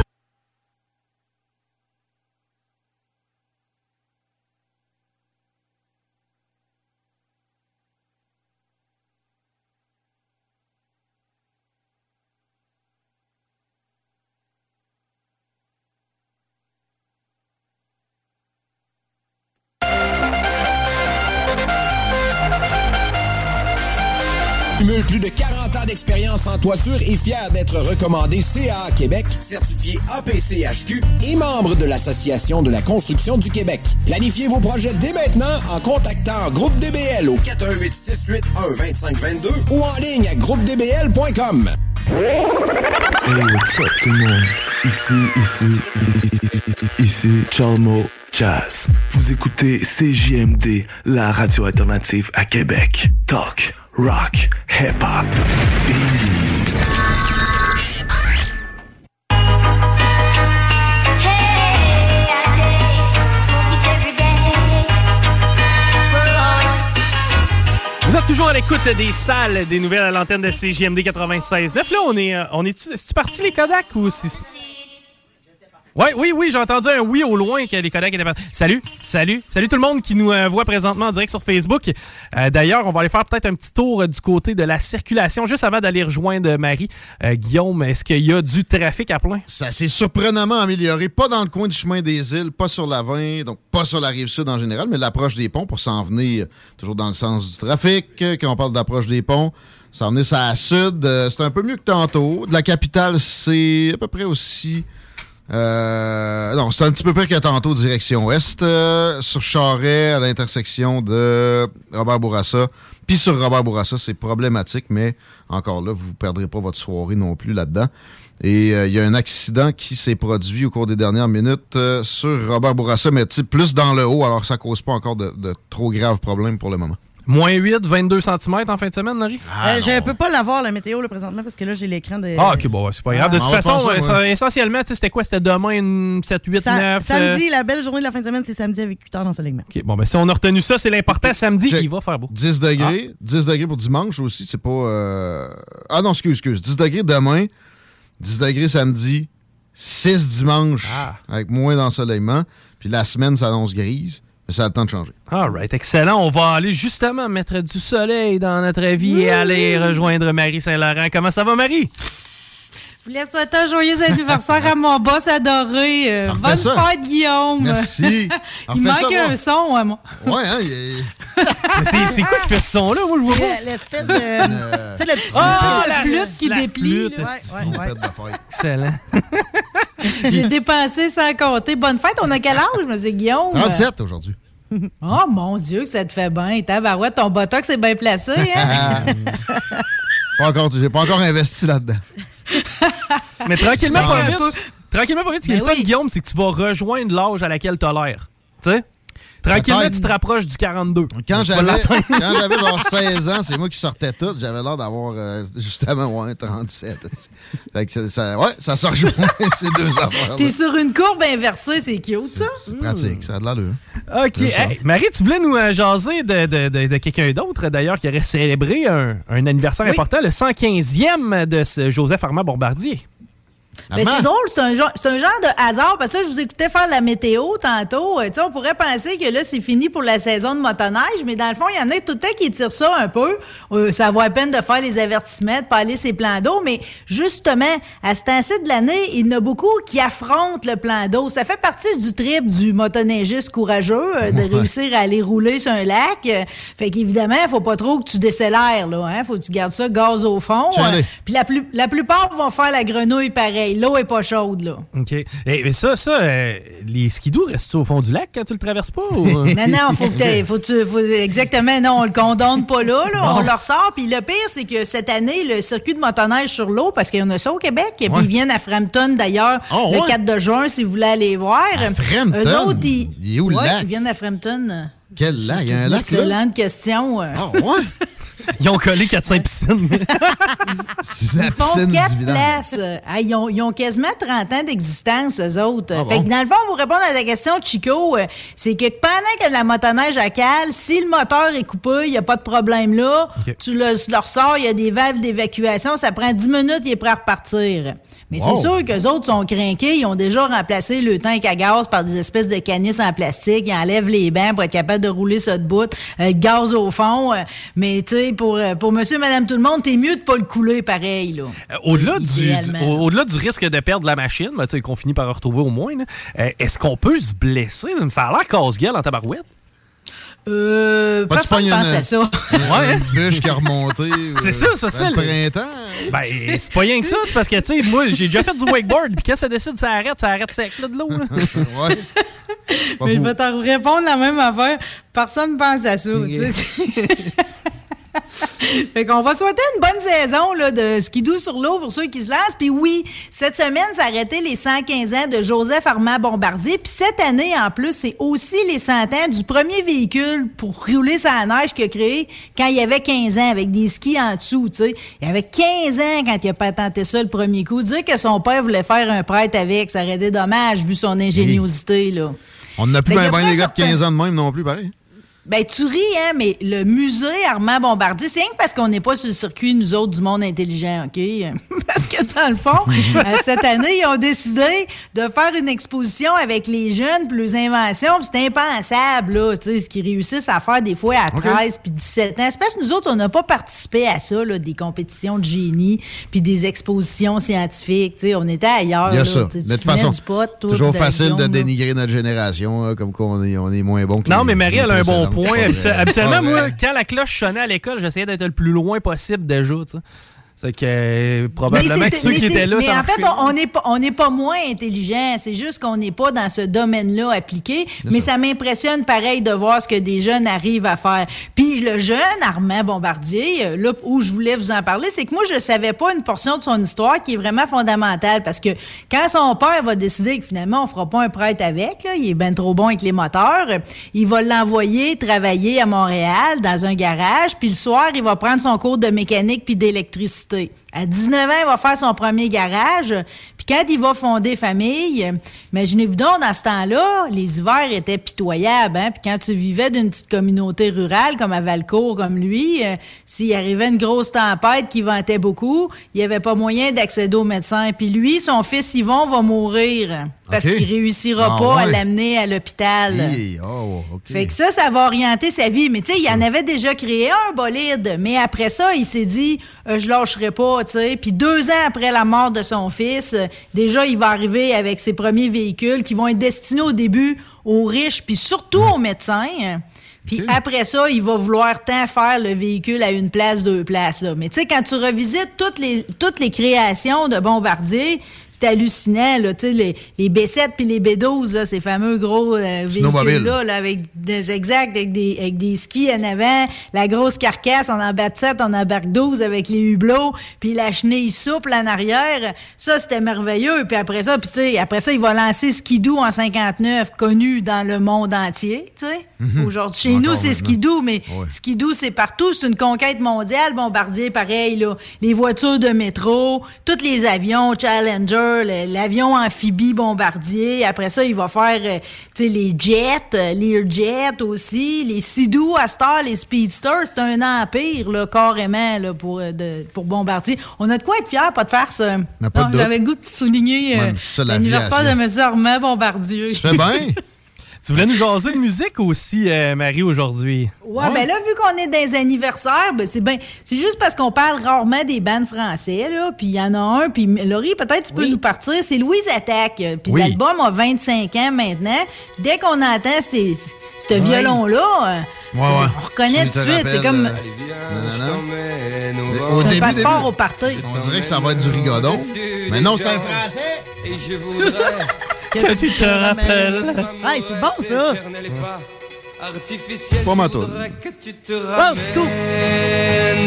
Plus de 40 ans d'expérience en toiture et fier d'être recommandé CA Québec, certifié APCHQ et membre de l'Association de la construction du Québec. Planifiez vos projets dès maintenant en contactant Groupe DBL au 418 681 2522 ou en ligne à groupedbl.com. Hey, what's up tout le monde? Ici, ici, ici Chalmo Jazz. Vous écoutez CJMD, la radio alternative à Québec. Talk, rock, hip-hop. Vous êtes toujours à l'écoute des salles des nouvelles à l'antenne de CJMD 96.9. Là, on est, euh, on est, est-tu parti les Kodak ou c'est... Ouais, oui, oui, j'ai entendu un oui au loin que les Kodak étaient. Salut, salut, salut tout le monde qui nous euh, voit présentement en direct sur Facebook. Euh, D'ailleurs, on va aller faire peut-être un petit tour euh, du côté de la circulation juste avant d'aller rejoindre Marie. Guillaume, est-ce qu'il y a du trafic à plein? Ça s'est surprenamment amélioré. Pas dans le coin du chemin des îles, pas sur la 20, donc pas sur la rive sud en général, mais l'approche des ponts pour s'en venir toujours dans le sens du trafic. Quand on parle d'approche des ponts, s'en venir ça à sud, c'est un peu mieux que tantôt. De la capitale, c'est à peu près aussi. Euh, non, c'est un petit peu pire que tantôt, direction ouest. euh, sur Charret, à l'intersection de Robert Bourassa. Puis sur Robert Bourassa, c'est problématique, mais encore là, vous ne perdrez pas votre soirée non plus là-dedans. Et euh, il y a un accident qui s'est produit au cours des dernières minutes euh, sur Robert Bourassa, mais plus dans le haut, alors ça cause pas encore de, de trop graves problèmes pour le moment. Moins 8, 22 cm en fin de semaine, Laurie? Euh, je peux pas l'avoir, la météo, là, présentement, parce que là, j'ai l'écran de. Ah, ok, bon, ouais, c'est pas grave. De Ah, toute façon, euh, ouais. ça- essentiellement, tu sais, c'était quoi? C'était demain, une 7, 8, Sa- 9. samedi, la belle journée de la fin de semaine, c'est samedi avec 8 heures d'ensoleillement. OK, bon, ben si on a retenu ça, c'est l'important. Samedi, il va faire beau. 10 degrés. 10 degrés pour dimanche aussi. C'est pas. euh, Ah non, excuse, excuse. 10 degrés demain. 10 degrés samedi. 6 dimanche. Avec moins d'ensoleillement. Puis la semaine s'annonce grise. Mais ça a le temps de changer. All right, excellent. On va aller justement mettre du soleil dans notre vie et aller rejoindre Marie Saint-Laurent. Comment ça va, Marie? Je voulais souhaiter un joyeux anniversaire à mon boss adoré. Euh, bonne ça. fête, Guillaume. Merci. (laughs) il manque ça, un son, à moi. Ouais, hein, il est- Mais c'est- quoi qui fait ce son-là? Moi, je vois pas. L'espèce de. tu sais, le petit. Ah, l'espèce la de flûte qui la déplie. flûte, Ouais, ouais, ouais. Excellent. (laughs) J'ai dépensé sans compter. Bonne fête, on a quel âge, monsieur Guillaume? 37 aujourd'hui. (laughs) Oh mon Dieu, que ça te fait bien. Tabarouette, ton botox est bien placé, hein? pas encore, j'ai pas encore investi là-dedans. Mais tranquillement, pas vite. Tranquillement, pas vite. Ce qui est Ben le fun, oui. Guillaume, c'est que tu vas rejoindre l'âge à laquelle tu as l'air. Tu sais? Tranquillement, tu te rapproches du 42. Quand j'avais, quand j'avais genre 16 ans, c'est moi qui sortais tout. J'avais l'air d'avoir euh, justement ouais, 37. Fait que ça, ouais, ça se rejoint (laughs) ces deux affaires. T'es sur une courbe inversée, c'est cute, ça? pratique, ça a de l'allure. OK. Hey, Marie, tu voulais nous euh, jaser de, de- de- de quelqu'un d'autre, d'ailleurs, qui aurait célébré un, un anniversaire Oui. important, le 115e de ce Joseph Armand Bombardier. Ben, c'est drôle, c'est un, genre, c'est un genre de hasard parce que là, je vous écoutais faire la météo tantôt. Euh, tu sais, on pourrait penser que là, c'est fini pour la saison de motoneige, mais dans le fond, il y en a tout le temps qui tirent ça un peu. Euh, ça vaut la peine de faire les avertissements, de pas aller ses plans d'eau, mais justement, à ce temps-ci de l'année, il y en a beaucoup qui affrontent le plan d'eau. Ça fait partie du trip du motoneigiste courageux euh, de réussir à aller rouler sur un lac. Euh, fait qu'évidemment, il faut pas trop que tu décélères, là. Hein? Faut que tu gardes ça gaz au fond. Puis la, plus, la plupart vont faire la grenouille pareil. L'eau est pas chaude, là. OK. Eh, mais ça, ça euh, les skidoo restent au fond du lac quand tu le traverses pas? Ou... (laughs) non, non, faut que faut tu, faut- exactement, non, on le condamne pas là, là, on le ressort. Puis le pire, c'est que cette année, le circuit de motoneige sur l'eau, parce qu'il y en a ça au Québec, puis Ouais. ils viennent à Frampton d'ailleurs Oh, le ouais? 4 de juin si vous voulez aller voir. Frampton? Eux autres, ils, Il est où le Ouais, lac? ils viennent à Frampton. Quel lac? Il y a un lac là? Excellente question. Ah, ouais? (laughs) Ils ont collé 400 piscines. C'est la Ils font piscine quatre du village. places. Ah, ils, ont, ils ont quasiment 30 ans d'existence, eux autres. Ah fait que dans le fond, pour répondre à ta question, Chico, euh, c'est que pendant que la motoneige à cale, si le moteur est coupé, il n'y a pas de problème là. Tu le, tu le ressors, il y a des valves d'évacuation, ça prend 10 minutes, il est prêt à repartir. Mais Wow. c'est sûr qu'eux autres sont craqués, ils ont déjà remplacé le tank à gaz par des espèces de canisses en plastique, ils enlèvent les bancs pour être capable de rouler ça de bout, euh, gaz au fond. euh, mais tu sais, pour, euh, pour monsieur, madame, tout le monde, t'es mieux de pas le couler pareil, là. Euh, Au-delà du, au- au-delà du risque de perdre la machine, ben, tu sais, qu'on finit par retrouver au moins, là, est-ce qu'on peut se blesser? Ça a l'air casse-gueule en tabarouette. Euh, Pas de personne pense une- à ça. (laughs) Ouais. Une bûche qui a (laughs) remonté. C'est ça, c'est ça, Le le- printemps. Ben, c'est pas rien que ça, c'est parce que, tu sais, moi, j'ai déjà fait du wakeboard, puis quand ça décide, ça arrête, ça arrête sec, là, de l'eau. là. (laughs) ouais. Mais je vais te répondre la même affaire. Personne pense à ça. tu sais. (laughs) fait qu'on va souhaiter une bonne saison là, de skidoo sur l'eau pour ceux qui se lancent. Puis oui, cette semaine, ça arrêtait les 115 ans de Joseph Armand Bombardier. Puis cette année, en plus, c'est aussi les 100 ans du premier véhicule pour rouler sur la neige qu'il a créé quand il avait 15 ans, avec des skis en dessous. tu sais. Il avait 15 ans quand il a patenté ça le premier coup. Dire que son père voulait faire un prêtre avec, ça aurait été dommage vu son ingéniosité. Là. On n'a plus bien ben des pas gars de 15 ans de même non plus, pareil. Ben, tu ris, hein, mais le musée Armand Bombardier, c'est rien que parce qu'on n'est pas sur le circuit, nous autres, du monde intelligent, OK? (laughs) parce que, dans le fond, (laughs) euh, cette année, ils ont décidé de faire une exposition avec les jeunes puis leurs inventions, puis c'est impensable, là, tu sais, ce qu'ils réussissent à faire des fois à 13 puis 17 ans. C'est parce que nous autres, on n'a pas participé à ça, là, des compétitions de génie puis des expositions scientifiques, tu sais, on était ailleurs, Il y a là, ça. tu sais, De toute façon, toi, toujours facile de là. dénigrer notre génération, là, comme quoi on est, on est moins bon que Non, les- mais Marie, elle a un bon précédentes. Point. Habituellement, moi, quand la cloche sonnait à l'école, j'essayais d'être le plus loin possible déjà, tu sais. C'est que euh, probablement que ceux qui étaient là, Mais ça en fait, on- n'est pas, on n'est pas moins intelligent. C'est juste qu'on n'est pas dans ce domaine-là appliqué. Mais ça, m'impressionne pareil de voir ce que des jeunes arrivent à faire. Puis le jeune Armand Bombardier, euh, là où je voulais vous en parler, c'est que moi je savais pas une portion de son histoire qui est vraiment fondamentale parce que quand son père va décider que finalement on fera pas un prêtre avec, là, il est ben trop bon avec les moteurs, il va l'envoyer travailler à Montréal dans un garage. Puis le soir, il va prendre son cours de mécanique puis d'électricité. stay. À 19 ans, il va faire son premier garage. Puis quand il va fonder famille, imaginez-vous donc, dans ce temps-là, les hivers étaient pitoyables. Hein? Puis quand tu vivais d'une petite communauté rurale, comme à Valcourt, comme lui, euh, s'il arrivait une grosse tempête qui ventait beaucoup, il n'y avait pas moyen d'accéder au médecin. Puis lui, son fils Yvon va mourir parce Ok. qu'il réussira Ah pas à l'amener à l'hôpital. Hi, oh, OK. Fait que ça, ça va orienter sa vie. Mais tu sais, il en avait déjà créé un bolide. Mais après ça, il s'est dit, euh, je lâcherai pas, tu sais. Puis deux ans après la mort de son fils, euh, déjà, il va arriver avec ses premiers véhicules qui vont être destinés au début aux riches, puis surtout aux médecins. Puis après ça, il va vouloir tant faire le véhicule à une place, deux places. Là. Mais tu sais, quand tu revisites toutes les, toutes les créations de Bombardier, c'est hallucinant, là, tu sais, les, les B7 puis les B12, là, ces fameux gros euh, véhicules-là, là, avec des exacts, avec des, avec des skis en avant, la grosse carcasse, on embarque 7, on embarque 12 avec les hublots, puis la chenille souple en arrière. Ça, c'était merveilleux. Puis après ça, puis tu sais, après ça, il va lancer Skidoo en 59, connu dans le monde entier, tu sais. Mhm. Aujourd'hui, chez Encore nous, c'est. Skidoo, mais Ouais. Skidoo, c'est partout. C'est une conquête mondiale. Bombardier, pareil, là. Les voitures de métro, tous les avions, Challenger, l'avion amphibie bombardier. Après ça, il va faire euh, les jets, euh, Learjet aussi, les Sidou, Astor, les Speedsters. C'est un empire, là, carrément, là, pour, euh, de- pour Bombardier. On a de quoi être fiers, pas de farce. J'avais le goût de souligner euh, c'est l'anniversaire de. M. Armand Bombardier. Fais bien. (laughs) Tu voulais nous jaser de musique aussi, euh, Marie, aujourd'hui? Ouais, ben là, vu qu'on est dans les anniversaires, ben c'est bien. C'est juste parce qu'on parle rarement des bandes français, là. Puis il y en a un, puis Laurie, peut-être tu peux nous partir. C'est Louise Attaque. Puis Oui. l'album a 25 ans maintenant. Dès qu'on entend ces- ce Ouais. violon-là, euh, Ouais, ouais. on reconnaît tout de te suite. C'est comme euh, Au début, passeport début, au party. on dirait que ça va être du rigodon. Mais non, c'est un français. Et je voudrais (laughs) Que tu te rappelles? Hey, c'est bon, ça. artificiel. Pas ma que tu te Wow, coup.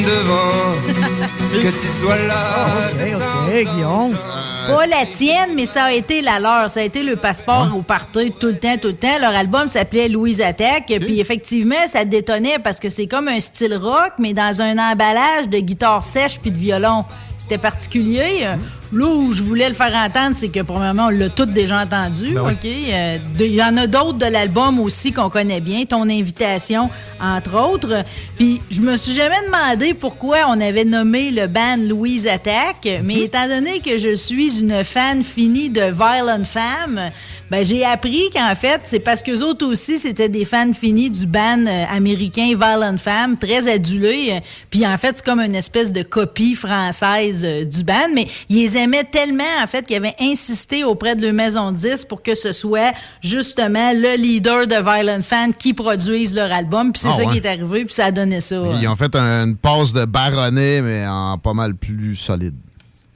devant. (laughs) que tu sois là. OK, OK, Guillaume. Pas la tienne, mais ça a été la leur. Ça a été le passeport au party tout le temps, tout le temps. Leur album s'appelait Louise Attaque. Puis effectivement, ça détonnait parce que c'est comme un style rock, mais dans un emballage de guitare sèche puis de violon. C'était particulier. Là où je voulais le faire entendre, c'est que premièrement, on l'a tous déjà entendu. Ben. OK? Euh, Il y en a d'autres de l'album aussi qu'on connaît bien. Ton invitation, entre autres. Puis je me suis jamais demandé pourquoi on avait nommé le band Louise Attack. Mais étant donné que je suis une fan finie de Violent Femme, ben j'ai appris qu'en fait, c'est parce que autres aussi, c'était des fans finis du band euh, américain Violent Femme, très adulé. Euh, Puis en fait, c'est comme une espèce de copie française euh, du band. Mais ils les aimaient tellement, en fait, qu'ils avaient insisté auprès de leur maison de 10 pour que ce soit justement le leader de Violent Femme qui produise leur album. Puis c'est Ah ça ouais. qui est arrivé, puis ça a donné ça. Puis. Ils ont fait un- une passe de baronnet, mais en pas mal plus solide.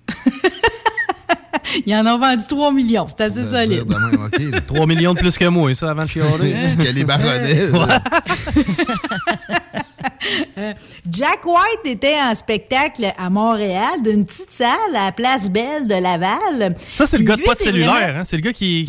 (laughs) Ils en ont vendu 3 millions. C'est assez De solide. dire de même, OK, là. 3 millions de plus que moi, ça, avant de chialer. (laughs) Que les baronnets. (laughs) Euh, Jack White était en spectacle à Montréal d'une petite salle à la Place Belle de Laval. Ça, c'est le Puis gars de lui, pas de cellulaire. vraiment- Hein? C'est le gars qui.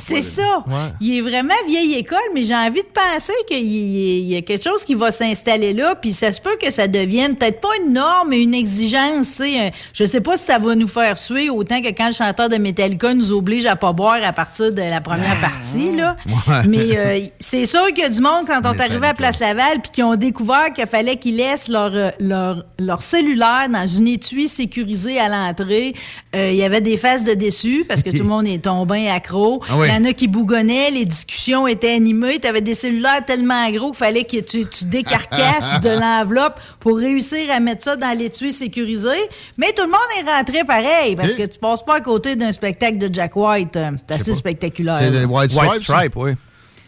C'est ça. Ouais. Il est vraiment vieille école, mais j'ai envie de penser qu'il y, il y a quelque chose qui va s'installer là, puis ça se peut que ça devienne peut-être pas une norme, mais une exigence. c'est un- Je sais pas si ça va nous faire suer autant que quand le chanteur de Metallica nous oblige à pas boire à partir de la première partie. Là. Ouais. Mais euh, c'est sûr qu'il y a du monde quand on est arrivé à Place Laval puis qui ont découvert qu'il fallait qu'ils laissent leur, euh, leur, leur cellulaire dans une étui sécurisée à l'entrée. Euh, Il y avait des faces de déçus parce que tout le (laughs) monde est tombé accro. Ah oui. Il y en a qui bougonnaient, les discussions étaient animées. Tu avais des cellulaires tellement gros qu'il fallait que tu, tu décarcasses (laughs) de l'enveloppe pour réussir à mettre ça dans l'étui sécurisé. Mais tout le monde est rentré pareil parce Ok. que tu passes pas à côté d'un spectacle de Jack White. C'est assez pas. spectaculaire. C'est les White Stripes. White Stripe, oui.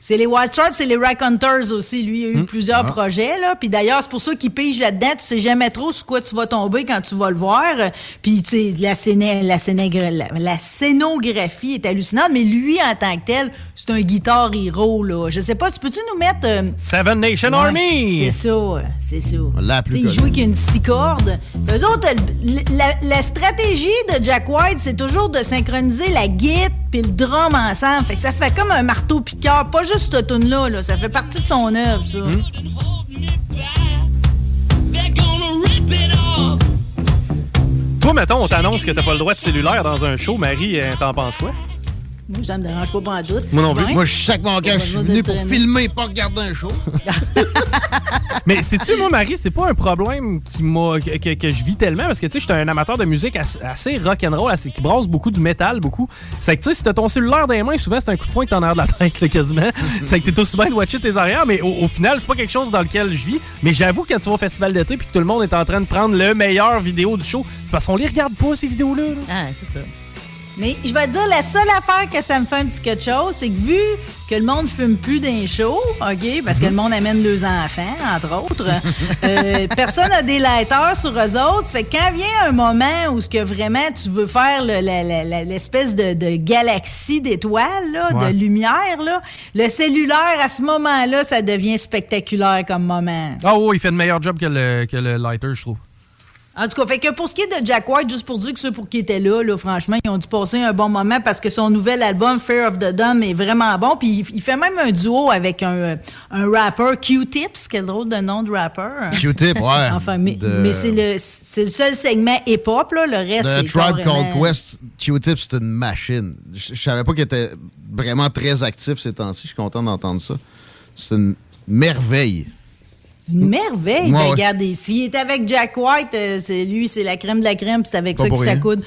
C'est les White Stripes, c'est les Rack Hunters aussi. Lui, il a eu plusieurs Ah. projets, là. Puis d'ailleurs, c'est pour ça qu'il pige là-dedans. Tu sais jamais trop sur quoi tu vas tomber quand tu vas le voir. Puis, tu sais, la, scéné- la, la, la scénographie est hallucinante. Mais lui, en tant que tel, c'est un guitar hero, là. Je sais pas, tu peux-tu nous mettre... euh, Seven Nation Ouais, Army! C'est ça, c'est ça. La plus il joue avec une six cordes. Eux autres, la, la stratégie de Jack White, c'est toujours de synchroniser la guitare puis le drum ensemble. Fait que ça fait comme un marteau piqueur. Pas juste cette tune là. Ça fait partie de son œuvre, ça. Toi, mettons, on t'annonce que t'as pas le droit de cellulaire dans un show. Marie, t'en penses quoi? Moi, ça me dérange pas en doute. Moi non plus. Moi, je sac mon camp, je suis venu pour filmer, pas regarder un show. (laughs) Mais sais-tu, moi, Marie, c'est pas un problème qui m'a que, que- que je vis tellement parce que tu sais, j'étais un amateur de musique assez, assez rock'n'roll, assez, qui brasse beaucoup du métal, beaucoup. C'est que tu sais, si t'as ton cellulaire dans les mains, souvent c'est un coup de poing que t'en as de la tête, là, quasiment. (laughs) c'est que t'es aussi bien de watcher tes arrières, mais au, au final, c'est pas quelque chose dans lequel je vis. Mais j'avoue que quand tu vas au festival d'été puis que tout le monde est en train de prendre le meilleur vidéo du show, c'est parce qu'on les regarde pas, ces vidéos-là. là. Ah, c'est ça. Mais je vais te dire, la seule affaire que ça me fait un petit quelque chose, c'est que vu que le monde fume plus d'un show, OK, parce que le monde amène leurs enfants, entre autres, (laughs) euh, personne n'a des lighters sur eux autres. Fait que quand vient un moment où ce que vraiment tu veux faire le- la- la- la- l'espèce de, de galaxie d'étoiles, là, Ouais. de lumière, là, le cellulaire, à ce moment-là, ça devient spectaculaire comme moment. Ah oui, il fait de meilleur job que le, que le lighter, je trouve. En tout cas, fait que pour ce qui est de Jack White, juste pour dire que ceux pour qui étaient là, là, franchement, ils ont dû passer un bon moment parce que son nouvel album, Fear of the Dumb, est vraiment bon. Puis il, il fait même un duo avec un, un rappeur, Q-Tips, quel drôle de nom de rappeur. Q-Tip, ouais. (laughs) Enfin, mais, De- mais c'est le, c'est le seul segment hip-hop, là. Le reste, c'est Tribe Called Quest, Q-Tip, c'est une machine. Je je savais pas qu'il était vraiment très actif ces temps-ci. Je suis content d'entendre ça. C'est une merveille. Une merveille. Ouais, ben, regardez, s'il est avec Jack White, euh, c'est lui, c'est la crème de la crème, c'est avec ça que ça coûte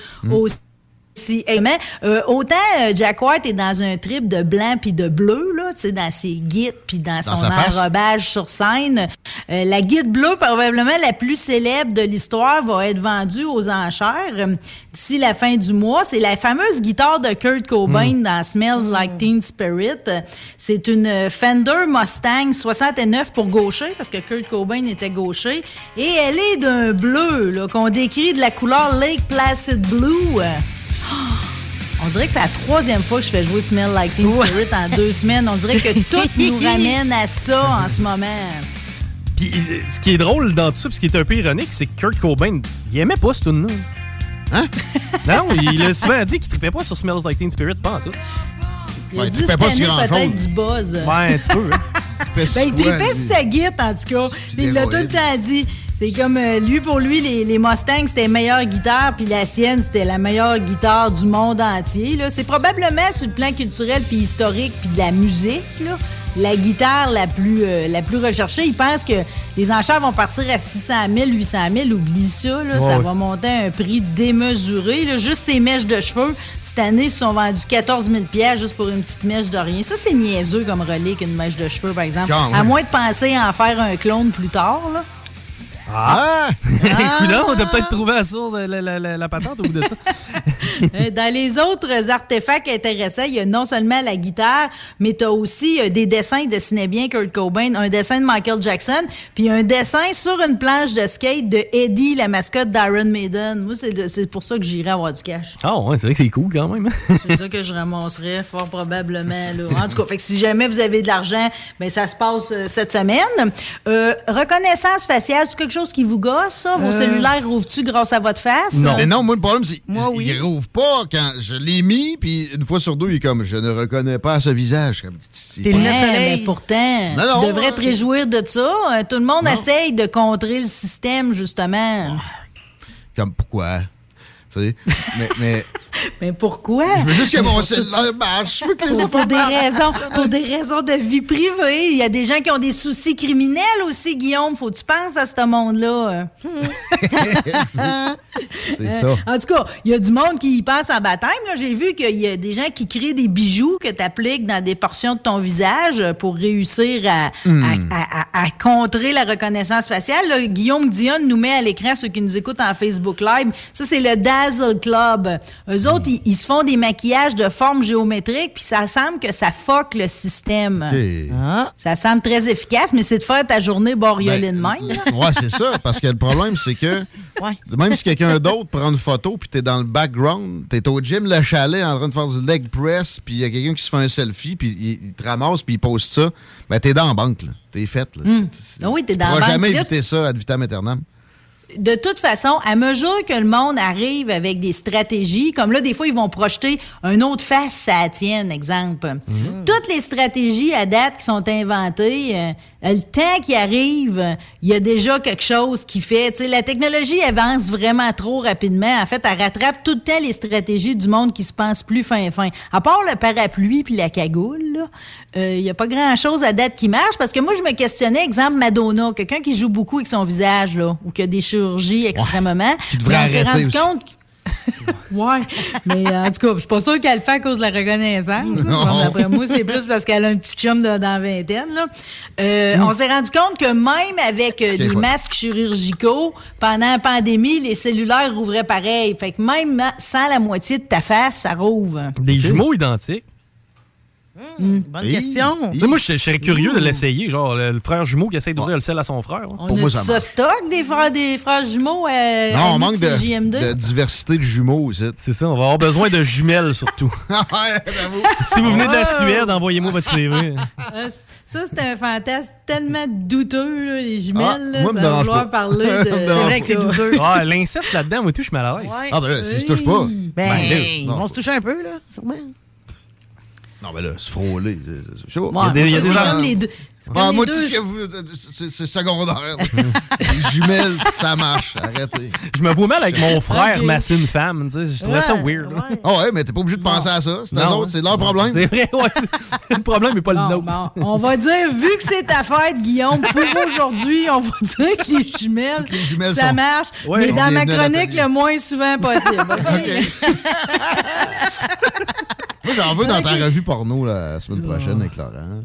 Mm. aussi. Aimant. Euh, autant euh, Jack White est dans un trip de blanc puis de bleu, là, tu sais, dans ses guides puis dans Dans son enrobage sur scène. Euh, la guide bleue, probablement la plus célèbre de l'histoire, va être vendue aux enchères euh, d'ici la fin du mois. C'est la fameuse guitare de Kurt Cobain Mm. dans Smells Like Teen Spirit. C'est une Fender Mustang 69 pour gaucher, parce que Kurt Cobain était gaucher. Et elle est d'un bleu, là, qu'on décrit de la couleur Lake Placid Blue. (gasps) On dirait que c'est la troisième fois que je fais jouer Smell Like Teen Spirit en deux semaines. On dirait que tout (laughs) nous ramène à ça en ce moment. Puis ce qui est drôle dans tout ça, puis ce qui est un peu ironique, c'est que Kurt Cobain, il aimait pas ce tune-là. Hein? (laughs) Non, il a souvent dit qu'il trippait pas sur Smells Like Teen Spirit, pas en tout. Il a dû se tanner peut-être du buzz. Ouais, un petit peu. hein. (laughs) Ben, il tripait sur sa guite, en tout cas. Il l'a tout le temps dit. C'est comme euh, lui, pour lui, les, les Mustangs, c'était la meilleure guitare, puis la sienne, c'était la meilleure guitare du monde entier. là. C'est probablement, sur le plan culturel puis historique, puis de la musique, là, la guitare la plus, euh, la plus recherchée. Il pense que les enchères vont partir à 600 000, 800 000. Oublie ça, là, Ouais, ça ouais. va monter à un prix démesuré. là. Juste ces mèches de cheveux, cette année, ils se sont vendus 14 000 pièces juste pour une petite mèche de rien. Ça, c'est niaiseux comme relais qu'une mèche de cheveux, par exemple. Quand À moins de penser à en faire un clone plus tard, là. Ah! Coudonc, (laughs) on a peut-être trouvé la source, la, la- la- la patente au bout de ça. (laughs) Euh, Dans les autres artefacts intéressants, il y a non seulement la guitare, mais tu as aussi euh, des dessins, il dessinait bien Kurt Cobain, un dessin de Michael Jackson, puis un dessin sur une planche de skate de Eddie, la mascotte d'Iron Maiden. Moi, c'est pour ça que j'irai avoir du cash. Ah ouais, c'est vrai que c'est cool quand même. hein? (laughs) C'est ça que je ramasserais fort probablement. Là. En tout cas, fait que si jamais vous avez de l'argent, ben ça se passe euh, cette semaine. Euh, reconnaissance faciale, c'est quelque chose qui vous gosse, ça? Vos Euh. cellulaires rouvrent-tu grâce à votre face? Mais non, moi, le problème, c'est qu'il rouvre pas quand je l'ai mis, puis une fois sur deux, il est comme, je ne reconnais pas ce visage. T'es mais pourtant, Non, tu non, devrais te réjouir de ça. Euh, Tout le monde Non. essaye de contrer le système, justement. Comme, pourquoi? Tu sais, mais, mais (laughs) Mais pourquoi? je veux juste que mon cellulaire marche. Je veux que les Pour, des raisons, pour des raisons de vie privée. Il y a des gens qui ont des soucis criminels aussi, Guillaume. Faut que tu penses à ce monde-là. C'est ça. En tout cas, il y a du monde qui y passe en baptême. là. J'ai vu qu'il y a des gens qui créent des bijoux que tu appliques dans des portions de ton visage pour réussir à, Hmm. à- à- à- à contrer la reconnaissance faciale. là. Guillaume Dion nous met à l'écran ceux qui nous écoutent en Facebook Live. Ça, c'est le Dazzle Club. Eux autres, ils, ils se font des maquillages de forme géométrique, puis ça semble que ça fuck le système. Ok. Ça semble très efficace, mais c'est de faire ta journée bariolée de même. Ouais, c'est ça. Parce que le problème, c'est que (laughs) même si quelqu'un d'autre prend une photo puis t'es dans le background, t'es au gym Le Chalet en train de faire du leg press puis il y a quelqu'un qui se fait un selfie puis il, il te ramasse puis il poste ça, ben t'es dans la banque, là. T'es faite, là. Ah oui, t'es Tu dans la pourras banque. jamais éviter ça ad vitam aeternam. De toute façon, à mesure que le monde arrive avec des stratégies, comme là, des fois, ils vont projeter un autre face à la tienne, exemple. Toutes les stratégies à date qui sont inventées, euh, le temps qui arrive, euh, il y a déjà quelque chose qui fait. Tu sais, la technologie avance vraiment trop rapidement. En fait, elle rattrape tout le temps les stratégies du monde qui se pense plus fin-fin. À part le parapluie puis la cagoule, euh, il y a pas grand-chose à date qui marche. Parce que moi, je me questionnais, exemple, Madonna, quelqu'un qui joue beaucoup avec son visage, là, ou qui a des chirurgies extrêmement. Qui devrait Mais on s'est arrêter rendu aussi. compte que- (laughs) ouais, mais euh, en tout cas, je suis pas sûre qu'elle le fait à cause de la reconnaissance. D'après moi, c'est plus parce qu'elle a un petit chum de- dans la vingtaine. Là. Euh, Mm. On s'est rendu compte que même avec euh, Ok, des ouais. masques chirurgicaux, pendant la pandémie, les cellulaires rouvraient pareil. Fait que même sans la moitié de ta face, ça rouvre. Des jumeaux identiques. Bonne question. Moi, je je serais curieux de l'essayer. Genre, le, le frère jumeau qui essaie d'ouvrir le sel à son frère. On a du ça stock des frères, des frères jumeaux euh, Non, on manque de, diversité de jumeaux. C'est ça, on va avoir besoin de jumelles surtout. (laughs) si vous venez de la Ah! Suède, envoyez-moi votre CV. (laughs) Ça, c'est un fantasme tellement douteux, là, les jumelles. Ah, là, moi, me ça vouloir pas. parler de. (laughs) C'est vrai que c'est douteux. Ah, l'inceste là-dedans, moi, tout, je suis mal à l'aise. Ah, ben là, s'ils se touchent pas. Ben, Ben, non. vont se toucher un peu, là, sûrement. Non, mais là, se frôler. euh, Je sais pas. Ouais, Il y a des- il y a C'est des gens- comme les deux. c'est comme Ah, les moi, deux- tout ce que vous. euh, c'est- secondaire. (laughs) les jumelles, ça marche. Arrêtez. Je me vois mal avec mon frère masser une femme. tu sais, Je trouvais ça weird. là. Ah ouais, mais t'es pas obligé de penser à ça. C'est eux Non. autres, c'est leur problème. C'est vrai, ouais. le problème n'est pas le nôtre. On va dire, vu que c'est ta fête, Guillaume, pour (laughs) aujourd'hui, on va dire que les jumelles, jumelles ça sont- marche, Ouais, mais dans ma chronique le moins souvent possible. (laughs) OK? Moi, j'en veux dans ta revue porno la semaine prochaine avec Laurent.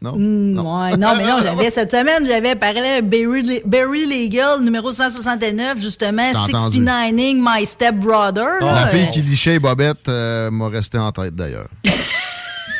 Non? Hmm, ouais, non, mais non, (laughs) j'avais cette semaine, j'avais parlé Barry, Barry Legal, numéro 169, justement, T'as entendu. 69ing My Step Brother. La fille qui lichait les bobettes euh, m'a resté en tête d'ailleurs. (laughs)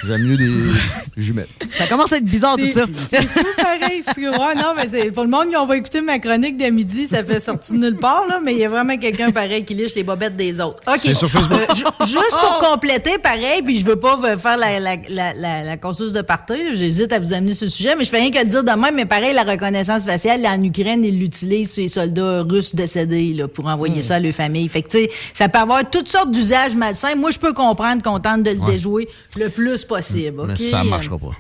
J'aime mieux des (laughs) jumelles. Ça commence à être bizarre, tout ça. C'est fou, pareil. Ouais, non, mais c'est pour le monde qui on va écouter ma chronique de midi, ça fait sortir de nulle part, là, mais il y a vraiment quelqu'un pareil qui liche les bobettes des autres. OK. C'est sur Facebook. Euh, ju- juste pour compléter, pareil, puis je veux pas euh, faire la, la, la, la, de party, là, j'hésite à vous amener ce sujet, mais je fais rien que le dire de même, mais pareil, la reconnaissance faciale, en Ukraine, ils l'utilisent sur les soldats russes décédés, là, pour envoyer ça à leur famille. Fait que, tu sais, ça peut avoir toutes sortes d'usages malsains. Moi, je peux comprendre qu'on tente de le Ouais. déjouer le plus possible. Mais OK? ça marchera pas.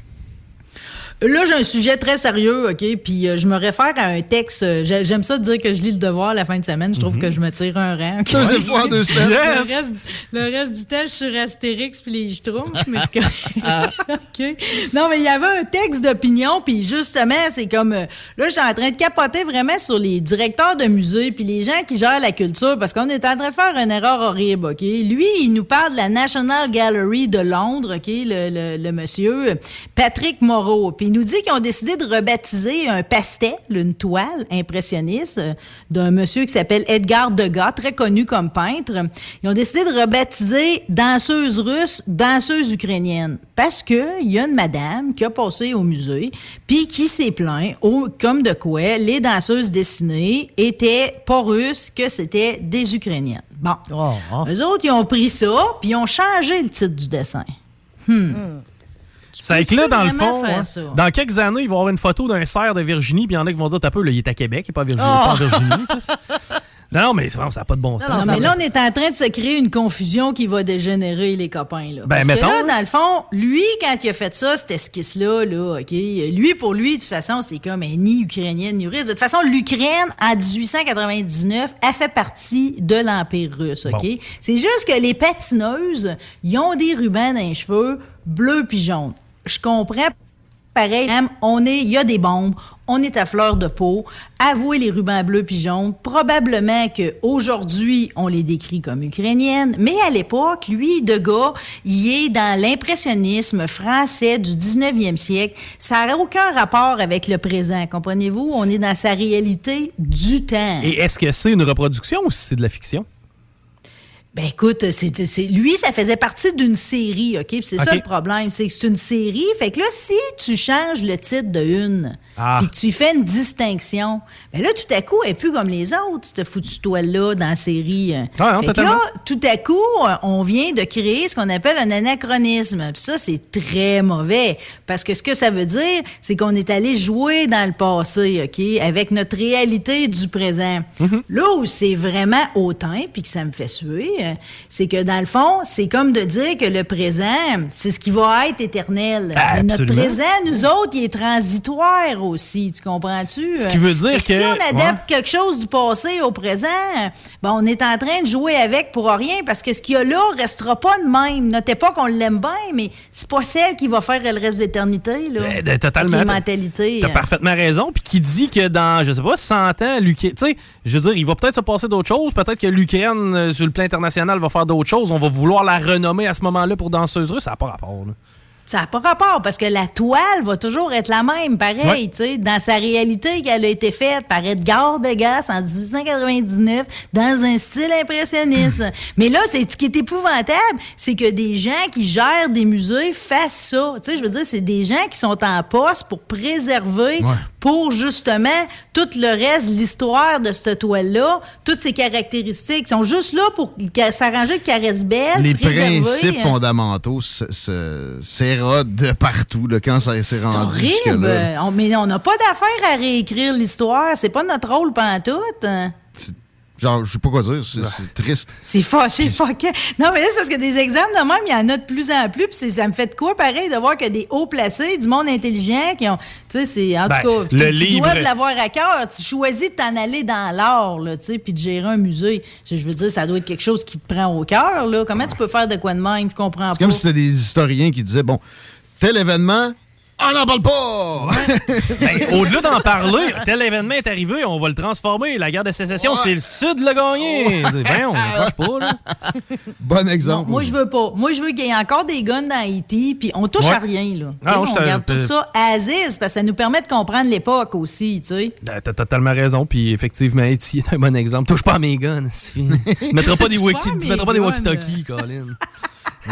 Là, j'ai un sujet très sérieux, OK? Puis euh, je me réfère à un texte. euh, j'ai- J'aime ça dire que je lis le devoir la fin de semaine. Je trouve que je me tire un rang. (laughs) Deuxième fois en deux semaines. Le, reste, le reste du temps, je suis sur Astérix puis les Schtroumpfs, mais. (laughs) (laughs) OK? Non, mais il y avait un texte d'opinion, puis justement, c'est comme... euh, là, j'étais en train de capoter vraiment sur les directeurs de musées puis les gens qui gèrent la culture, parce qu'on est en train de faire une erreur horrible, OK? Lui, il nous parle de la National Gallery de Londres, OK? Le, le- le monsieur Patrick Moreau. Puis nous dit qu'ils ont décidé de rebaptiser un pastel, une toile impressionniste euh, d'un monsieur qui s'appelle Edgar Degas, très connu comme peintre. Ils ont décidé de rebaptiser danseuse russe, danseuse ukrainienne. Parce que il y a une madame qui a passé au musée, puis qui s'est plaint, au- comme de quoi les danseuses dessinées étaient pas russes, que c'était des ukrainiennes. Bon. Eux autres, ils ont pris ça, puis ils ont changé le titre du dessin. Hmm. C'est avec là, dans le fond, hein, dans quelques années, il va y avoir une photo d'un cerf de Virginie, puis il y en a qui vont dire T'as peu, là, il est à Québec, il n'est pas à Virginie. il est pas en Oh! Virginie. non, mais ça n'a pas de bon sens. Non, mais là, on est en train de se créer une confusion qui va dégénérer, les copains. Là. Ben, Parce mettons, que là, dans le fond, lui, quand il a fait ça, cette esquisse-là, là, OK, lui, pour lui, de toute façon, c'est comme un ni ukrainienne ni russe. De toute façon, l'Ukraine, en 1899, a fait partie de l'Empire russe, OK? Bon. C'est juste que les patineuses, ils ont des rubans dans les cheveux, bleus puis jaunes. Je comprends pareil, on est, il y a des bombes, on est à fleur de peau. Avouez les rubans bleus puis jaunes. Probablement que aujourd'hui on les décrit comme ukrainiennes, mais à l'époque, lui, de gars, il est dans l'impressionnisme français du 19e siècle. Ça n'a aucun rapport avec le présent, comprenez-vous? On est dans sa réalité du temps. Et est-ce que c'est une reproduction ou c'est de la fiction? Ben écoute, c'est, c'est- lui, ça faisait partie d'une série, OK? Puis c'est ça le problème, c'est que c'est une série. Fait que là, si tu changes le titre de une, Ah. puis que tu y fais une distinction, ben là, tout à coup, elle est plus comme les autres, cette foutue toile-là dans la série. Ah, non, là, tout à coup, euh, on vient de créer ce qu'on appelle un anachronisme. Puis ça, c'est très mauvais. Parce que ce que ça veut dire, c'est qu'on est allé jouer dans le passé, OK? Avec notre réalité du présent. Là où c'est vraiment hautain, puis que ça me fait suer, euh, c'est que dans le fond, c'est comme de dire que le présent, c'est ce qui va être éternel. Mais notre présent, nous autres, il est transitoire aussi. Tu comprends-tu? Ce qui veut dire que- Si on adapte quelque chose du passé au présent, ben on est en train de jouer avec pour rien parce que ce qu'il y a là restera pas de même. Notez pas qu'on l'aime bien, mais c'est pas celle qui va faire le reste d'éternité. Là. Ben, de- totalement. Avec les mentalités. T'as hein. parfaitement raison. Puis qui dit que dans, je sais pas, 100 ans, l'Ukraine. Tu sais, je veux dire, il va peut-être se passer d'autres choses. Peut-être que l'Ukraine, euh, sur le plan international, va faire d'autres choses. On va vouloir la renommer à ce moment-là pour danseuse russe. Ça n'a pas rapport. là. Ça n'a pas rapport parce que la toile va toujours être la même, pareil, Ouais. tu sais, dans sa réalité qu'elle a été faite par Edgar Degas en 1899 dans un style impressionniste. Mais là, c'est ce qui est épouvantable, c'est que des gens qui gèrent des musées fassent ça. Tu sais, je veux dire, c'est des gens qui sont en poste pour préserver, pour justement tout le reste, l'histoire de cette toile-là, toutes ses caractéristiques, sont juste là pour s'arranger de caresse belle, Les préserver, principes hein. fondamentaux s'est caméras de partout là, quand ça s'est rendu horrible. On- mais on n'a pas d'affaire à réécrire l'histoire. C'est pas notre rôle pantoute. Genre, je sais pas quoi dire, c'est c'est triste. C'est fâché, fucké. Non, mais là, c'est parce que des exemples de même, il y en a de plus en plus. Puis c'est- ça me fait de quoi, pareil, de voir que des hauts placés, du monde intelligent, qui ont. Tu sais, c'est. En Ben, tout cas, le qui livre- doivent l'avoir à cœur. Tu choisis de t'en aller dans l'art, là, tu sais, puis de gérer un musée. Je veux dire, ça doit être quelque chose qui te prend au cœur, là. Comment tu peux faire de quoi de même? Je comprends C'est pas. comme si c'était des historiens qui disaient, bon, tel événement, on n'en parle pas! (laughs) Ben, Au-delà d'en parler, tel événement est arrivé, on va le transformer. La guerre de sécession, c'est le Sud l'a gagné. Ben, on marche pas, là. (laughs) bon exemple. Non, moi, je veux pas. Moi, je veux qu'il y ait encore des guns dans Haïti, puis on touche Ouais. à rien, là. Ah, on regarde tout ça Aziz, parce que ça nous permet de comprendre l'époque aussi, tu sais. Ben, T'as totalement raison, puis effectivement, Haïti est un bon exemple. Touche pas à mes guns. Tu (laughs) mettras pas des pas mettras pas des walkie-talkies, Colin.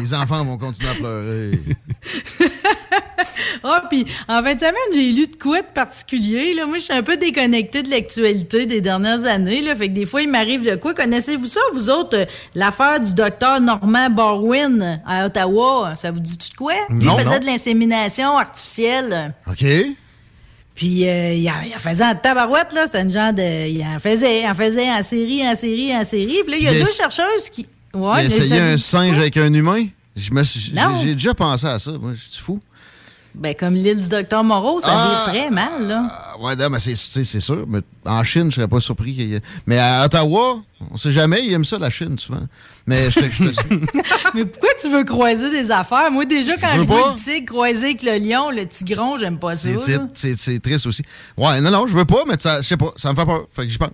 Les enfants vont continuer à pleurer. Ah, puis en fin de semaine, j'ai lu de quoi de particulier. Là. Moi, je suis un peu déconnectée de l'actualité des dernières années. Là. Fait que des fois, il m'arrive de quoi. Connaissez-vous ça, vous autres, euh, l'affaire du docteur Normand Barwin à Ottawa? Ça vous dit de quoi? Lui, Non, il faisait non. de l'insémination artificielle. OK? Puis euh, il, en, faisait en tabarouette, là. C'était une genre de. Il en faisait, en faisait en série, en série, en série. Puis là, il y a deux chercheuses qui. Ouais, essayé un singe avec un humain? J'ai déjà pensé à ça. Moi, je suis fou. Ben, comme l'île du docteur Moreau, ça Ah! vire très mal, là. Ah, Ouais, non, mais c'est- sûr. Mais en Chine, je serais pas surpris. qu'il y ait- Mais à Ottawa, on sait jamais, ils aiment ça, la Chine, souvent. Mais je (laughs) Mais pourquoi tu veux croiser des affaires? Moi, déjà, quand Je vois le tigre croiser avec le lion, le tigron, j'aime pas ça. c'est triste aussi. Ouais, non, non, je veux pas, mais ça, je sais pas, ça me fait peur. Fait que j'y pense.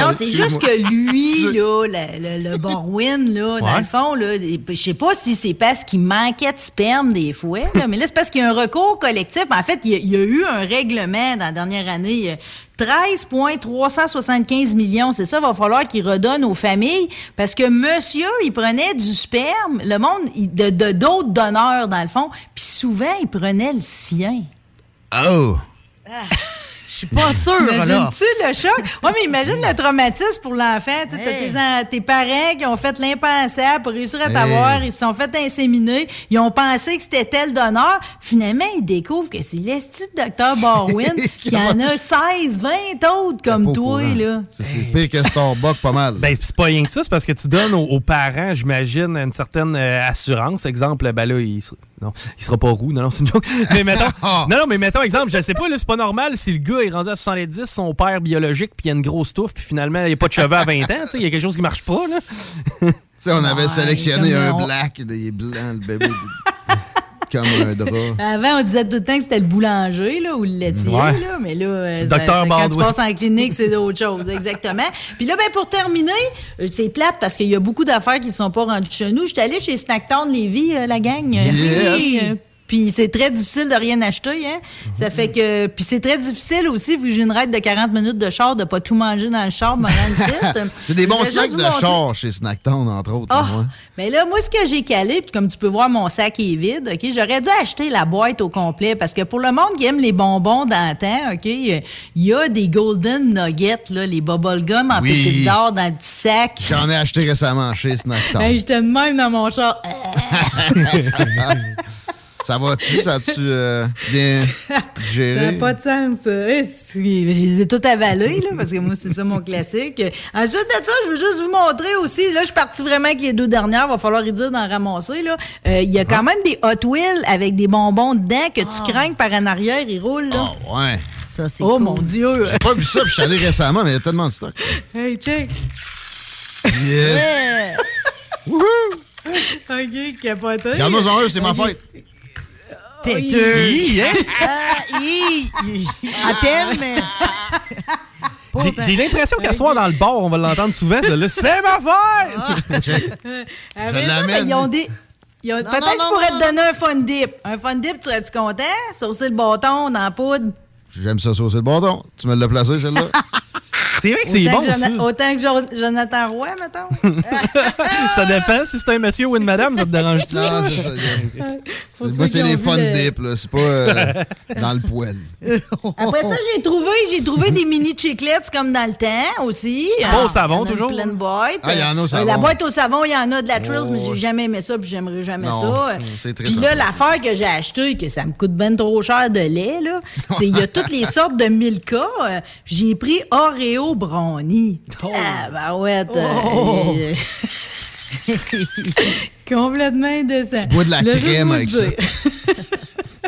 Non, c'est juste que lui, (laughs) là, le, le, le Borwin, là, dans le fond, là, je sais pas si c'est parce qu'il manquait de sperme des fois, là, mais là, c'est parce qu'il y a un recours collectif. En fait, il y, a, il y a eu un règlement dans la dernière année. euh, 13,375 millions, c'est ça, va falloir qu'il redonne aux familles parce que monsieur, il prenait du sperme, le monde, il- de de- d'autres donneurs, dans le fond, puis souvent, il prenait le sien. Oh! Je suis pas sûre, là. Imagines-tu le choc? Oui, mais imagine le traumatisme pour l'enfant. Tu sais, t'as tes, en- tes parents qui ont fait l'impensable pour réussir à Hey. t'avoir. Ils se sont fait inséminer. Ils ont pensé que c'était tel donneur. Finalement, ils découvrent que c'est l'esti de docteur (laughs) Barwin qui en a 16, 20 autres comme toi, là. C'est c'est pire que Starbucks, pas mal. Ben, c'est pas rien que ça, c'est parce que tu donnes aux, aux parents, j'imagine, une certaine euh, assurance. Exemple, ben là, il, sera- non, il sera pas roux. Non, non, c'est une joke. (laughs) Mais mettons, non, non, mais mettons, exemple, je sais pas, là, c'est pas normal si le gars est rendu à 70, son père biologique, puis il a une grosse touffe, puis finalement, il a pas de cheveux à 20 ans, tu sais, il y a quelque chose qui marche pas, là. Tu sais, on avait Ouais, sélectionné un on- black, il est blanc, le bébé, (laughs) comme un drap. (laughs) Avant, on disait tout le temps que c'était le boulanger là, ou le laitier, Ouais. là, mais là, euh, Docteur ça- ça- quand tu passes en clinique, c'est d'autres choses, exactement. (laughs) Puis là, ben, pour terminer, euh, c'est plate parce qu'il y a beaucoup d'affaires qui ne sont pas rendues chez nous. J'étais allée chez Snacktown Lévis, euh, la gang. Yes. Oui, puis c'est très difficile de rien acheter, hein. Ça fait que... Puis c'est très difficile aussi, vu que j'ai une raide de 40 minutes de char, de pas tout manger dans le char, me rendre ici. C'est des bons snacks de char chez Snacktown, entre autres. moi. mais là, moi, ce que j'ai calé, puis comme tu peux voir, mon sac est vide, OK? J'aurais dû acheter la boîte au complet parce que pour le monde qui aime les bonbons d'antan, OK? Il y a des Golden Nuggets, là, les bubblegum en Oui. pépite d'or dans le petit sac. J'en ai acheté récemment chez Snacktown. Hey, J'étais même dans mon char. (laughs) (laughs) ça va-tu? Ça a-tu euh, bien (laughs) Ça géré? n'a pas de sens, ça. Eh, Je les ai tout avalés, là, parce que moi, c'est ça mon classique. Ensuite de ça, je veux juste vous montrer aussi. Là, je suis partie vraiment avec les deux dernières. Va falloir y dire d'en ramasser, là. Euh, Il y a quand même des Hot Wheels avec des bonbons dedans que tu craignes par en arrière, ils roulent, là. Ouais. Ça, c'est Oh, mon Dieu. J'ai pas vu ça, puis je suis allé récemment, mais il y a tellement de stock. Hey, check. Yeah. (laughs) OK, capoté. Regarde-moi en eux, c'est ma fête. T'es Hi, deux. hein? (laughs) Ah, hi, hi. À thème. (laughs) J'ai- J'ai l'impression qu'à soir dans le bar, on va l'entendre souvent, ça, là. (laughs) C'est ma fête! Ça, ben, ils ont des. ils ont- Non, Peut-être que je pourrais non, te donner un fun dip. Un fun dip, tu serais-tu content? Saucer le bâton dans la poudre? J'aime ça saucer le bâton. Tu me l'as placé, celle-là? C'est vrai que c'est Autant bon, que ça. Jona- Autant que Jo- Jonathan Roy, mettons. (laughs) ça dépend si c'est un monsieur ou une madame, ça te dérange-tu? Non, c'est (laughs) Moi, c'est les fun le- dips, là. C'est pas euh, dans le poêle. (laughs) Après ça, j'ai trouvé, j'ai trouvé des mini chiclets comme dans le temps aussi. Pas au Ah, savon, il y en a une toujours? pleine boîte. Ah, il y en a au Euh, savon. La boîte au savon, il y en a de la Trills, Oh, mais j'ai jamais aimé ça, puis j'aimerais jamais Non, ça. c'est très Puis là, l'affaire que j'ai acheté, que ça me coûte ben trop cher de lait, là, c'est il y a toutes les sortes de Milka. euh, J'ai pris Oreo Brownie. Ah, bah ouais. Oh. (laughs) Complètement indécent. Tu bois de la crème avec le ça. (laughs)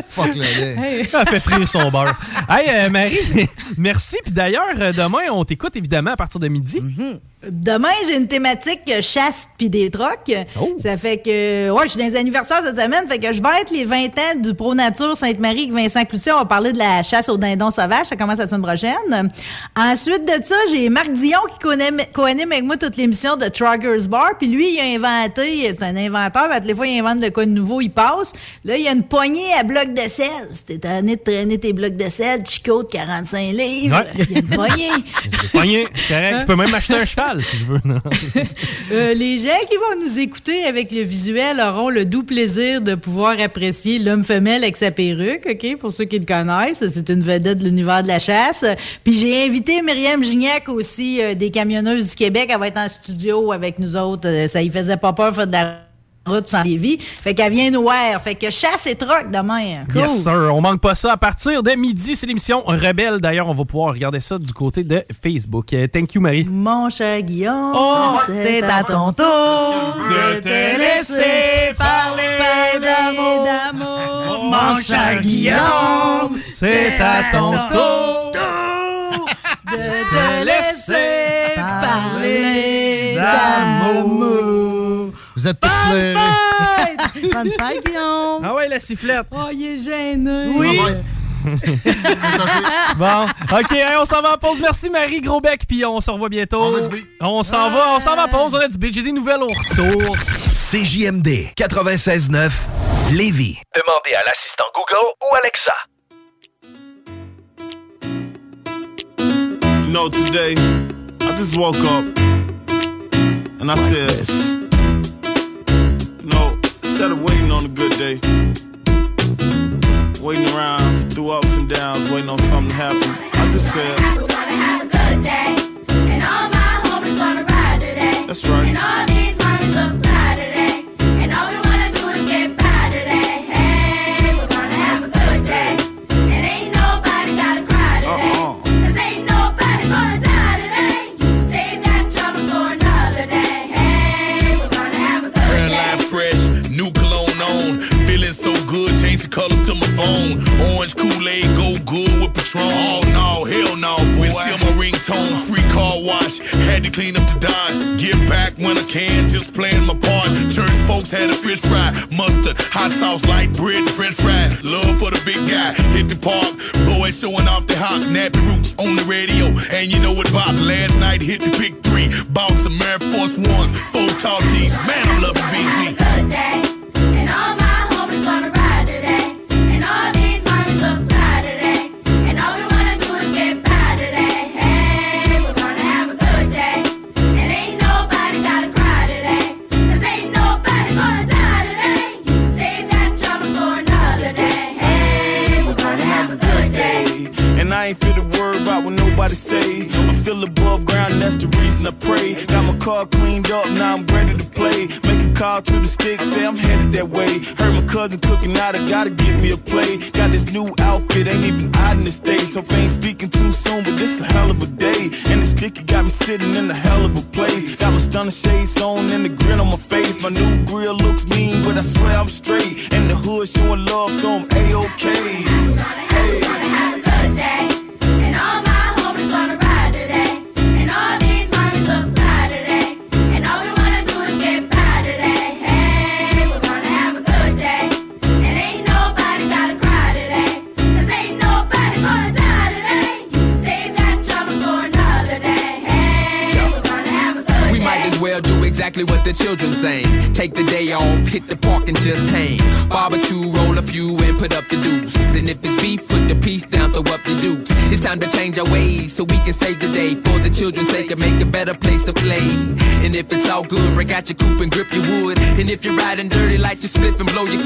Fuck le lait. Hey. Elle fait frire son beurre. Hey, euh, Marie, (laughs) merci. Puis d'ailleurs, euh, demain, on t'écoute évidemment à partir de midi. Demain, j'ai une thématique euh, chasse puis des trocs. Oh. Ça fait que, ouais, je suis dans les anniversaires cette semaine. Fait que je vais être les 20 ans du Pro Nature Sainte-Marie avec Vincent Cloutier. On va parler de la chasse aux dindons sauvages. Ça commence la semaine prochaine. Ensuite de ça, j'ai Marc Dion qui co-anime avec moi toute l'émission de Trogger's Bar. Puis lui, il a inventé, c'est un inventeur. Toutes les fois, il invente de quoi de nouveau, il passe. Là, il y a une poignée à blocs de sel. C'était tanné de traîner tes blocs de sel, Chico de 45 livres. Ouais. Il y a une poignée. (laughs) C'est correct. Je peux même acheter un cheval si je veux. (laughs) Euh, les gens qui vont nous écouter avec le visuel auront le doux plaisir de pouvoir apprécier l'homme femelle avec sa perruque, OK? Pour ceux qui le connaissent, c'est une vedette de l'univers de la chasse. Puis j'ai invité Myriam Gignac aussi, euh, des camionneuses du Québec. Elle va être en studio avec nous autres. Euh, ça y faisait pas peur faire de la route sans Lévis. Fait qu'elle vient nous voir. Fait que chasse et troc demain. Cool. Yes, sir. On manque pas ça. À partir de midi, c'est l'émission Rebelle. D'ailleurs, on va pouvoir regarder ça du côté de Facebook. Euh, thank you, Marie. Mon cher Guillaume, Oh, c'est à ton tour de te laisser parler d'amour. Mon cher Guillaume, c'est à ton tour de te laisser parler d'amour. Vous êtes tous pleurés. Fête! (laughs) Bonne fête, Guillaume! Ah ouais, la sifflette. Oh, il est gêné. Oui. (laughs) bon, ok, hein, on s'en va en pause. Merci Marie, gros bec, puis on se revoit bientôt. On s'en va, on s'en va en pause. On a du beat. J'ai des nouvelles au retour. CJMD 96.9 Lévis. Demandez à l'assistant Google ou Alexa. You know, today, I just woke up and I said, know, instead of waiting on a good day, waiting around through ups and downs, waiting on something to happen, I just said, We're gonna have a That's right. And all these mommies Patron. Oh no, hell no, boy. It's still my ringtone, free car wash. Had to clean up the Dodge. Give back when I can, just playing my part. Church folks had a fish fry, mustard, hot sauce, light bread, french fries. Love for the big guy. Hit the park, boys showing off the hops, nappy roots on the radio. And you know what, Bob? Last night hit the pick three. Bought some Air Force Ones, four tall tees. Man, I'm loving BG. Nobody say. I'm still above ground, that's the reason I pray. Got my car cleaned up, now I'm ready to play. Make a call to the stick, say I'm headed that way. Heard my cousin cooking out, I gotta give me a play. Got this new outfit, ain't even out in the States. So ain't speaking too soon, but this a hell of a day. And the sticky got me sitting in a hell of a place. Got my stunner shades on and the grin on my face. My new grill looks mean, but I swear I'm straight. And the hood showing love, so I'm A-OK. good day. Exactly what the children saying. Take the day off, hit the park and just hang. Barbecue, roll a few and put up the deuce. And if it's beef, put the piece down, throw up the dukes. It's time to change our ways so we can save the day for the children's sake and make a better place to play. And if it's all good, break out your coupe and grip your wood. And if you're riding dirty, light your spliff and blow your.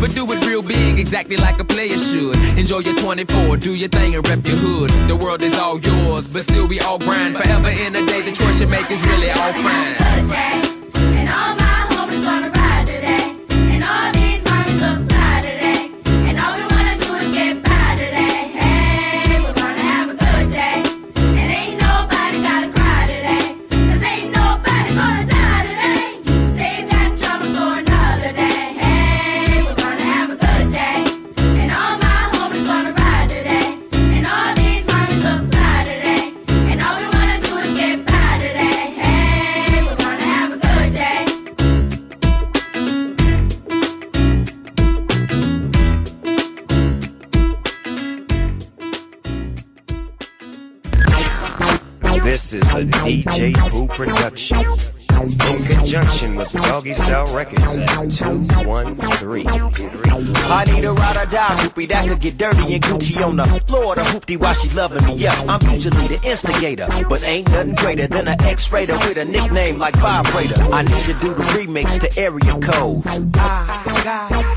But do it real big, exactly like a player should. Enjoy your 24, do your thing and rep your hood. The world is all yours, but still we all grind. Forever in a day, the choice you make is really all fine. And all my homies wanna ride today. And all Pooh production. In conjunction with Doggy Style Records at 213. I need a ride or die hoopy that could get dirty and Gucci on the floor to hoopty while she loving me up. I'm usually the instigator, but ain't nothing greater than an X-rater with a nickname like Vibrator. I need to do the remix to area codes.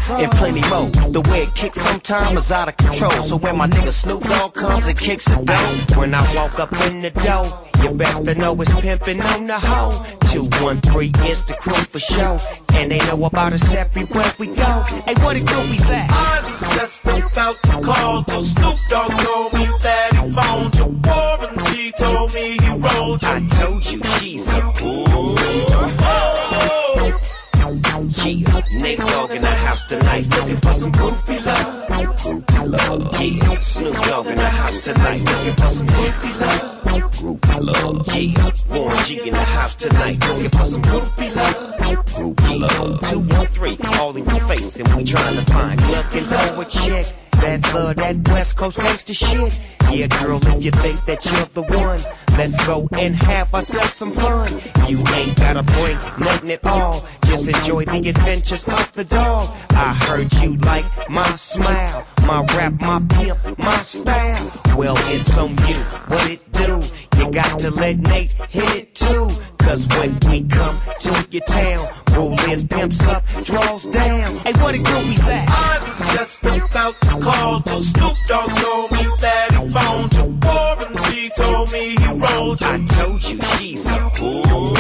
And plenty more. The way it kicks sometimes is out of control. So when my nigga Snoop Dogg comes and kicks it down, When I walk up in the door, you best to know it's pimping on the hoe. 213 is the crew for show. And they know about us everywhere we go. Hey, what it do we say? I was just about to call till Snoop Dogg told me that he phoned your Warren G told me he rolled you. I told you she's a fool. Yeah, Nate Dogg in the house tonight, looking for some groupie love. Groupie love. Yeah, Snoop Dogg in the house tonight, looking for some groupie love. Groupie love. Yeah, Warren G in the house tonight, looking for some groupie love. Groupie love. Two, one, three, all in your face, and we trying to find looking for a chick. That love, that West Coast gangster shit. Yeah, girl, if you think that you're the one, let's go and have ourselves some fun. You ain't gotta bring nothing at all. Just enjoy the adventures of the dog. I heard you like my smile, my rap, my pimp, my style. Well, it's on you. What it do? You got to let Nate hit it too. Cause when we come to your town, rule is pimps up, draws down. Hey, what it do we say? I was just about to call till Snoop Dogg told me that he phoned your Warren Told me he rolled you. I told you she's a fool.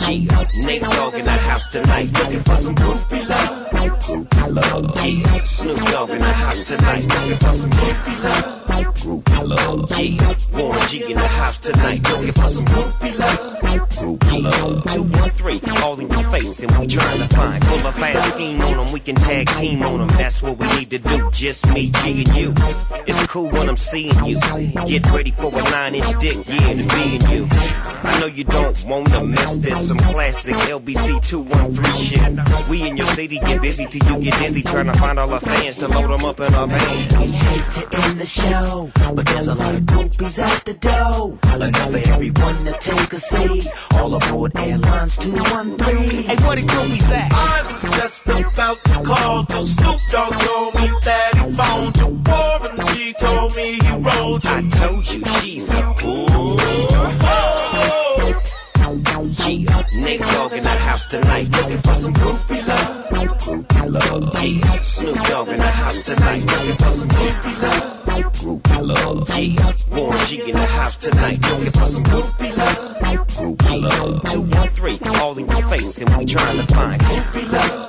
Yeah, Nate Dogg in the house tonight, looking for some groupie love. Groupie love. Snoop Dogg in the house tonight, looking for some groupie love. Groupie love. Yeah, Warren G in the house tonight, looking for some groupie love. Groupie love. Two, one, three, all in your face, and we trying to find. Pull a fast scheme on them, we can tag team on them. That's what we need to do, just me, G, and you. It's cool when I'm seeing you. Get ready for a nine inch dick, yeah, to be in you. I know you don't wanna miss this. Some classic LBC 213 shit. We in your city get busy till you get dizzy trying to find all our fans to load them up in our van. We hate to end the show, but there's a lot of groupies at the door. Enough for everyone to take a seat. All aboard Airlines 213. Hey, what it do we say? I was just about to call till Snoop Dogg told me that he phoned your Warren G told me he rolled you. I told you she's a fool. Oh. Yeah, Nate Dogg in the house tonight, looking for some groupie love. Groupie love. Yeah, Snoop Dogg in the house tonight, looking for some groupie love. Groupie love. Yeah, Warren G in the house tonight, looking for some groupie love. Groupie love. Two, one, three, all in your face, and we trying to find groupie love.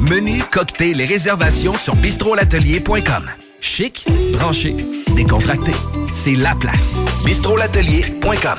Menu, cocktail et réservations sur bistrolatelier.com. Chic, branché, décontracté. C'est la place. bistrolatelier.com.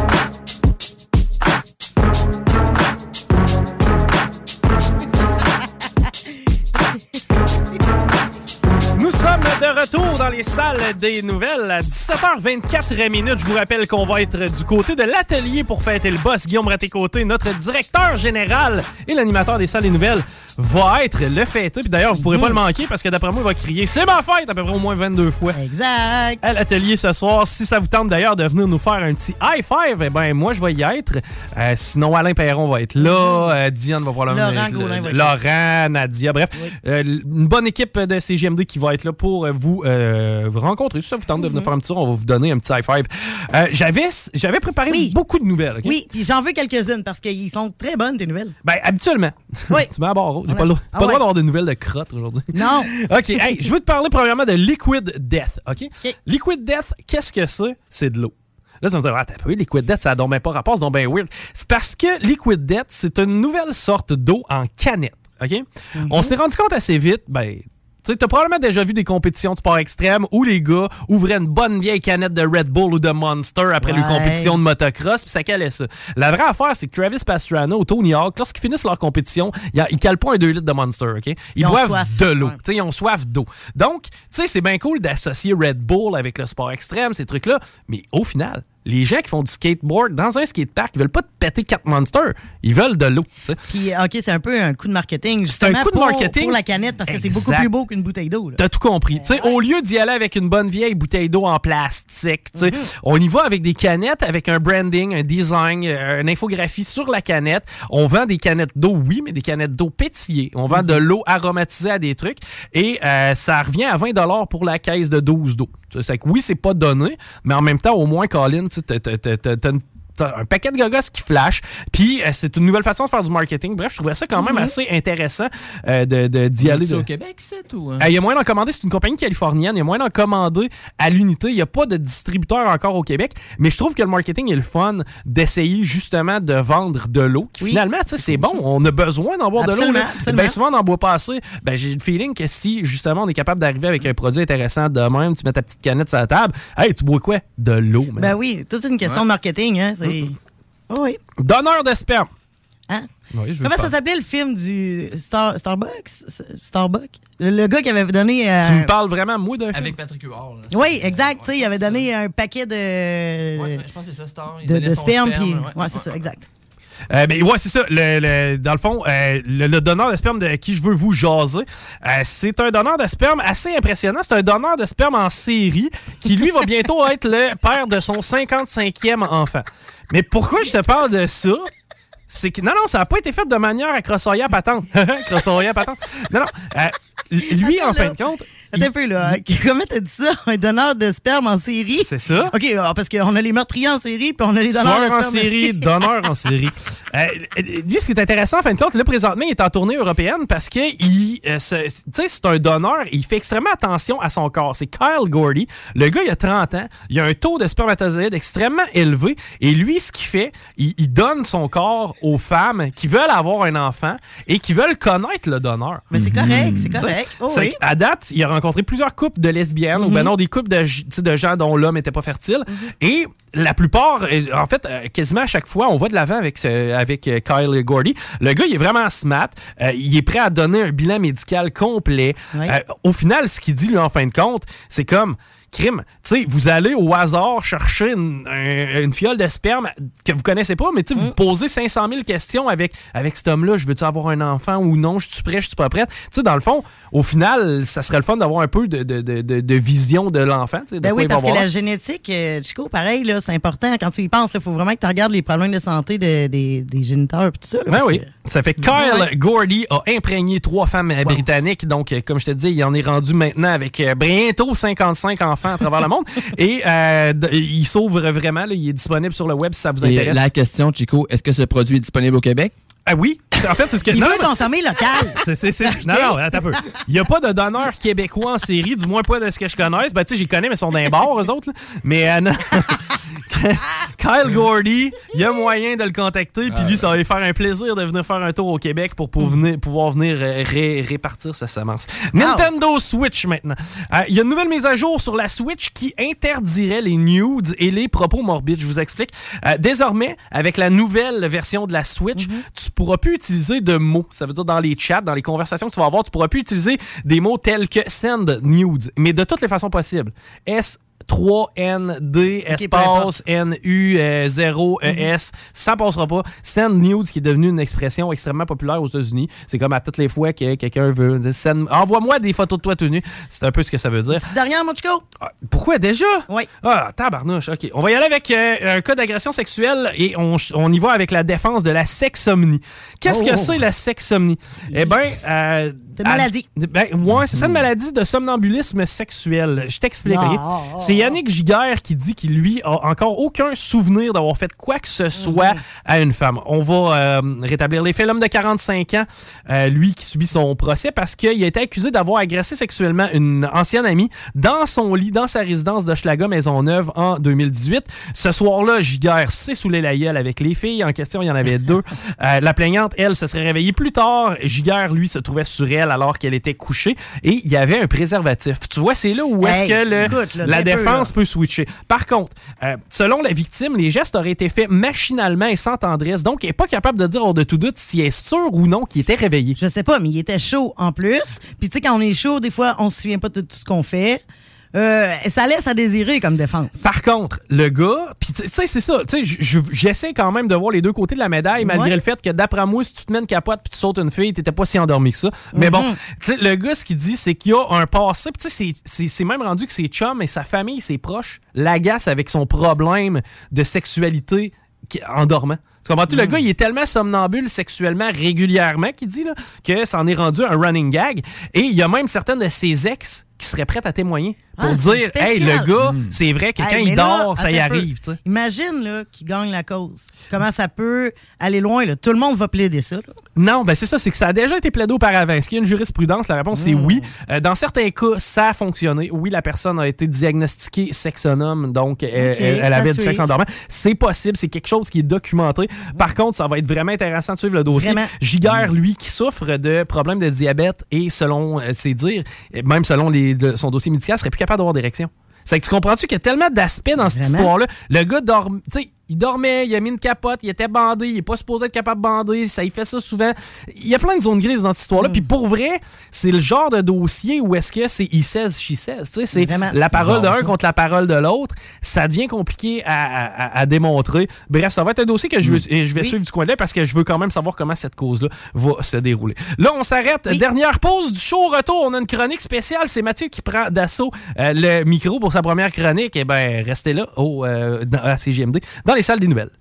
de retour dans les salles des nouvelles à 17h24 minutes. Je vous rappelle qu'on va être du côté de l'atelier pour fêter le boss. Guillaume Raté-Côté, notre directeur général et l'animateur des salles des nouvelles, va être le fêté. Puis d'ailleurs, vous pourrez pas le manquer parce que d'après moi, il va crier « C'est ma fête! » à peu près au moins 22 fois. Exact. À l'atelier ce soir. Si ça vous tente d'ailleurs de venir nous faire un petit high five, eh ben moi, je vais y être. Euh, sinon, Alain Perron va être là. Euh, Diane va probablement Laurent être là. Laurent, Nadia, bref. Euh, une bonne équipe de CGMD qui va être là pour vous, euh, vous rencontrer. Si ça vous tente de venir faire un petit tour, on va vous donner un petit high five. Euh, j'avais, préparé beaucoup de nouvelles. Oui, puis j'en veux quelques-unes parce qu'ils sont très bonnes, tes nouvelles. Ben, habituellement. Oui. (laughs) tu mets à barreau. J'ai On pas a- le droit, Ah pas le droit d'avoir des nouvelles de crotte aujourd'hui. Non. (laughs) OK. Hey, je veux te parler premièrement de Liquid Death. OK? Liquid Death, qu'est-ce que c'est? C'est de l'eau. Là, tu vas me dire, ah, t'as pas eu Liquid Death, ça a donc ben pas rapport, c'est donc ben weird. C'est parce que Liquid Death, c'est une nouvelle sorte d'eau en canette. OK? Mhm. On s'est rendu compte assez vite, ben. Tu sais, t'as probablement déjà vu des compétitions de sport extrême où les gars ouvraient une bonne vieille canette de Red Bull ou de Monster après les Ouais. compétitions de motocross, puis ça calait ça. La vraie affaire, c'est que Travis Pastrana ou Tony Hawk, lorsqu'ils finissent leur compétition, ils, ils calent pas un 2 litres de Monster, OK? Ils, boivent soif. de l'eau. Tu sais, Ils ont soif d'eau. Donc, tu sais, c'est bien cool d'associer Red Bull avec le sport extrême, ces trucs-là, mais au final, les gens qui font du skateboard dans un skatepark, ils veulent pas te péter 4 Monsters, ils veulent de l'eau. Puis, OK, c'est un peu un coup de marketing. un justement, coup de pour- marketing. Pour la canette, parce que c'est beaucoup plus beau qu'une bouteille d'eau. T'as tout compris. Tu sais, Au lieu d'y aller avec une bonne vieille bouteille d'eau en plastique, tu sais, Mm-hmm. on y va avec des canettes, avec un branding, un design, euh, une infographie sur la canette. On vend des canettes d'eau, oui, mais des canettes d'eau pétillées. On vend de l'eau aromatisée à des trucs. Et euh, ça revient à 20 pour la caisse de 12 d'eau. C'est que oui, c'est pas donné, mais en même temps, au moins, Colin, tu une un paquet de gogos qui flash. Puis euh, c'est une nouvelle façon de faire du marketing. Bref, je trouvais ça quand même Mhm. assez intéressant euh, de, de- d'y aller. C'est de- au Québec, c'est ou. euh, Il y a moyen d'en commander, c'est une compagnie californienne. Il y a moyen d'en commander à l'unité. Il n'y a pas de distributeur encore au Québec. Mais je trouve que le marketing est le fun d'essayer justement de vendre de l'eau. Qui finalement, tu sais, c'est bon. On a besoin d'en boire de l'eau. Ben, souvent, on n'en boit pas assez. Ben, j'ai le feeling que si justement on est capable d'arriver avec un produit intéressant de même, tu mets ta petite canette sur la table, hey, tu bois quoi? De l'eau. Ben oui, toute une question Ouais. de marketing. Hein, c'est... Oh oui. Donneur de sperme. Hein? Oui, je Comment ça s'appelait le film du Star, Starbucks? Starbucks? Le, le gars qui avait donné... euh, Tu me parles vraiment, moi, d'un film? Avec Patrick Huard. là. Oui, exact. tu sais, il avait donné un paquet de, Ouais, je pense que c'est ça, Star. Il de, donnait de son sperme. sperme, puis- ouais. ouais, c'est ça, exact. Euh, ben, ouais, c'est ça. Le, le- dans le fond, euh, le, le donneur de sperme de qui je veux vous jaser, euh, c'est un donneur de sperme assez impressionnant. C'est un donneur de sperme en série qui, lui, va bientôt être le père de son 55e enfant. Mais pourquoi je te parle de ça? C'est que non, non, ça n'a pas été fait de manière à crossoyer à patente. (laughs) crossoyer à patente. Non, non. euh, lui, en fin de compte. Attends un peu, là. Comment t'as dit ça? Un donneur de sperme en série? C'est ça. OK, alors, parce qu'on a les meurtriers en série, puis on a les donneurs de Tueur en sperme. série, (laughs) donneur en série. Euh, lui, ce qui est intéressant, en fin de compte, là, présentement, il est en tournée européenne parce que il, euh, se- tu sais, c'est un donneur et il fait extrêmement attention à son corps. C'est Kyle Gordy. Le gars, il a 30 ans. Il a un taux de spermatozoïdes extrêmement élevé. Et lui, ce qu'il fait, il, il donne son corps aux femmes qui veulent avoir un enfant et qui veulent connaître le donneur. Mais c'est correct, c'est correct. Oh, oui. qu'à date, il a rencontré plusieurs couples de lesbiennes ou ben non, des couples de, de gens dont l'homme n'était pas fertile. Et la plupart, en fait, euh, quasiment à chaque fois, on va de l'avant avec, avec euh, Kyle Gordy. Le gars, il est vraiment smart. Euh, il est prêt à donner un bilan médical complet. Euh, au final, ce qu'il dit, lui, en fin de compte, c'est comme crime. Tu sais, vous allez au hasard chercher une, un- une fiole de sperme que vous connaissez pas, mais tu sais, vous posez 500 000 questions avec, avec cet homme-là. Je veux-tu avoir un enfant ou non? Je suis prêt, je suis pas prête. Tu sais, dans le fond, au final, ça serait le fun d'avoir un peu de, de, de, de- de vision de l'enfant. Ben oui, parce que la génétique, euh, Chico, pareil, là, c'est important. Quand tu y penses, il faut vraiment que tu regardes les problèmes de santé de- des, des géniteurs et tout ça. là, Ben oui. que- Ça fait que Kyle Ouais. Gordy a imprégné trois femmes euh, britanniques. Donc, euh, comme je te dis, il en est rendu maintenant avec bientôt 55 enfants à travers le monde. Et euh, il s'ouvre vraiment. là. il est disponible sur le web si ça vous Et intéresse. la question, Chico, est-ce que ce produit est disponible au Québec? Ah oui, en fait, c'est ce que... Il non, veut non, consommer local. (laughs) c'est- Non, non, attends un peu. Il n'y a pas de donneurs québécois en série, du moins pas de ce que je connaisse. Ben, tu sais, j'y connais, mais ils sont d'un bar, eux autres. là. Mais euh, non. (laughs) Kyle Gordy, il y a moyen de le contacter, puis lui, ça va lui faire un plaisir de venir faire un tour au Québec pour, pouvoir venir euh, ré- répartir sa semence. Nintendo Switch maintenant. Euh, Il y a une nouvelle mise à jour sur la Switch qui interdirait les nudes et les propos morbides. Je vous explique. Euh, désormais, avec la nouvelle version de la Switch, tu pourras plus utiliser de mots. Ça veut dire dans les chats, dans les conversations que tu vas avoir, tu pourras plus utiliser des mots tels que send nudes, mais de toutes les façons possibles. S 3ND espace NU 0 ES, ça passera pas. Send nudes qui est devenu une expression extrêmement populaire aux États-Unis. C'est comme à toutes les fois que quelqu'un veut send- envoie-moi des photos de toi tout nu. C'est un peu ce que ça veut dire. Dernière, mon Chico? Pourquoi déjà? Oui. Ah, tabarnouche. OK. On va y aller avec euh, un cas d'agression sexuelle et on, on y va avec la défense de la sexomnie. Qu'est-ce Oh. que c'est la sexomnie? Eh bien, euh, C'est une maladie. Ben, ouais, c'est ça une maladie de somnambulisme sexuel. Je t'explique. Ah, ok? ah, ah. C'est Yannick Giguère qui dit qu'il lui a encore aucun souvenir d'avoir fait quoi que ce soit à une femme. On va euh, rétablir les faits. L'homme de 45 ans, euh, lui qui subit son procès parce qu'il a été accusé d'avoir agressé sexuellement une ancienne amie dans son lit, dans sa résidence de Schlaga Maisonneuve en 2018. Ce soir-là, Giguère s'est saoulé la gueule avec les filles. En question, il y en avait deux. (laughs) Euh, la plaignante, elle, se serait réveillée plus tard. Giguère, lui, se trouvait sur elle alors qu'elle était couchée et il y avait un préservatif. Tu vois, c'est là où est-ce Hey, que le- écoute, là, la peu, défense peut switcher. Par contre, euh, selon la victime, les gestes auraient été faits machinalement et sans tendresse. Donc, elle n'est pas capable de dire hors de tout doute si elle est sûre ou non qu'il était réveillé. Je sais pas, mais il était chaud en plus. Puis tu sais, quand on est chaud, des fois, on se souvient pas de tout ce qu'on fait. Euh, ça laisse à désirer comme défense. Par contre, le gars, puis tu sais, c'est ça, j'essaie quand même de voir les deux côtés de la médaille, malgré Ouais. le fait que d'après moi, si tu te mets une capote puis tu sautes une fille, t'étais pas si endormi que ça. Mais bon, Mhm. tu sais, le gars, ce qu'il dit, c'est qu'il y a un passé, puis tu sais, c'est- même rendu que ses chums et sa famille, ses proches, l'agacent avec son problème de sexualité en dormant. Tu comprends-tu? Le gars, il est tellement somnambule sexuellement régulièrement qu'il dit là, que ça en est rendu un running gag. Et il y a même certaines de ses ex qui seraient prêtes à témoigner pour Ah, dire Hey, le gars, Mm. c'est vrai que quand il là, dort, ça y arrive. Imagine là, qu'il gagne la cause. Comment ça peut aller loin? Là? Tout le monde va plaider ça. là. Non, ben c'est ça, c'est que ça a déjà été plaidé auparavant. Est-ce qu'il y a une jurisprudence? La réponse, c'est Mm. oui. Euh, dans certains cas, ça a fonctionné. Oui, la personne a été diagnostiquée sexonome, donc euh, Ok, elle, avait du sexe en dormant. C'est possible, c'est quelque chose qui est documenté. Par contre, ça va être vraiment intéressant de suivre le dossier. Giguère, lui, qui souffre de problèmes de diabète et selon euh, ses dires, même selon les, de- son dossier médical, serait plus capable d'avoir d'érection. C'est que tu comprends-tu qu'il y a tellement d'aspects dans cette histoire-là? Le gars dorm... tu sais, il dormait, il a mis une capote, il était bandé, il est pas supposé être capable de bander, ça il fait ça souvent. Il y a plein de zones grises dans cette histoire-là. Mm. Puis pour vrai, c'est le genre de dossier où est-ce que c'est he says, she says. Tu sais, c'est la parole d'un contre la parole de l'autre. Ça devient compliqué à, à- démontrer. Bref, ça va être un dossier que je, veux, et je vais. Oui. suivre du coin de l'œil parce que je veux quand même savoir comment cette cause-là va se dérouler. Là, on s'arrête. Dernière pause du show retour. On a une chronique spéciale. C'est Mathieu qui prend d'assaut euh, le micro pour sa première chronique. Eh bien, restez là au, euh, dans- à CGMD, dans les salles des nouvelles.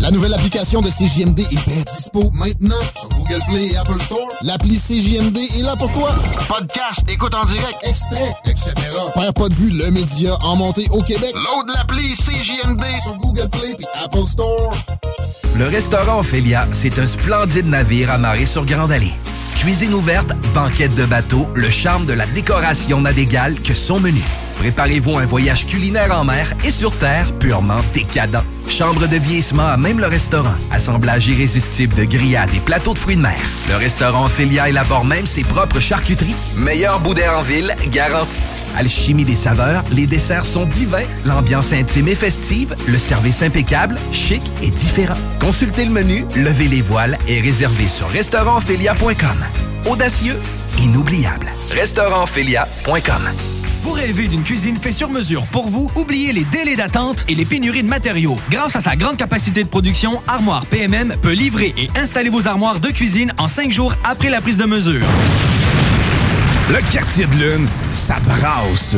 La nouvelle application de CJMD est bien dispo maintenant sur Google Play et Apple Store. L'appli CJMD est là pour toi. Podcast, écoute en direct, extrait, etc. Perds pas de vue, le média en montée au Québec. Load l'appli CJMD sur Google Play et Apple Store. Le restaurant Ophélia, c'est un splendide navire amarré sur Grande Allée. Cuisine ouverte, banquette de bateau, le charme de la décoration n'a d'égal que son menu. Préparez-vous un voyage culinaire en mer et sur terre purement décadent. Chambre de vieillissement à même le restaurant. Assemblage irrésistible de grillades et plateaux de fruits de mer. Le restaurant Ophélia élabore même ses propres charcuteries. Meilleur boudin en ville, garanti. Alchimie des saveurs, les desserts sont divins, l'ambiance intime et festive, le service impeccable, chic et différent. Consultez le menu, levez les voiles et réservez sur restaurantphilia.com. Audacieux, inoubliable. Restaurantphilia.com. Vous rêvez d'une cuisine faite sur mesure pour vous? Oubliez les délais d'attente et les pénuries de matériaux. Grâce à sa grande capacité de production, Armoire PMM peut livrer et installer vos armoires de cuisine en cinq jours après la prise de mesure. Le quartier de lune, ça brasse.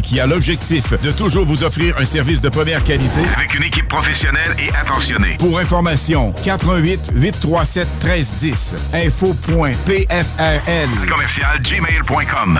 qui a l'objectif de toujours vous offrir un service de première qualité Avec une équipe professionnelle et attentionnée. Pour information, 88 837 1310. Info.pfrl. Commercial gmail.com.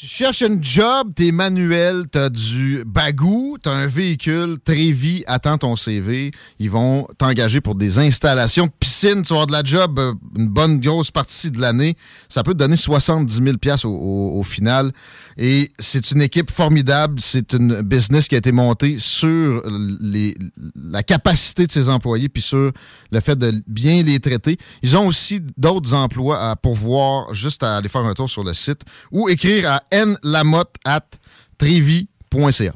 Tu cherches un job, t'es manuel, t'as du bagou, t'as un véhicule, Trévi attend ton CV. Ils vont t'engager pour des installations piscine. Tu vas avoir de la job euh, une bonne grosse partie de l'année. Ça peut te donner 70 000 pièces au, au- au final. Et c'est une équipe formidable. C'est une business qui a été montée sur les, la capacité de ses employés puis sur le fait de bien les traiter. Ils ont aussi d'autres emplois à pourvoir, juste à aller faire un tour sur le site ou écrire à nlamotte at trevi.ca.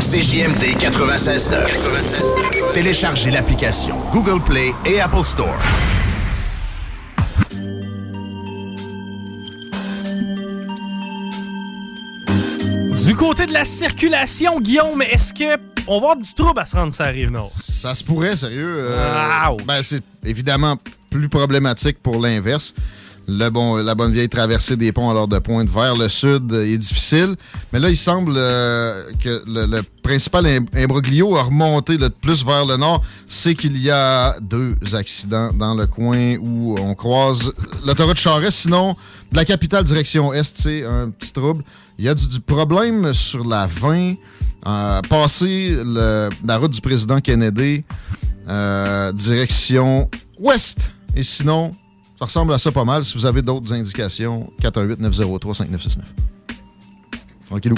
CJMD 96.9. Téléchargez l'application Google Play et Apple Store. Du côté de la circulation, Guillaume, est-ce que on va avoir du trouble à se rendre sur la rive nord? Ça se pourrait, sérieux. euh, ben, c'est évidemment plus problématique pour l'inverse. Le bon, la bonne vieille traversée des ponts à l'heure de pointe vers le sud est difficile. Mais là, il semble euh, que le, le principal im- imbroglio a remonté le plus vers le nord. C'est qu'il y a deux accidents dans le coin où on croise l'autoroute Charest. Sinon, de la capitale direction est, c'est un petit trouble. Il y a du, du problème sur la 20. Euh, passer le- la route du président Kennedy, euh, direction ouest. Et sinon, ça ressemble à ça pas mal. Si vous avez d'autres indications, 418-903-5969. Tranquillou.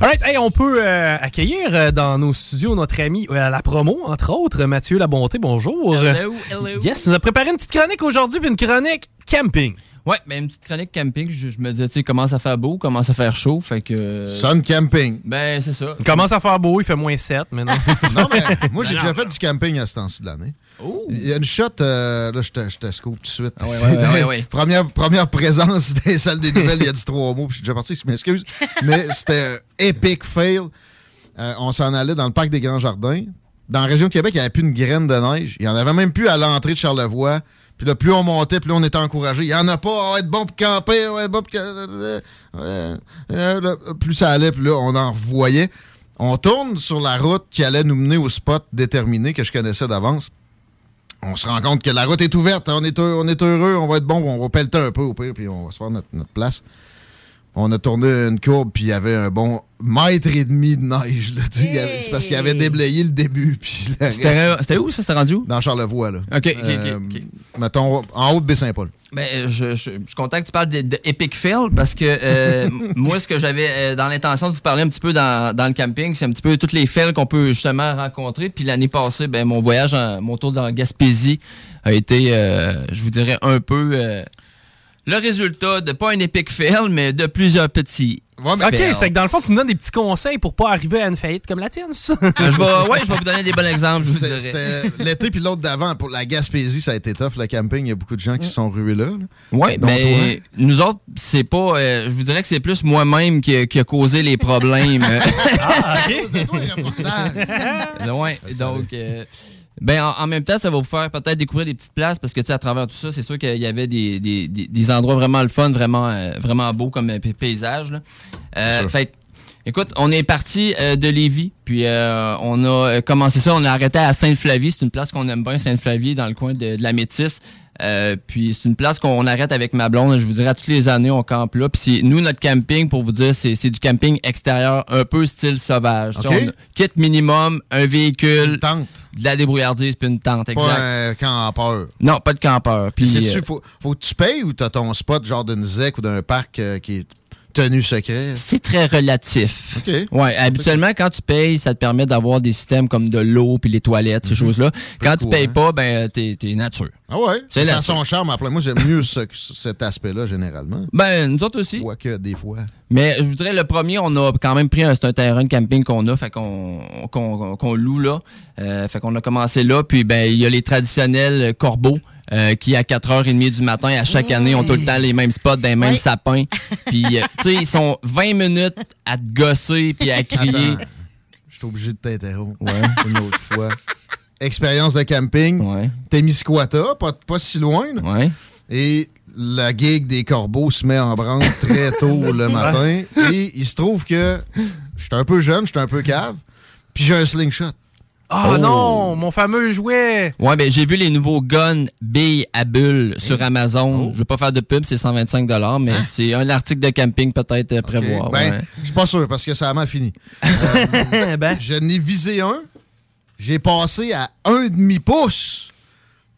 Alright, hey, on peut euh, accueillir euh, dans nos studios notre ami euh, à la promo, entre autres, Mathieu Labonté. Bonjour. Hello, hello. Yes, nous a préparé une petite chronique aujourd'hui, puis une chronique camping. Ouais, mais une petite chronique camping, je, je me disais, tu sais, commence à faire beau, commence à faire chaud, fait que... Sun camping. Ben, c'est ça. Il commence à faire beau, il fait moins 7, mais non. (laughs) non, mais moi, j'ai déjà fait du camping à ce temps-ci de l'année. Il y a une shot, euh, là, je te, je te scoop tout de suite. Ah ouais, ouais, ouais, ouais, ouais. (laughs) Première, première présence dans les salles des nouvelles, il y a dit trois mots, puis je suis déjà parti, je m'excuse. Mais c'était un epic fail. Euh, on s'en allait dans le parc des Grands Jardins. Dans la région de Québec, il n'y avait plus une graine de neige. Il n'y en avait même plus à l'entrée de Charlevoix. Puis là, plus on montait, plus on était encouragé. Il n'y en a pas, on va être bon pour camper, on va être bon pour... là, plus ça allait, plus là, on en revoyait. On tourne sur la route qui allait nous mener au spot déterminé que je connaissais d'avance. On se rend compte que la route est ouverte, on est, heureux, on est heureux, on va être bon, on va pelleter un peu au pire, puis on va se faire notre place. On a tourné une courbe, puis il y avait un bon mètre et demi de neige. là, tu sais, il y avait- C'est parce qu'il avait déblayé le début. puis le reste- C'était c'était où, ça? C'était rendu où? Dans Charlevoix, là. OK, OK, Euh, OK, OK. Mettons, en haut de Baie-Saint-Paul. Ben, je, je, je suis content que tu parles de, de Fail parce que euh, (laughs) moi, ce que j'avais euh, dans l'intention de vous parler un petit peu dans, dans le camping, c'est un petit peu toutes les fails qu'on peut justement rencontrer. Puis l'année passée, ben, mon voyage, en- mon tour dans la Gaspésie a été, euh, je vous dirais, un peu euh, le résultat de pas un Epic Fail, mais de plusieurs petits. ok, fails. c'est que dans le fond, tu nous donnes des petits conseils pour pas arriver à une faillite comme la tienne, ça. Euh, je vais, ouais, je vais vous donner des bons exemples, je vous C'était dirais. c'était l'été puis l'autre d'avant. Pour la Gaspésie, ça a été tough, le camping. Il y a beaucoup de gens qui se sont rués là. là. Oui, mais nous autres, c'est pas. euh, je vous dirais que c'est plus moi-même qui, qui a causé les problèmes. (laughs) ah, ouais, donc. euh, ben, en, en même temps, ça va vous faire peut-être découvrir des petites places parce que, tu sais, à travers tout ça, c'est sûr qu'il y avait des, des, des, des endroits vraiment le fun, vraiment, euh, vraiment beaux comme euh, pay- paysage. là. Euh, fait Écoute, on est parti euh, de Lévis, puis euh, on a commencé ça, on a arrêté à Sainte-Flavie. C'est une place qu'on aime bien, Sainte-Flavie, dans le coin de, de la Métisse. Euh, puis c'est une place qu'on arrête avec ma blonde. Je vous dirais, toutes les années, on campe là. Puis nous, notre camping, pour vous dire, c'est du camping extérieur, un peu style sauvage. Tu sais, OK. on a kit minimum, un véhicule, de la débrouillardise, puis une tente, exact. Pas un campeur. Non, pas de campeur. Puis, C'est-tu, euh, faut, faut que tu payes ou t'as ton spot genre d'une ZEC ou d'un parc euh, qui est tenu secret? C'est très relatif. Ouais, habituellement, quand tu payes, ça te permet d'avoir des systèmes comme de l'eau puis les toilettes, ces choses-là. Quand tu payes pas, ben, t'es, t'es nature. Ah ouais? C'est ça son charme. Après, moi, j'aime mieux ce- cet aspect-là, généralement. Ben, nous autres aussi. Quoique, des fois. Mais je vous dirais, le premier, on a quand même pris un, un terrain de camping qu'on a, fait qu'on loue là. Euh, fait qu'on a commencé là, puis ben, il y a les traditionnels corbeaux. Euh, qui à 4h30 du matin à chaque année ont tout le temps les mêmes spots dans les mêmes Oui. sapins. (laughs) Puis euh, tu sais ils sont 20 minutes à te gosser puis à crier. Je suis obligé de t'interrompre. Ouais. Une autre fois. Expérience de camping. Ouais. Témiscouata, pas, pas si loin. Ouais. Et la gig des corbeaux se met en branle très tôt le matin. Et il se trouve que je suis un peu jeune, je suis un peu cave. Puis j'ai un slingshot. Ah Oh. non, mon fameux jouet. Ouais, ben j'ai vu les nouveaux guns billes à bulles sur Amazon. Je veux pas faire de pub, c'est 125 mais c'est un article de camping peut-être à prévoir. Ben, ouais. je suis pas sûr parce que ça a mal fini. Euh, (laughs) Ben. Je n'ai visé un. J'ai passé à un demi-pouce.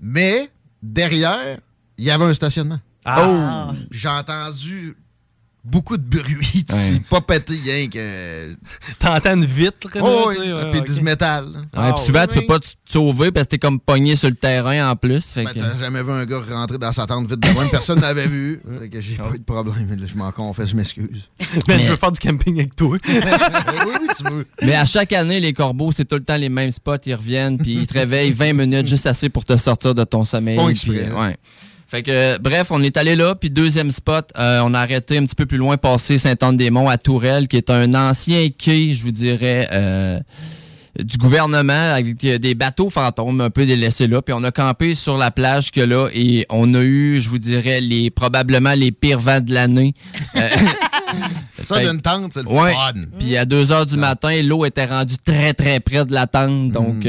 Mais derrière, il y avait un stationnement. Ah. Oh! J'ai entendu beaucoup de bruit. tu sais, Pas pété rien que. T'entends une vitre, là, Oh, tu sais, puis du métal. Ouais, Ah, puis souvent, oui. tu peux pas te sauver parce que t'es comme pogné sur le terrain en plus. Fait Ben, que- t'as jamais vu un gars rentrer dans sa tente vite de même. Personne n'avait vu. Fait que j'ai pas eu de problème. Je m'en confesse, je m'excuse. (laughs) Ben, je veux faire du camping avec toi. (laughs) oui, oui, tu veux. Mais à chaque année, les corbeaux, c'est tout le temps les mêmes spots. Ils reviennent, puis ils te réveillent 20 minutes juste assez pour te sortir de ton sommeil. Exprès. ouais. Fait que, euh, bref, on est allé là, puis deuxième spot, euh, on a arrêté un petit peu plus loin, passé Saint-Anne-des-Monts à Tourelle, qui est un ancien quai, je vous dirais, euh, du gouvernement, avec euh, des bateaux fantômes un peu délaissés là, puis on a campé sur la plage que là, et on a eu, je vous dirais, les probablement les pires vents de l'année. Euh, (laughs) (laughs) Ça d'une tente, c'est le Ouais. fun. Puis à 2 heures du matin, l'eau était rendue très très près de la tente. Donc,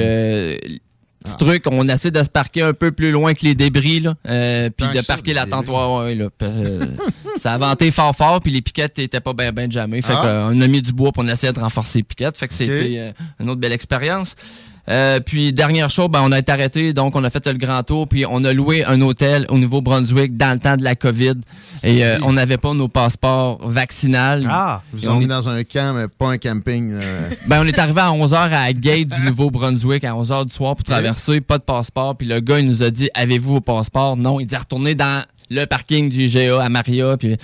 euh, Ah. petit truc, on essaie de se parquer un peu plus loin que les débris, là. euh, puis de parquer la tente. Ouais, là. Euh, ça a venté fort fort, puis les piquettes étaient pas bien ben jamais. Fait Ah. qu'on a mis du bois pour on essayait de renforcer les piquettes. Fait que c'était euh, une autre belle expérience. Euh, puis dernière chose, ben, on a été arrêté, donc on a fait le grand tour, puis on a loué un hôtel au Nouveau-Brunswick dans le temps de la COVID. Et euh, on n'avait pas nos passeports vaccinales. Ah, ont on est- dans un camp, mais pas un camping. euh, (laughs) ben, on est arrivé à 11h à la gate du Nouveau-Brunswick à 11h du soir pour traverser, pas de passeport. Puis le gars, il nous a dit Avez-vous vos passeports? Non, il dit Retournez dans le parking du IGA à Maria. Puis,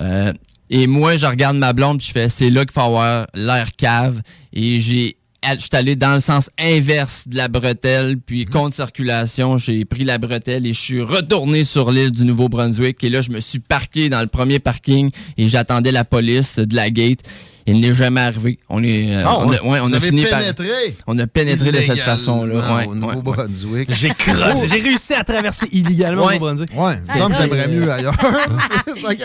euh, et moi, je regarde ma blonde, puis je fais C'est là qu'il faut avoir l'air cave. Et j'ai. Je suis allé dans le sens inverse de la bretelle, puis contre circulation, j'ai pris la bretelle et je suis retourné sur l'île du Nouveau-Brunswick. Et là, je me suis parqué dans le premier parking et j'attendais la police de la gate. Il n'est jamais arrivé. On est, euh, Ah, on a, ouais. on fini par, pénétré on a pénétré de cette façon-là. Ouais, au ouais, Nouveau-Brunswick. J'ai crossé. J'ai réussi à traverser illégalement Ouais. au Brunswick. Ouais, comme j'aimerais mieux ailleurs. (laughs) Ok.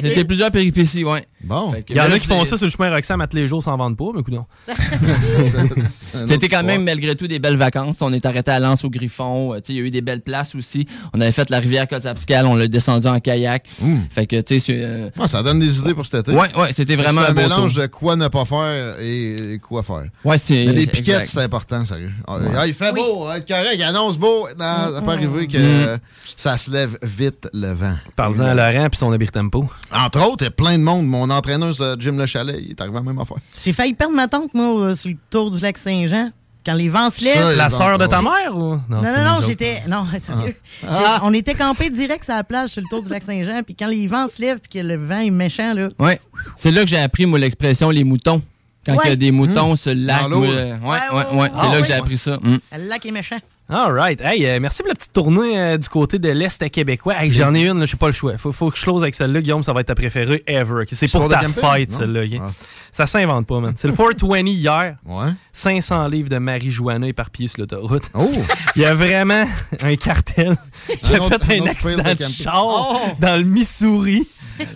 C'était plusieurs péripéties, ouais. Bon. Il y en a qui font ça sur le chemin Roxham à tous les jours sans vendre pas, mais non. (laughs) C'était quand même, malgré tout, des belles vacances. On est arrêté à Lens au Griffon. Euh, Il y a eu des belles places aussi. On avait fait la rivière Cotsapscal. On l'a descendu en kayak. Fait que, tu sais, c'est, euh, ça donne des idées pour cet été. Ouais, ouais, c'était vraiment C'est un mélange. De quoi ne pas faire et quoi faire. Ouais, c'est. Mais les piquettes, exact. c'est important, sérieux. Ah, ah, il fait beau, hein, correct, il annonce beau. Non, ça peut arriver que euh, ça se lève vite le vent. Parle-en à Laurent puis son habit tempo. Entre autres, il y a plein de monde. Mon entraîneur, Jim Le Chalet, il est arrivé à la même affaire. J'ai failli perdre ma tante, moi, sur le tour du lac Saint-Jean. Quand les vents se lèvent. Ça, La sœur de ta mère ou? Non, non, non, j'étais. Non, (laughs) sérieux. Ah. J'ai- On était campés direct sur la plage sur le tour du lac Saint-Jean. Puis quand les vents se lèvent puis que le vent est méchant, là. Ouais. C'est là que j'ai appris, moi, l'expression les moutons. Quand il y a des moutons sur le lac. Là. euh, ouais, Ouais, ouais, ouais. C'est là Ah, que j'ai appris ça. Mm. Le lac est méchant. All right. Hey, euh, merci pour la petite tournée euh, du côté de l'Est québécois. Hey, J'en ai une, là, j'ai pas le choix. Faut, faut que je close avec celle-là. Guillaume, ça va être ta préférée ever. C'est pour ta fête, celle-là. ok? Ah. Ça s'invente pas, man. C'est le 420 hier. Ouais. 500 livres de marijuana éparpillés sur l'autoroute. Oh! (laughs) Il y a vraiment un cartel qui Un a autre- fait un accident de char Oh! dans le Missouri.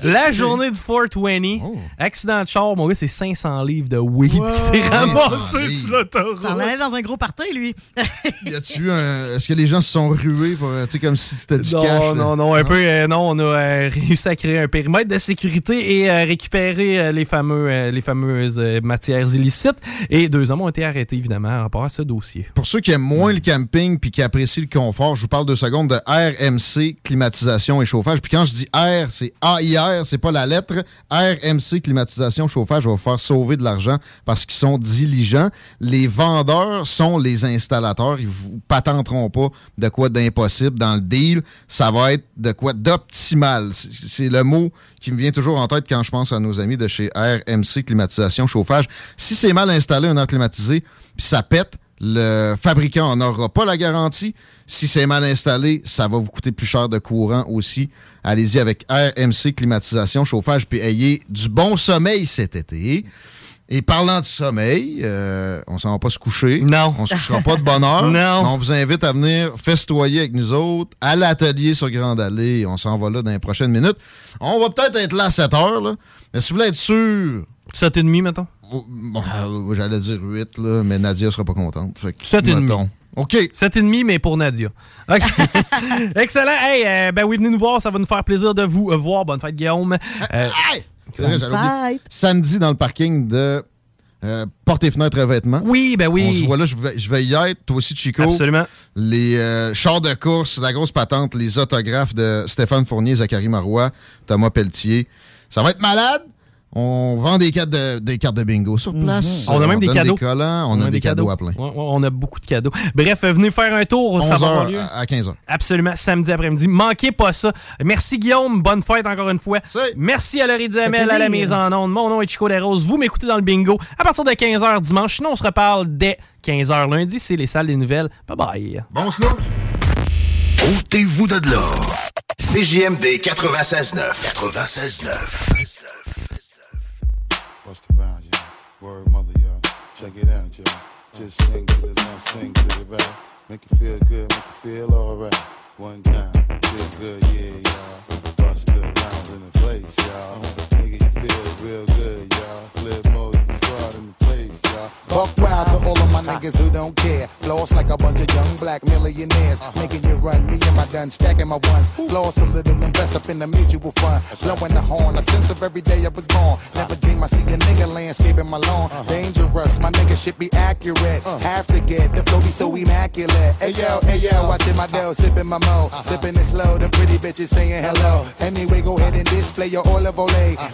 La journée du 420. Accident de char, mon gars, c'est 500 livres de weed qui s'est ramassé sur l'autoroute. Ça allait dans un gros party, lui. Y a-tu un. Est-ce que les gens se sont rués pour. Tu sais, comme si c'était du Non, cash? là? non, non, un peu. euh, non, on a euh, (laughs) réussi à créer un périmètre de sécurité et euh, récupérer euh, les, fameux, euh, les fameuses euh, matières illicites. Et deux hommes ont été arrêtés, évidemment, en rapport à ce dossier. Pour ceux qui aiment moins le camping puis qui apprécient le confort, je vous parle deux secondes de RMC, climatisation et chauffage. Puis quand je dis R, c'est AIR, c'est pas la lettre. RMC, climatisation, chauffage va vous faire sauver de l'argent parce qu'ils sont diligents. Les vendeurs sont les installateurs. Ils vous patenteront pas de quoi d'impossible dans le deal. Ça va être de quoi d'optimal. C'est- C'est le mot qui me vient toujours en tête quand je pense à nos amis de chez RMC, climatisation, chauffage. Si c'est mal installé, un air climatisé, puis ça pète, le fabricant n'en aura pas la garantie. Si c'est mal installé, ça va vous coûter plus cher de courant aussi. Allez-y avec RMC climatisation, chauffage, puis ayez du bon sommeil cet été. Et parlant de sommeil, euh, on s'en va pas se coucher. Non. On se couchera pas de bonne heure. (laughs) Non. On vous invite à venir festoyer avec nous autres à l'atelier sur Grande Allée. On s'en va là dans les prochaines minutes. On va peut-être être là à 7 heures, là. Mais si vous voulez être sûr. 7 et demi, mettons. Bon, euh, j'allais dire 8, là, mais Nadia sera pas contente. Fait que, 7 et demi. OK. 7 et demi, mais pour Nadia. OK. (laughs) Excellent. Hey, euh, ben oui, venez nous voir. Ça va nous faire plaisir de vous euh, voir. Bonne fête, Guillaume. Euh, C'est vrai, j'allais oublier. Samedi, dans le parking de euh, Porte et Fenêtres Revêtements. Oui, ben oui. On se voit là, je vais, je vais y être. Toi aussi, Chico. Absolument. Les euh, chars de course, la grosse patente, les autographes de Stéphane Fournier, Zachary Marois, Thomas Pelletier. Ça va être malade? On vend des cartes de, des cartes de bingo sur place. On a même des cadeaux. collants, on, a, des, cadeaux, à plein. Ouais, ouais, on a beaucoup de cadeaux. Bref, euh, venez faire un tour. Ça 11 va avoir heures lieu. à, à 15h. Absolument, samedi après-midi. Manquez pas ça. Merci Guillaume, bonne fête encore une fois. Merci à Laurie Duhamel, à la mise en onde. Mon nom est Chico Desroses. Vous m'écoutez dans le bingo à partir de 15h dimanche. Sinon, on se reparle dès 15h lundi. C'est les salles des nouvelles. Bye bye. Bon slow. Ôtez-vous de là. CJMD 96.9. 96.9. Word mother, y'all. Check it out, y'all. Just sing to the left, sing to the right. Make it feel good, make it feel alright. One time, feel good, yeah, y'all. Bust the rounds in the place, y'all. Nigga, you feel real good, y'all. Flip Moses squad in the. Buck wild to all of my niggas who don't care. Floss like a bunch of young black millionaires. Making you run, me and my gun stacking my ones. Floss a little, invest up in the mutual fund. Blowing the horn, a sense of every day I was born. Never dream I see a nigga landscaping my lawn. Dangerous, my nigga should be accurate. Have to get the flow be so immaculate. Hey yo, hey yo, watching my dough, sipping my mo. Sipping it slow, them pretty bitches saying hello. Anyway, go ahead and display your olive oil.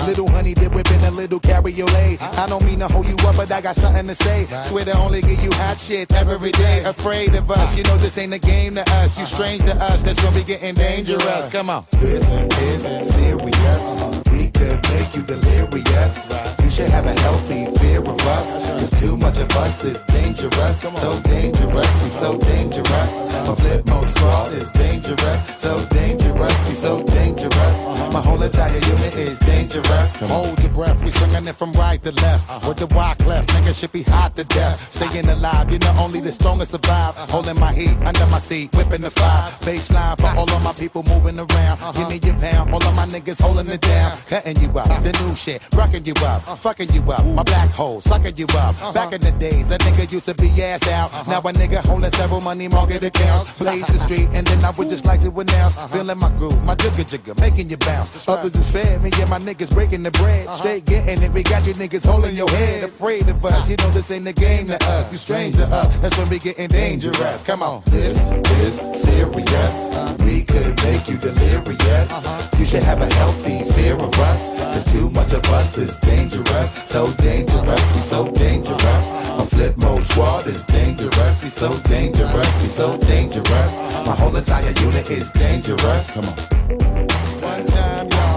Little honey dip whipping a little cabriolet. I don't mean to hold you up, but I got something to say. Swear to only give you hot shit every day. Afraid of us, you know this ain't a game to us. You strange to us, that's when we getting dangerous. Come on. This is serious. We could make you delirious. You should have a healthy fear of us. Cause too much of us is dangerous. So dangerous, we so dangerous. My flip mode squad is dangerous. So dangerous, we so dangerous. My whole entire unit is dangerous. Hold your breath, we swinging it from right to left. Uh-huh. With the wide left, nigga should be hot to death. Staying alive, you know only the strongest survive. Uh-huh. Holding my heat under my seat, whipping the fire. Baseline for uh-huh. all of my people moving around. Give me your pound, all of my niggas holding it down. Cutting you up, the new shit, rocking you up, uh, fucking you up. My black hole, sucking you up. Uh-huh. Back in the days, a nigga used to be ass out. Uh-huh. Now a nigga holding several money market accounts. Uh-huh. Blaze the street, and then I would just like to announce. Feeling my groove, my jigger jigger, making you bounce. Others is fair, me and my niggas breaking the bread. Straight getting it, we got you niggas holding your head. Afraid of us, you know this ain't the game to us. You strange to us, that's when we getting dangerous. Come on. This is serious. We could make you delirious. You should have a healthy fear of us. Cause too much of us is dangerous. So dangerous, we so dangerous. A flip mode squad is dangerous. We so dangerous, we so dangerous. My whole entire unit is dangerous. Come on. One time,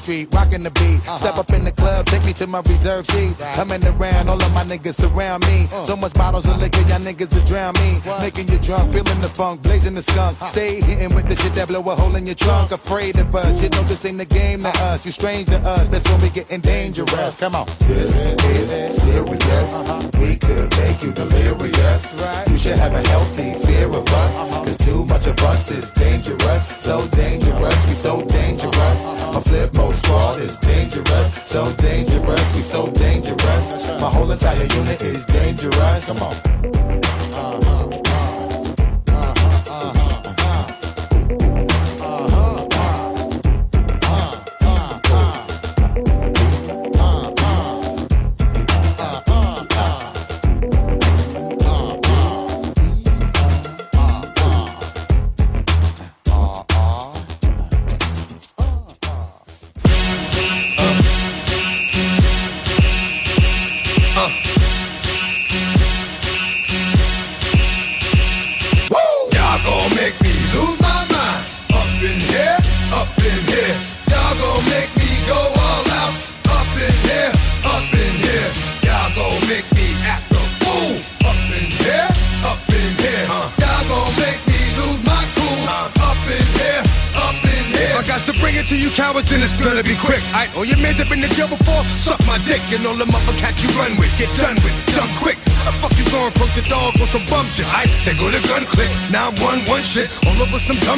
the heat up in the street, rocking the beat. Uh-huh. Step up in the club, take me to my reserve seat. Coming around, all of my niggas surround me. Uh. So much bottles of liquor, y'all niggas will drown me. Making you drunk, feeling the funk, blazing the skunk. Uh. Stay hitting with the shit that blow a hole in your trunk. Uh. Afraid of us, you know this ain't the game to us. You strange to us, that's when we getting dangerous. Come on. This is serious. Uh-huh. We could make you delirious. You should have a healthy fear of us. Uh-huh. Cause too much of us is dangerous. So dangerous, we so dangerous. My flip mode squad is dangerous. So dangerous, we so dangerous. My whole entire unit is dangerous. Come on.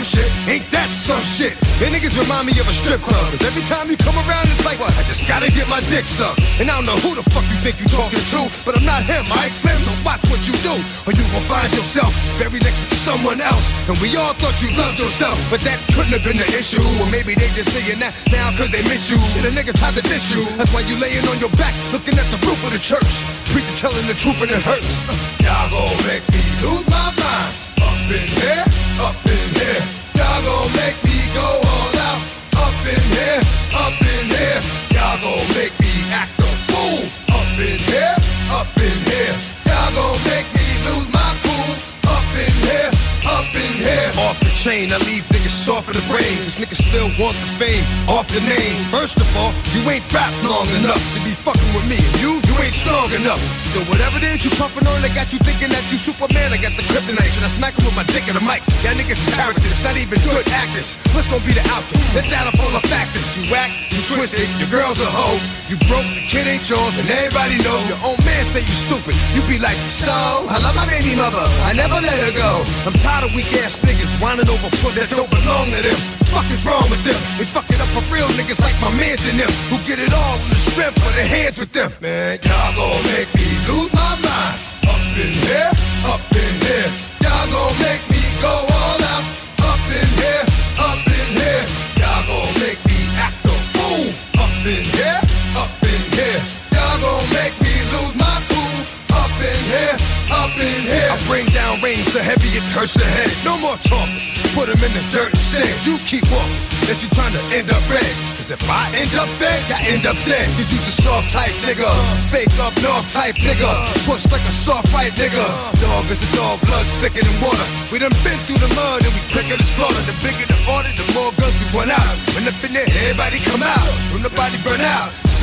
Some shit. Ain't that some shit? Man, niggas remind me of a strip club, cause every time you come around, it's like, what? I just gotta get my dick sucked. And I don't know who the fuck you think you talking to, but I'm not him, I explain, so watch what you do, or you gon' find yourself very next to someone else. And we all thought you loved yourself, but that couldn't have been the issue. Or maybe they just saying that now cause they miss you. Shit, a nigga tried to diss you. That's why you laying on your back, looking at the roof of the church. Preacher telling the truth and it hurts. Y'all gon' make me lose my mind. Up in here, up in here. Y'all gon' make me go all out. Up in here, up in here. Y'all gon' make me act a fool. Up in here, up in here. Y'all gon' make me lose my cool. Up in here, up in here. Off the chain, I leave niggas soft of the brain. Cause niggas still want the fame, off the name. First of all, you ain't rap long enough to be fucking with me. And you, you ain't strong enough. So whatever it is you puffin' on, they got you thinking that you Superman. I got the kryptonite, and I smack 'em with my dick in the mic. Y'all niggas is characters, not even good actors. What's gonna be the outcome? Let's add up all the factors. You whack, you twisted, your girl's a hoe. You broke, the kid ain't yours, and everybody know. Your own man say you stupid. You be like, so, I love my baby mother. I never let her go. I'm tired of weak ass niggas whining over foot that don't belong to them. Fuck is wrong with them? They fuck it up for real niggas like my mans and them who get it all in the strength for their hands with them. Man, y'all gon' make me lose my mind. Up in here, up in here. Y'all gon' make me go rain so heavy it hurts the head. No more talking. Put 'em in the dirt and instead. You keep walking. That you trying to end up red. Cause if I end up fed, I end up dead. Cause you's a soft type nigga. Fake up north type nigga. Push like a soft fight nigga. Dog is a dog, blood thicker than water. We done been through the mud and we quicker to slaughter. The bigger the order, the more guns we run out. When up in there, everybody come out. When the body burn out.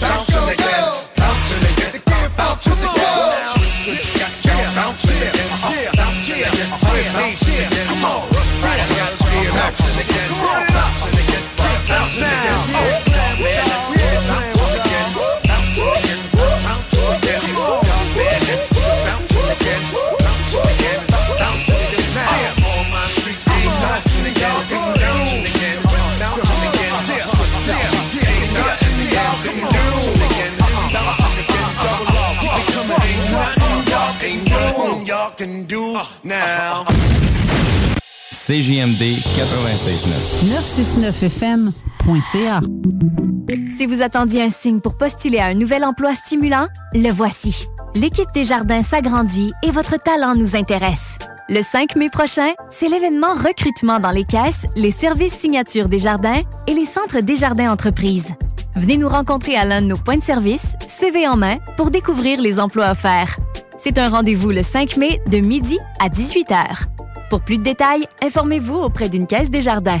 bouncing again. Bouncing again. Bouncing again. Bouncing again. Bouncing again. Again. Bouncing again. Bouncing again. Bouncing again. Now. CJMD 96.9. 969fm.ca. Si vous attendiez un signe pour postuler à un nouvel emploi stimulant, le voici. L'équipe des jardins s'agrandit et votre talent nous intéresse. Le 5 mai prochain, c'est l'événement recrutement dans les caisses, les services signatures des jardins et les centres des jardins entreprises. Venez nous rencontrer à l'un de nos points de service, CV en main, pour découvrir les emplois offerts. C'est un rendez-vous le 5 mai de midi à 18h. Pour plus de détails, informez-vous auprès d'une caisse des jardins.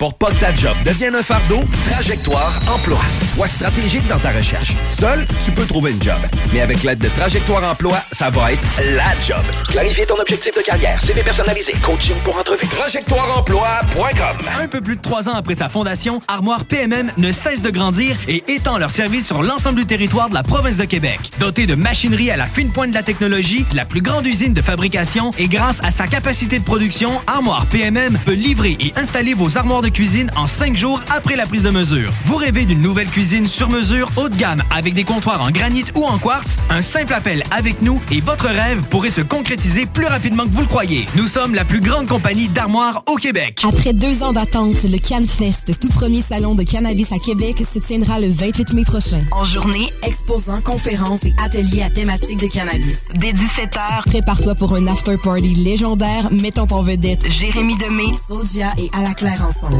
Pour pas que ta job devienne un fardeau, Trajectoire Emploi. Sois stratégique dans ta recherche. Seul, tu peux trouver une job. Mais avec l'aide de Trajectoire Emploi, ça va être la job. Clarifier ton objectif de carrière, CV personnalisé, coaching pour entrevue. TrajectoireEmploi.com Un peu plus de trois ans après sa fondation, Armoire PMM ne cesse de grandir et étend leur service sur l'ensemble du territoire de la province de Québec. Dotée de machinerie à la fine pointe de la technologie, la plus grande usine de fabrication et grâce à sa capacité de production, Armoire PMM peut livrer et installer vos armoires de cuisine en cinq jours après la prise de mesure. Vous rêvez d'une nouvelle cuisine sur mesure haut de gamme avec des comptoirs en granit ou en quartz? Un simple appel avec nous et votre rêve pourrait se concrétiser plus rapidement que vous le croyez. Nous sommes la plus grande compagnie d'armoires au Québec. Après deux ans d'attente, le CanFest, tout premier salon de cannabis à Québec, se tiendra le 28 mai prochain. En journée, exposants, conférences et ateliers à thématique de cannabis. Dès 17h, prépare-toi pour un after-party légendaire mettant en vedette Jérémy Demé, Sodia et À la Claire ensemble.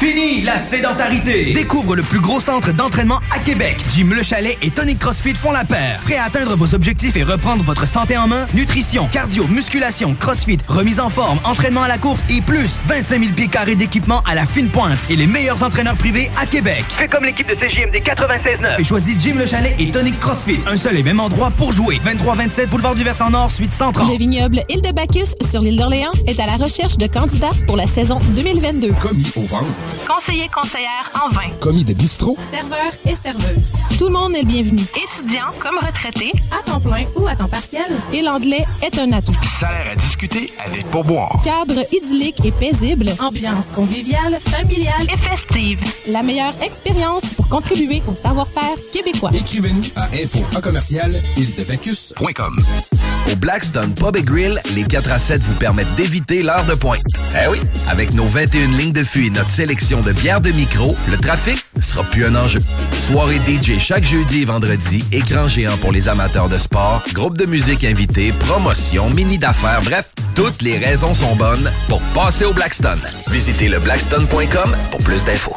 Fini la sédentarité! Découvre le plus gros centre d'entraînement à Québec. Jim Le Chalet et Tonic CrossFit font la paire. Prêt à atteindre vos objectifs et reprendre votre santé en main? Nutrition, cardio, musculation, CrossFit, remise en forme, entraînement à la course et plus 25 000 pieds carrés d'équipement à la fine pointe et les meilleurs entraîneurs privés à Québec. Fais comme l'équipe de CJMD 96.9. Et choisis Jim Le Chalet et Tonic CrossFit. Un seul et même endroit pour jouer. 23-27 Boulevard du Versant Nord, suite 130. Le vignoble Île de Bacchus sur l'île d'Orléans est à la recherche de candidats pour la saison 2022. Commis au ventre. Conseiller conseillère en vin. Commis de bistrot. Serveur et serveuse. Tout le monde est le bienvenu. Étudiant comme retraité, à temps plein ou à temps partiel. Et l'anglais est un atout. Salaire à discuter avec pourboire. Cadre idyllique et paisible. Ambiance conviviale, familiale et festive. La meilleure expérience pour contribuer au savoir-faire québécois. Écrivez-nous à info en commercial. Au Blackstone Pub et Grill, les 4 à 7 vous permettent d'éviter l'heure de pointe. Eh oui, avec nos 21 lignes de fût et notre sélection de bières de micro, le trafic sera plus un enjeu. Soirée DJ chaque jeudi et vendredi, écran géant pour les amateurs de sport, groupe de musique invité, promotion, mini d'affaires, bref, toutes les raisons sont bonnes pour passer au Blackstone. Visitez le blackstone.com pour plus d'infos.